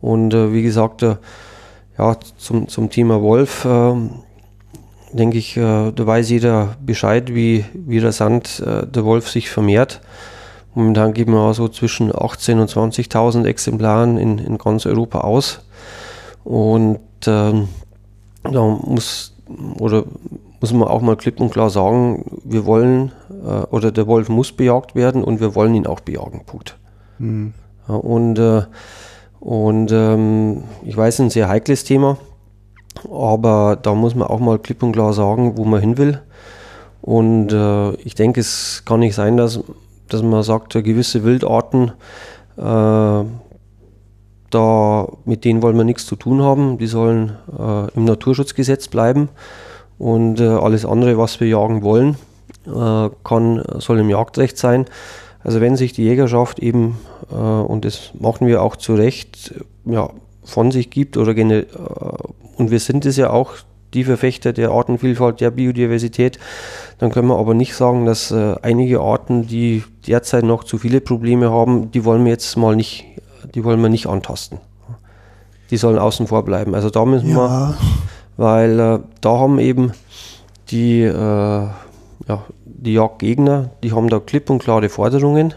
Und äh, wie gesagt, äh, ja, zum, zum Thema Wolf, äh, denke ich, äh, da weiß jeder Bescheid, wie, wie rasant äh, der Wolf sich vermehrt. Momentan geben wir so zwischen 18.000 und 20.000 Exemplaren in, in ganz Europa aus. Und ähm, da muss oder muss man auch mal klipp und klar sagen, wir wollen äh, oder der Wolf muss bejagt werden und wir wollen ihn auch bejagen. Punkt. Mhm. Ja, und äh, und ähm, ich weiß, ein sehr heikles Thema, aber da muss man auch mal klipp und klar sagen, wo man hin will. Und äh, ich denke, es kann nicht sein, dass, dass man sagt, gewisse Wildarten, äh, da, mit denen wollen wir nichts zu tun haben. Die sollen äh, im Naturschutzgesetz bleiben. Und äh, alles andere, was wir jagen wollen, äh, kann, soll im Jagdrecht sein. Also wenn sich die Jägerschaft eben, äh, und das machen wir auch zu Recht, ja, von sich gibt oder äh, und wir sind es ja auch, die Verfechter der Artenvielfalt, der Biodiversität, dann können wir aber nicht sagen, dass äh, einige Arten, die derzeit noch zu viele Probleme haben, die wollen wir jetzt mal nicht, die wollen wir nicht antasten. Die sollen außen vor bleiben. Also da müssen ja. wir weil äh, da haben eben die, äh, ja, die Jagdgegner, die haben da klipp und klare Forderungen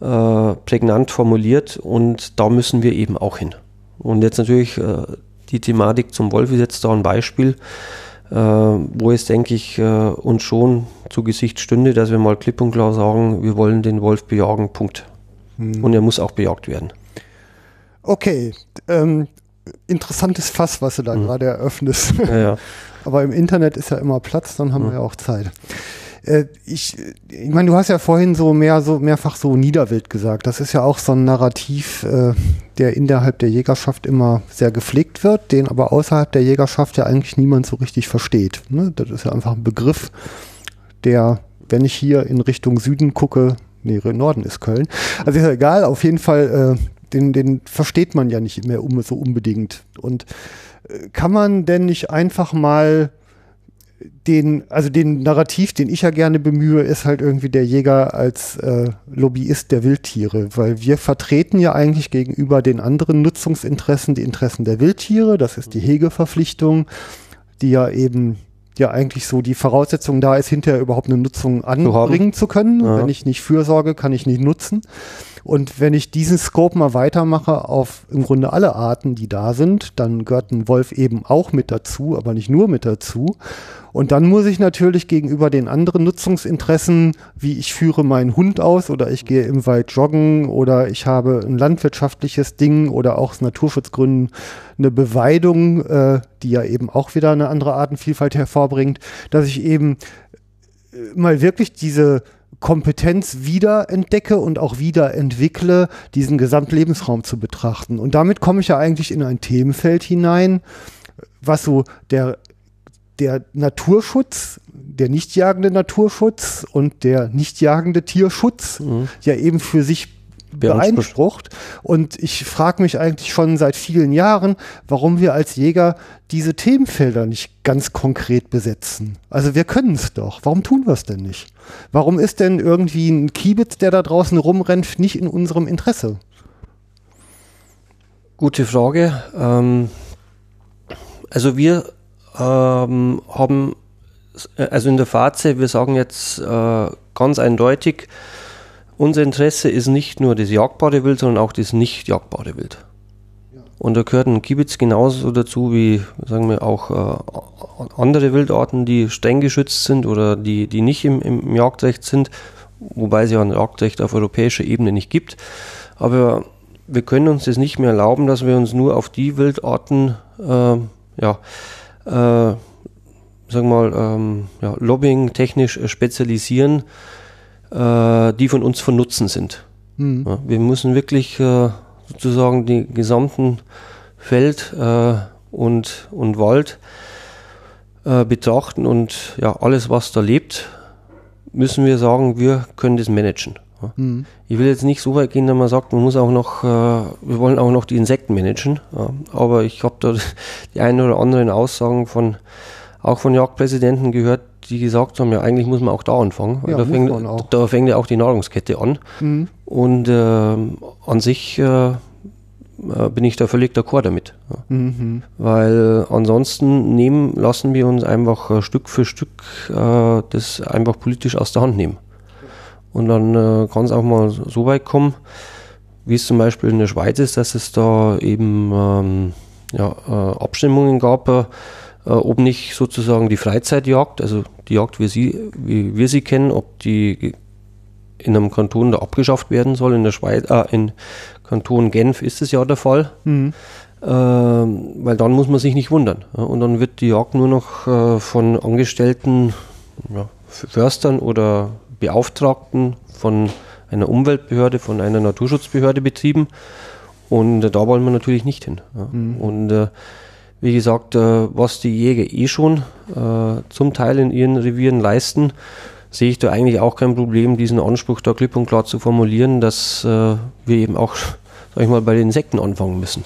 äh, prägnant formuliert und da müssen wir eben auch hin. Und jetzt natürlich äh, die Thematik zum Wolf ist jetzt da ein Beispiel, äh, wo es, denke ich, äh, uns schon zu Gesicht stünde, dass wir mal klipp und klar sagen, wir wollen den Wolf bejagen, Punkt. Hm. Und er muss auch bejagt werden.
Okay, ähm, interessantes Fass, was du da mhm. gerade eröffnest. Ja, ja. Aber im Internet ist ja immer Platz, dann haben mhm. wir ja auch Zeit. Äh, ich, ich meine, du hast ja vorhin so mehr so mehrfach so Niederwild gesagt. Das ist ja auch so ein Narrativ, äh, der innerhalb der Jägerschaft immer sehr gepflegt wird, den aber außerhalb der Jägerschaft ja eigentlich niemand so richtig versteht. Ne? Das ist ja einfach ein Begriff, der, wenn ich hier in Richtung Süden gucke, nee, Norden ist Köln. Also ist ja egal, auf jeden Fall äh, den, den versteht man ja nicht mehr um, so unbedingt. Und äh, kann man denn nicht einfach mal den, also den Narrativ, den ich ja gerne bemühe, ist halt irgendwie der Jäger als äh, Lobbyist der Wildtiere, weil wir vertreten ja eigentlich gegenüber den anderen Nutzungsinteressen die Interessen der Wildtiere, das ist die Hegeverpflichtung, die ja eben ja eigentlich so die Voraussetzung da ist, hinterher überhaupt eine Nutzung anbringen zu, zu können. Ja. Wenn ich nicht fürsorge, kann ich nicht nutzen. Und wenn ich diesen Scope mal weitermache auf im Grunde alle Arten, die da sind, dann gehört ein Wolf eben auch mit dazu, aber nicht nur mit dazu. Und dann muss ich natürlich gegenüber den anderen Nutzungsinteressen, wie ich führe meinen Hund aus oder ich gehe im Wald joggen oder ich habe ein landwirtschaftliches Ding oder auch aus Naturschutzgründen eine Beweidung, äh, die ja eben auch wieder eine andere Artenvielfalt hervorbringt, dass ich eben äh, mal wirklich diese Kompetenz wieder entdecke und auch wieder entwickle, diesen Gesamtlebensraum zu betrachten. Und damit komme ich ja eigentlich in ein Themenfeld hinein, was so der, der Naturschutz, der nicht jagende Naturschutz und der nicht jagende Tierschutz mhm. ja eben für sich beansprucht. Und ich frage mich eigentlich schon seit vielen Jahren, warum wir als Jäger diese Themenfelder nicht ganz konkret besetzen. Also wir können es doch. Warum tun wir es denn nicht? Warum ist denn irgendwie ein Kiebitz, der da draußen rumrennt, nicht in unserem Interesse?
Gute Frage. Ähm, also wir ähm, haben, also in der Phase, wir sagen jetzt äh, ganz eindeutig, unser Interesse ist nicht nur das jagbare Wild, sondern auch das nicht jagbare Wild. Und da gehört ein Kiebitz genauso dazu wie, sagen wir, auch äh, andere Wildarten, die streng geschützt sind oder die, die nicht im, im Jagdrecht sind, wobei es ja ein Jagdrecht auf europäischer Ebene nicht gibt. Aber wir können uns das nicht mehr erlauben, dass wir uns nur auf die Wildarten, äh, ja, äh, sagen mal, ähm, ja, Lobbying technisch spezialisieren, äh, die von uns von Nutzen sind. Mhm. Ja, wir müssen wirklich äh, sozusagen die gesamten Feld äh, und, und Wald äh, betrachten und ja, alles, was da lebt, müssen wir sagen, wir können das managen. Mhm. Ich will jetzt nicht so weit gehen, dass man sagt, man muss auch noch, äh, wir wollen auch noch die Insekten managen. Ja. Aber ich habe da die ein oder anderen Aussagen von auch von Jagdpräsidenten gehört, die gesagt haben, ja eigentlich muss man auch da anfangen. Ja, da, fängt, da, fängt, ja auch die Nahrungskette an. Mhm. Und äh, an sich äh, äh, bin ich da völlig d'accord damit. Mhm. Weil ansonsten nehmen, lassen wir uns einfach äh, Stück für Stück äh, das einfach politisch aus der Hand nehmen. Und dann äh, kann es auch mal so weit kommen, wie es zum Beispiel in der Schweiz ist, dass es da eben ähm, ja, äh, Abstimmungen gab, äh, ob nicht sozusagen die Freizeitjagd, also die Jagd, wie, sie, wie wir sie kennen, ob die in einem Kanton da abgeschafft werden soll. In der Schweiz, äh, in Kanton Genf ist es ja der Fall. Mhm. Äh, weil dann muss man sich nicht wundern. Ja, und dann wird die Jagd nur noch äh, von Angestellten, ja, Förstern oder Beauftragten von einer Umweltbehörde, von einer Naturschutzbehörde betrieben. Und äh, da wollen wir natürlich nicht hin. Ja. Mhm. Und äh, wie gesagt, äh, was die Jäger eh schon äh, zum Teil in ihren Revieren leisten, sehe ich da eigentlich auch kein Problem, diesen Anspruch da klipp und klar zu formulieren, dass äh, wir eben auch, sag ich mal, bei den Insekten anfangen müssen.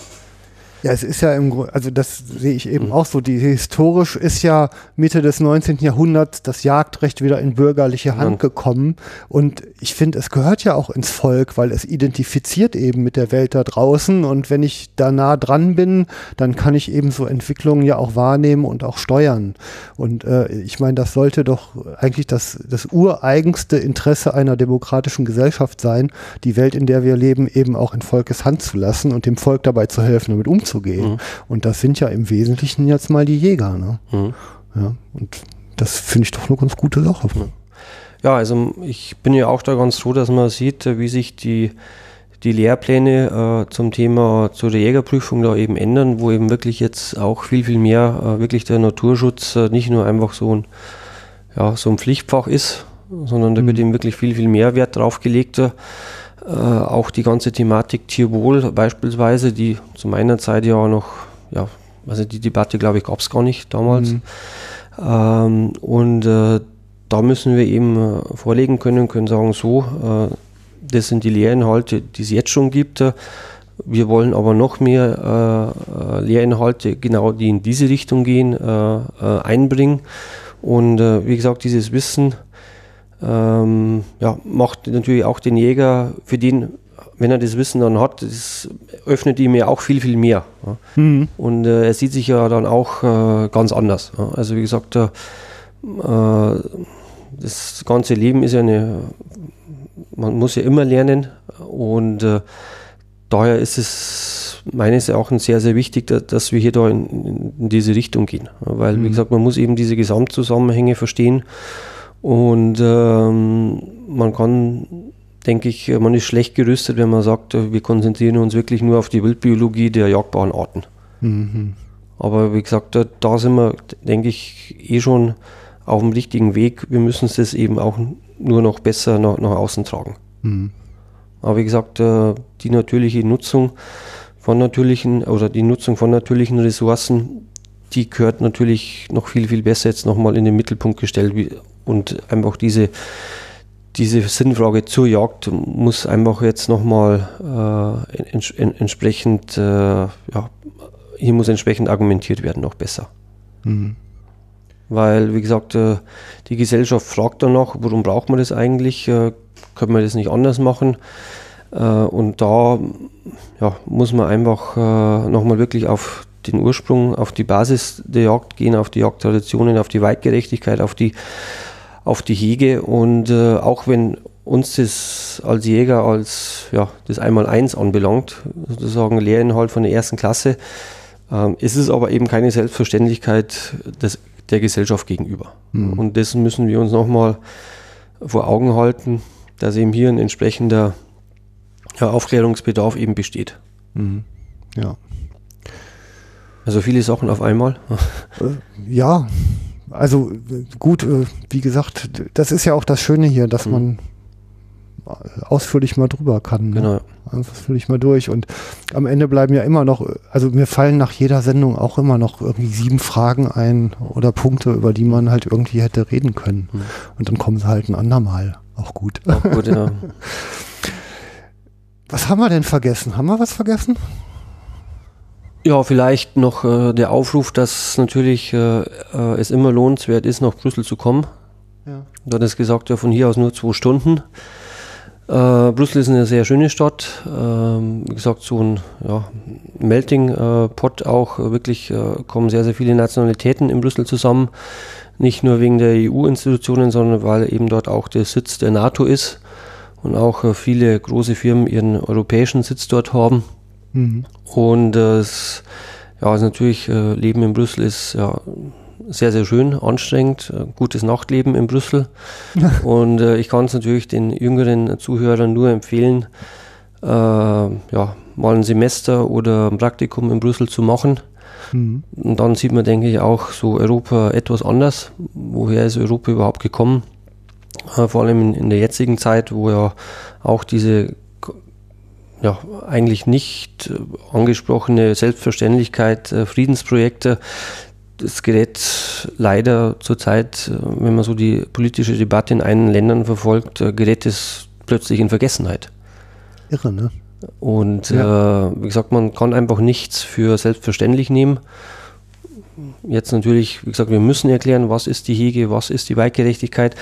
Ja, es ist ja im Grunde, also das sehe ich eben mhm. auch so. Die historisch ist ja Mitte des 19. Jahrhunderts das Jagdrecht wieder in bürgerliche Hand mhm. gekommen. Und ich finde, es gehört ja auch ins Volk, weil es identifiziert eben mit der Welt da draußen. Und wenn ich da nah dran bin, dann kann ich eben so Entwicklungen ja auch wahrnehmen und auch steuern. Und äh, ich meine, das sollte doch eigentlich das, das ureigenste Interesse einer demokratischen Gesellschaft sein, die Welt, in der wir leben, eben auch in Volkes Hand zu lassen und dem Volk dabei zu helfen, damit umzugehen umzugehen. Mhm. Und das sind ja im Wesentlichen jetzt mal die Jäger. Ne? Mhm. Ja, und das finde ich doch eine ganz gute Sache.
Ja, also ich bin ja auch da ganz froh, dass man sieht, wie sich die, die Lehrpläne äh, zum Thema zu der Jägerprüfung da eben ändern, wo eben wirklich jetzt auch viel, viel mehr äh, wirklich der Naturschutz äh, nicht nur einfach so ein, ja, so ein Pflichtfach ist, sondern da mhm. wird eben wirklich viel, viel mehr Wert drauf gelegt. Äh, auch die ganze Thematik Tierwohl beispielsweise, die zu meiner Zeit ja noch, ja, also die Debatte, glaube ich, gab es gar nicht damals. Mhm. Ähm, und äh, da müssen wir eben äh, vorlegen können, können sagen, so, äh, das sind die Lehrinhalte, die es jetzt schon gibt. Wir wollen aber noch mehr äh, Lehrinhalte, genau die in diese Richtung gehen, äh, einbringen. Und wie gesagt, dieses Wissen, ähm, ja, macht natürlich auch den Jäger für den, wenn er das Wissen dann hat, das öffnet ihm ja auch viel, viel mehr. Ja. Mhm. Und äh, er sieht sich ja dann auch äh, ganz anders. Ja. Also wie gesagt, äh, das ganze Leben ist ja eine, man muss ja immer lernen und äh, daher ist es meines Erachtens sehr, sehr wichtig, dass wir hier da in, in diese Richtung gehen. Weil, mhm. wie gesagt, man muss eben diese Gesamtzusammenhänge verstehen und ähm, man kann, denke ich, man ist schlecht gerüstet, wenn man sagt, wir konzentrieren uns wirklich nur auf die Wildbiologie der jagbaren Arten. Mhm. Aber wie gesagt, da, sind wir, denke ich, eh schon auf dem richtigen Weg. Wir müssen es eben auch nur noch besser nach, nach außen tragen. Mhm. Aber wie gesagt, äh, die natürliche Nutzung von natürlichen oder die Nutzung von natürlichen Ressourcen, die gehört natürlich noch viel, viel besser jetzt nochmal in den Mittelpunkt gestellt, wie, und einfach diese, diese Sinnfrage zur Jagd muss einfach jetzt nochmal äh, ents entsprechend, äh, ja, hier muss entsprechend argumentiert werden, noch besser. Mhm. Weil, wie gesagt, äh, die Gesellschaft fragt danach, warum braucht man das eigentlich? Äh, können wir das nicht anders machen? Äh, und da ja, muss man einfach nochmal wirklich auf den Ursprung, auf die Basis der Jagd gehen, auf die Jagdtraditionen, auf die Weitgerechtigkeit, auf die auf die Hege. Und äh, auch wenn uns das als Jäger als ja, das Einmaleins anbelangt, sozusagen Lehrinhalt von der ersten Klasse, ähm, ist es aber eben keine Selbstverständlichkeit des, der Gesellschaft gegenüber. Mhm. Und das müssen wir uns nochmal vor Augen halten, dass eben hier ein entsprechender ja, Aufklärungsbedarf eben besteht. Mhm.
Ja.
Also viele Sachen auf einmal.
Äh, ja, also gut, äh, wie gesagt, das ist ja auch das Schöne hier, dass mhm. man ausführlich mal drüber kann.
Ne? Genau.
Ausführlich mal durch. Und am Ende bleiben ja immer noch, also mir fallen nach jeder Sendung auch immer noch irgendwie sieben Fragen ein oder Punkte, über die man halt irgendwie hätte reden können. Mhm. Und dann kommen sie halt ein andermal. Auch gut.
Auch gut, ja.
Was haben wir denn vergessen? Haben wir was vergessen?
Ja, vielleicht noch äh, der Aufruf, dass natürlich äh, äh, es immer lohnenswert ist, nach Brüssel zu kommen. Ja. Du hattest gesagt, ja, von hier aus nur zwei Stunden. Äh, Brüssel ist eine sehr schöne Stadt. Ähm, wie gesagt, so ein ja, Melting äh, Pot auch. Wirklich äh, kommen sehr, sehr viele Nationalitäten in Brüssel zusammen. Nicht nur wegen der EU-Institutionen, sondern weil eben dort auch der Sitz der NATO ist und auch viele große Firmen ihren europäischen Sitz dort haben. Mhm. Und das ja, ist natürlich, äh, Leben in Brüssel ist ja sehr, sehr schön, anstrengend, äh, gutes Nachtleben in Brüssel. und äh, ich kann es natürlich den jüngeren Zuhörern nur empfehlen, äh, ja, mal ein Semester oder ein Praktikum in Brüssel zu machen. Mhm. Und dann sieht man, denke ich, auch so Europa etwas anders. Woher ist Europa überhaupt gekommen? Äh, vor allem in, in der jetzigen Zeit, wo ja auch diese ja, eigentlich nicht äh, angesprochene Selbstverständlichkeit, äh, Friedensprojekte. Das gerät leider zurzeit, äh, wenn man so die politische Debatte in einen Ländern verfolgt, gerät es plötzlich in Vergessenheit.
Irre, ne?
Und ja. äh, wie gesagt, man kann einfach nichts für selbstverständlich nehmen. Jetzt natürlich, wie gesagt, wir müssen erklären, was ist die Hege, was ist die Weitgerechtigkeit.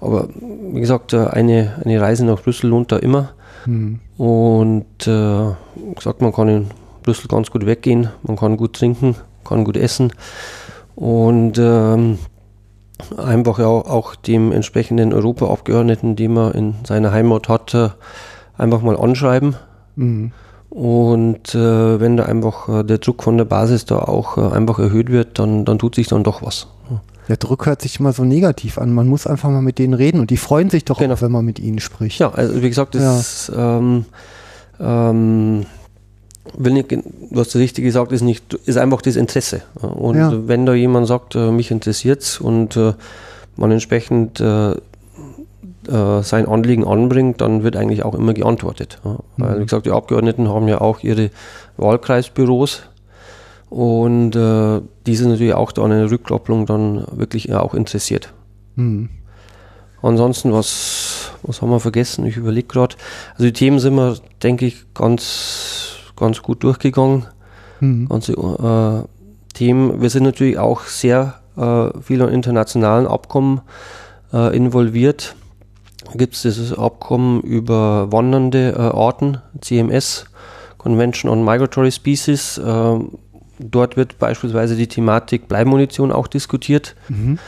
Aber wie gesagt, eine, eine Reise nach Brüssel lohnt da immer. Mhm. Und äh, gesagt, man kann in Brüssel ganz gut weggehen, man kann gut trinken, kann gut essen und ähm, einfach auch, auch dem entsprechenden Europaabgeordneten, den man in seiner Heimat hat, äh, einfach mal anschreiben. Mhm. Und äh, wenn da einfach äh, der Druck von der Basis da auch äh, einfach erhöht wird, dann, dann tut sich dann doch was.
Der Druck hört sich immer so negativ an. Man muss einfach mal mit denen reden und die freuen sich doch genau. auch, wenn man mit ihnen spricht.
Ja, also wie gesagt, das ja. ähm, ähm, will nicht, du hast richtig gesagt, ist, nicht, ist einfach das Interesse. Und ja. wenn da jemand sagt, äh, mich interessiert es und äh, man entsprechend äh, äh, sein Anliegen anbringt, dann wird eigentlich auch immer geantwortet. Weil, mhm. wie gesagt, die Abgeordneten haben ja auch ihre Wahlkreisbüros und äh, die sind natürlich auch da an eine Rückkopplung dann wirklich auch interessiert. Mhm. Ansonsten, was, was haben wir vergessen? Ich überlege gerade. Also die Themen sind wir, denke ich, ganz, ganz gut durchgegangen. Mhm. Ganze äh, Themen. Wir sind natürlich auch sehr äh, viel an internationalen Abkommen äh, involviert. Da gibt es dieses Abkommen über wandernde äh, Arten, CMS, Convention on Migratory Species äh, Dort wird beispielsweise die Thematik Bleimunition auch diskutiert. Mhm.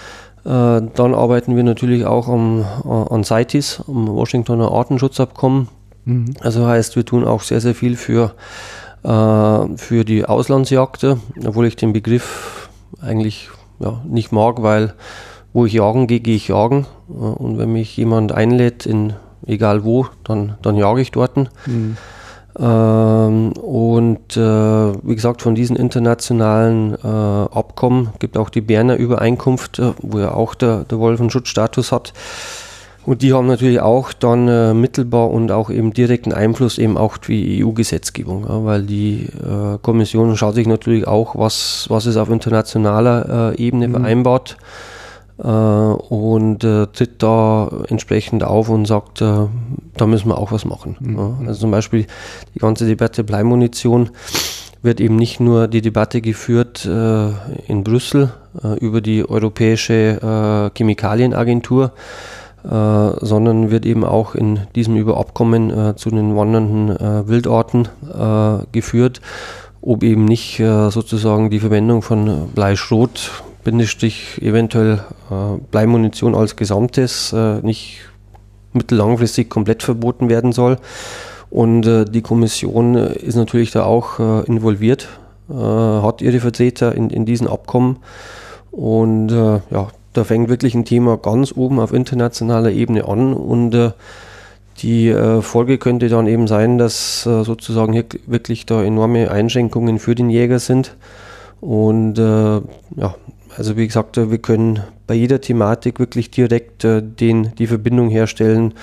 Äh, dann arbeiten wir natürlich auch am, an CITES, am Washingtoner Artenschutzabkommen. Mhm. Also heißt, wir tun auch sehr, sehr viel für, äh, für die Auslandsjagde, obwohl ich den Begriff eigentlich ja, nicht mag, weil wo ich jagen gehe, gehe ich jagen. Und wenn mich jemand einlädt, in egal wo, dann, dann jage ich dort. Mhm. Ähm, und äh, wie gesagt, von diesen internationalen äh, Abkommen gibt auch die Berner Übereinkunft, äh, wo ja auch der, der Wolf einen Schutzstatus hat. Und die haben natürlich auch dann äh, mittelbar und auch eben direkten Einfluss eben auch die EU-Gesetzgebung, ja, weil die äh, Kommission schaut sich natürlich auch, was, was ist auf internationaler äh, Ebene mhm. vereinbart und äh, tritt da entsprechend auf und sagt, äh, da müssen wir auch was machen. Mhm. Also zum Beispiel die ganze Debatte Bleimunition wird eben nicht nur die Debatte geführt äh, in Brüssel äh, über die Europäische äh, Chemikalienagentur, sondern wird eben auch in diesem Überabkommen zu den wandernden Wildarten geführt, ob eben nicht sozusagen die Verwendung von Bleischrot Bindestrich eventuell äh, Bleimunition als Gesamtes äh, nicht mittellangfristig komplett verboten werden soll. Und äh, die Kommission äh, ist natürlich da auch äh, involviert, äh, hat ihre Vertreter in, in diesen Abkommen. Und ja, da fängt wirklich ein Thema ganz oben auf internationaler Ebene an. Und die Folge könnte dann eben sein, dass sozusagen hier wirklich da enorme Einschränkungen für den Jäger sind. Und ja, also wie gesagt, wir können bei jeder Thematik wirklich direkt äh, den, die Verbindung herstellen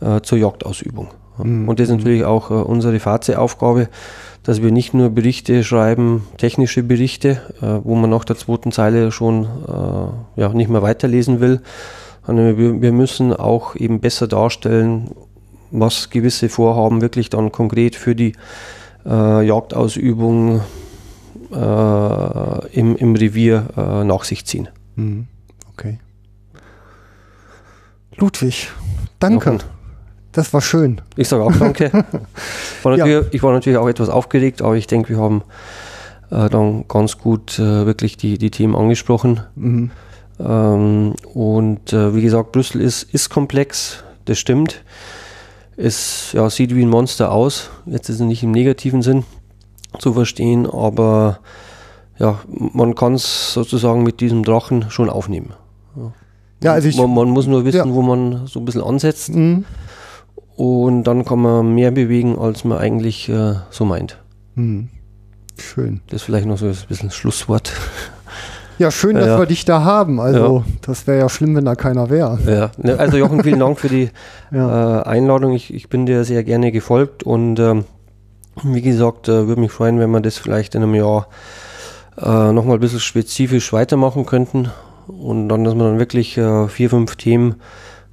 äh, zur Jagdausübung. Mhm. Und das ist natürlich auch äh, unsere Fahrzeitaufgabe, dass wir nicht nur Berichte schreiben, technische Berichte, wo man nach der zweiten Zeile schon ja, nicht mehr weiterlesen will, sondern wir, wir müssen auch eben besser darstellen, was gewisse Vorhaben wirklich dann konkret für die äh, Jagdausübung äh, im, im Revier äh, nach sich ziehen. Mhm.
Okay. Ludwig, danke. Das war schön.
Ich sage auch danke. War ja. Ich war natürlich auch etwas aufgeregt, aber ich denke, wir haben äh, dann ganz gut äh, wirklich die, die Themen angesprochen. Mhm. Ähm, und äh, wie gesagt, Brüssel ist, ist komplex, das stimmt. Es ja, sieht wie ein Monster aus. Jetzt ist es nicht im negativen Sinn zu verstehen, aber ja, man kann es sozusagen mit diesem Drachen schon aufnehmen. Ja, ja also ich, man, man, muss nur wissen, ja. wo man so ein bisschen ansetzt. Mhm. Und dann kann man mehr bewegen, als man eigentlich äh, so meint. Mhm.
Schön.
Das ist vielleicht noch so ein bisschen Schlusswort.
Ja, schön, dass ja. wir dich da haben. Also, ja. das wäre ja schlimm, wenn da keiner wäre.
Ja, ne, also Jochen, vielen Dank für die äh, Einladung. Ich, ich, bin dir sehr gerne gefolgt und ähm, wie gesagt, äh, würde mich freuen, wenn wir das vielleicht in einem Jahr äh, nochmal ein bisschen spezifisch weitermachen könnten und dann, dass wir dann wirklich äh, vier, fünf Themen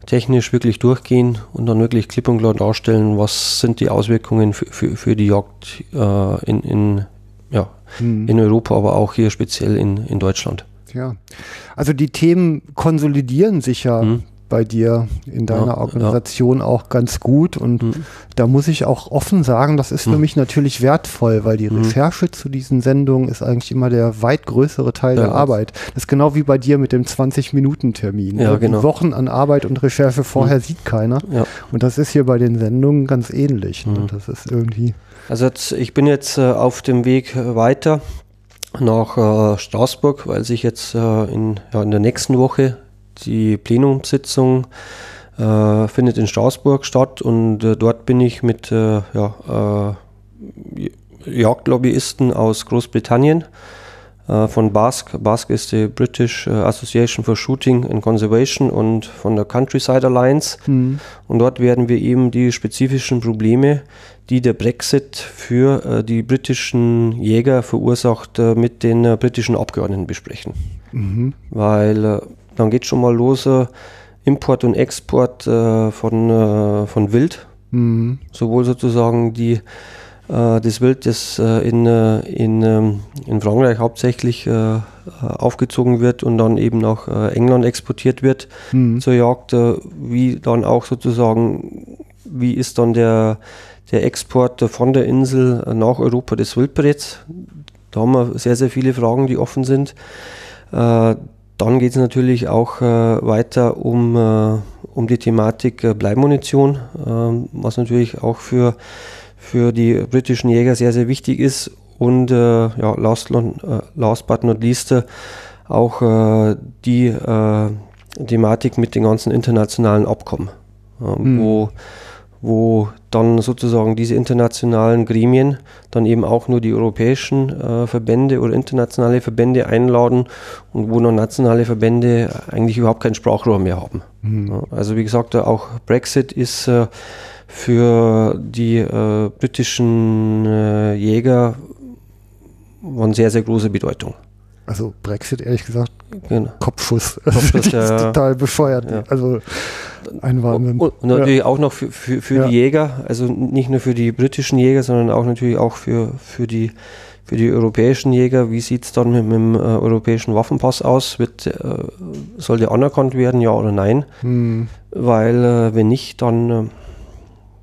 technisch wirklich durchgehen und dann wirklich klipp und klar darstellen, was sind die Auswirkungen für, für, für die Jagd äh, in, in, ja, mhm. in Europa, aber auch hier speziell in, in Deutschland.
Ja, also die Themen konsolidieren sich ja mhm bei dir in deiner ja, Organisation ja. auch ganz gut. Und mhm. da muss ich auch offen sagen, das ist mhm. für mich natürlich wertvoll, weil die mhm. Recherche zu diesen Sendungen ist eigentlich immer der weit größere Teil ja, der Arbeit. Das ist genau wie bei dir mit dem 20-Minuten-Termin.
Ja, genau.
Wochen an Arbeit und Recherche vorher mhm. sieht keiner. Und das ist hier bei den Sendungen ganz ähnlich. Ne? Mhm. Das ist irgendwie.
Also jetzt, ich bin jetzt äh, auf dem Weg äh, weiter nach äh, Straßburg, weil sich jetzt äh, in, ja, in der nächsten Woche die Plenumssitzung äh, findet in Straßburg statt und äh, dort bin ich mit äh, ja, äh, Jagdlobbyisten aus Großbritannien äh, von BASC. BASC ist die British Association for Shooting and Conservation und von der Countryside Alliance. Mhm. Und dort werden wir eben die spezifischen Probleme, die der Brexit für äh, die britischen Jäger verursacht, mit den britischen Abgeordneten besprechen. Mhm. Weil dann geht schon mal los, äh, Import und Export äh, von, äh, von Wild. Mhm. Sowohl sozusagen die, äh, das Wild, das in, in, ähm, in Frankreich hauptsächlich aufgezogen wird und dann eben nach England exportiert wird mhm. zur Jagd, wie dann auch sozusagen, wie ist dann der, der Export von der Insel nach Europa des Wildbrets? Da haben wir sehr, sehr viele Fragen, die offen sind. Dann geht es natürlich auch äh, weiter um, äh, um die Thematik äh, Bleimunition, ähm, was natürlich auch für, für die britischen Jäger sehr, sehr wichtig ist. Und ja, last, last but not least auch die Thematik mit den ganzen internationalen Abkommen, mhm. wo wo dann sozusagen diese internationalen Gremien dann eben auch nur die europäischen äh, Verbände oder internationale Verbände einladen und wo dann nationale Verbände eigentlich überhaupt kein Sprachrohr mehr haben. Mhm. Also wie gesagt, auch Brexit ist äh, für die äh, britischen äh, Jäger von sehr, sehr großer Bedeutung.
Also Brexit, ehrlich gesagt, genau. Kopfschuss. Kopfschuss das ist ja, total bescheuert. Ja. Also ein Wahnsinn.
Und, und natürlich ja. auch noch für, für, für die Jäger, also nicht nur für die britischen Jäger, sondern auch natürlich auch für, für, die, für die europäischen Jäger. Wie sieht es dann mit, mit dem äh, europäischen Waffenpass aus? Wird, äh, soll der anerkannt werden, ja oder nein? Hm. Weil äh, wenn nicht, dann, äh,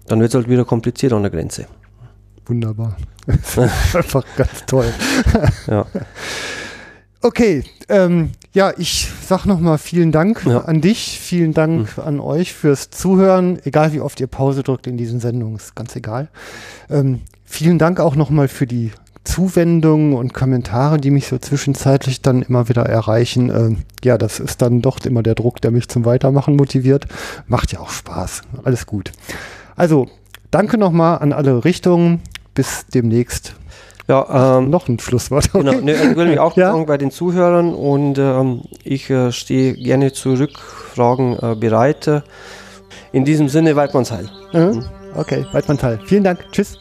dann wird es halt wieder kompliziert an der Grenze.
Wunderbar. Einfach ganz toll. ja. Okay, ähm, ja, ich sag nochmal vielen Dank ja. an dich, vielen Dank mhm. an euch fürs Zuhören, egal wie oft ihr Pause drückt in diesen Sendungen, ist ganz egal. Ähm, vielen Dank auch nochmal für die Zuwendungen und Kommentare, die mich so zwischenzeitlich dann immer wieder erreichen. Ähm, ja, das ist dann doch immer der Druck, der mich zum Weitermachen motiviert. Macht ja auch Spaß. Alles gut. Also, danke nochmal an alle Richtungen. Bis demnächst.
Ja, ähm, noch ein Schlusswort. Genau, okay. Genau, ne, ich will mich auch ja? bei den Zuhörern und ähm, ich äh, stehe gerne zu Rückfragen äh, bereit. In diesem Sinne, Weidmannsheil.
Mhm. Okay, Weidmannsheil. Vielen Dank. Tschüss.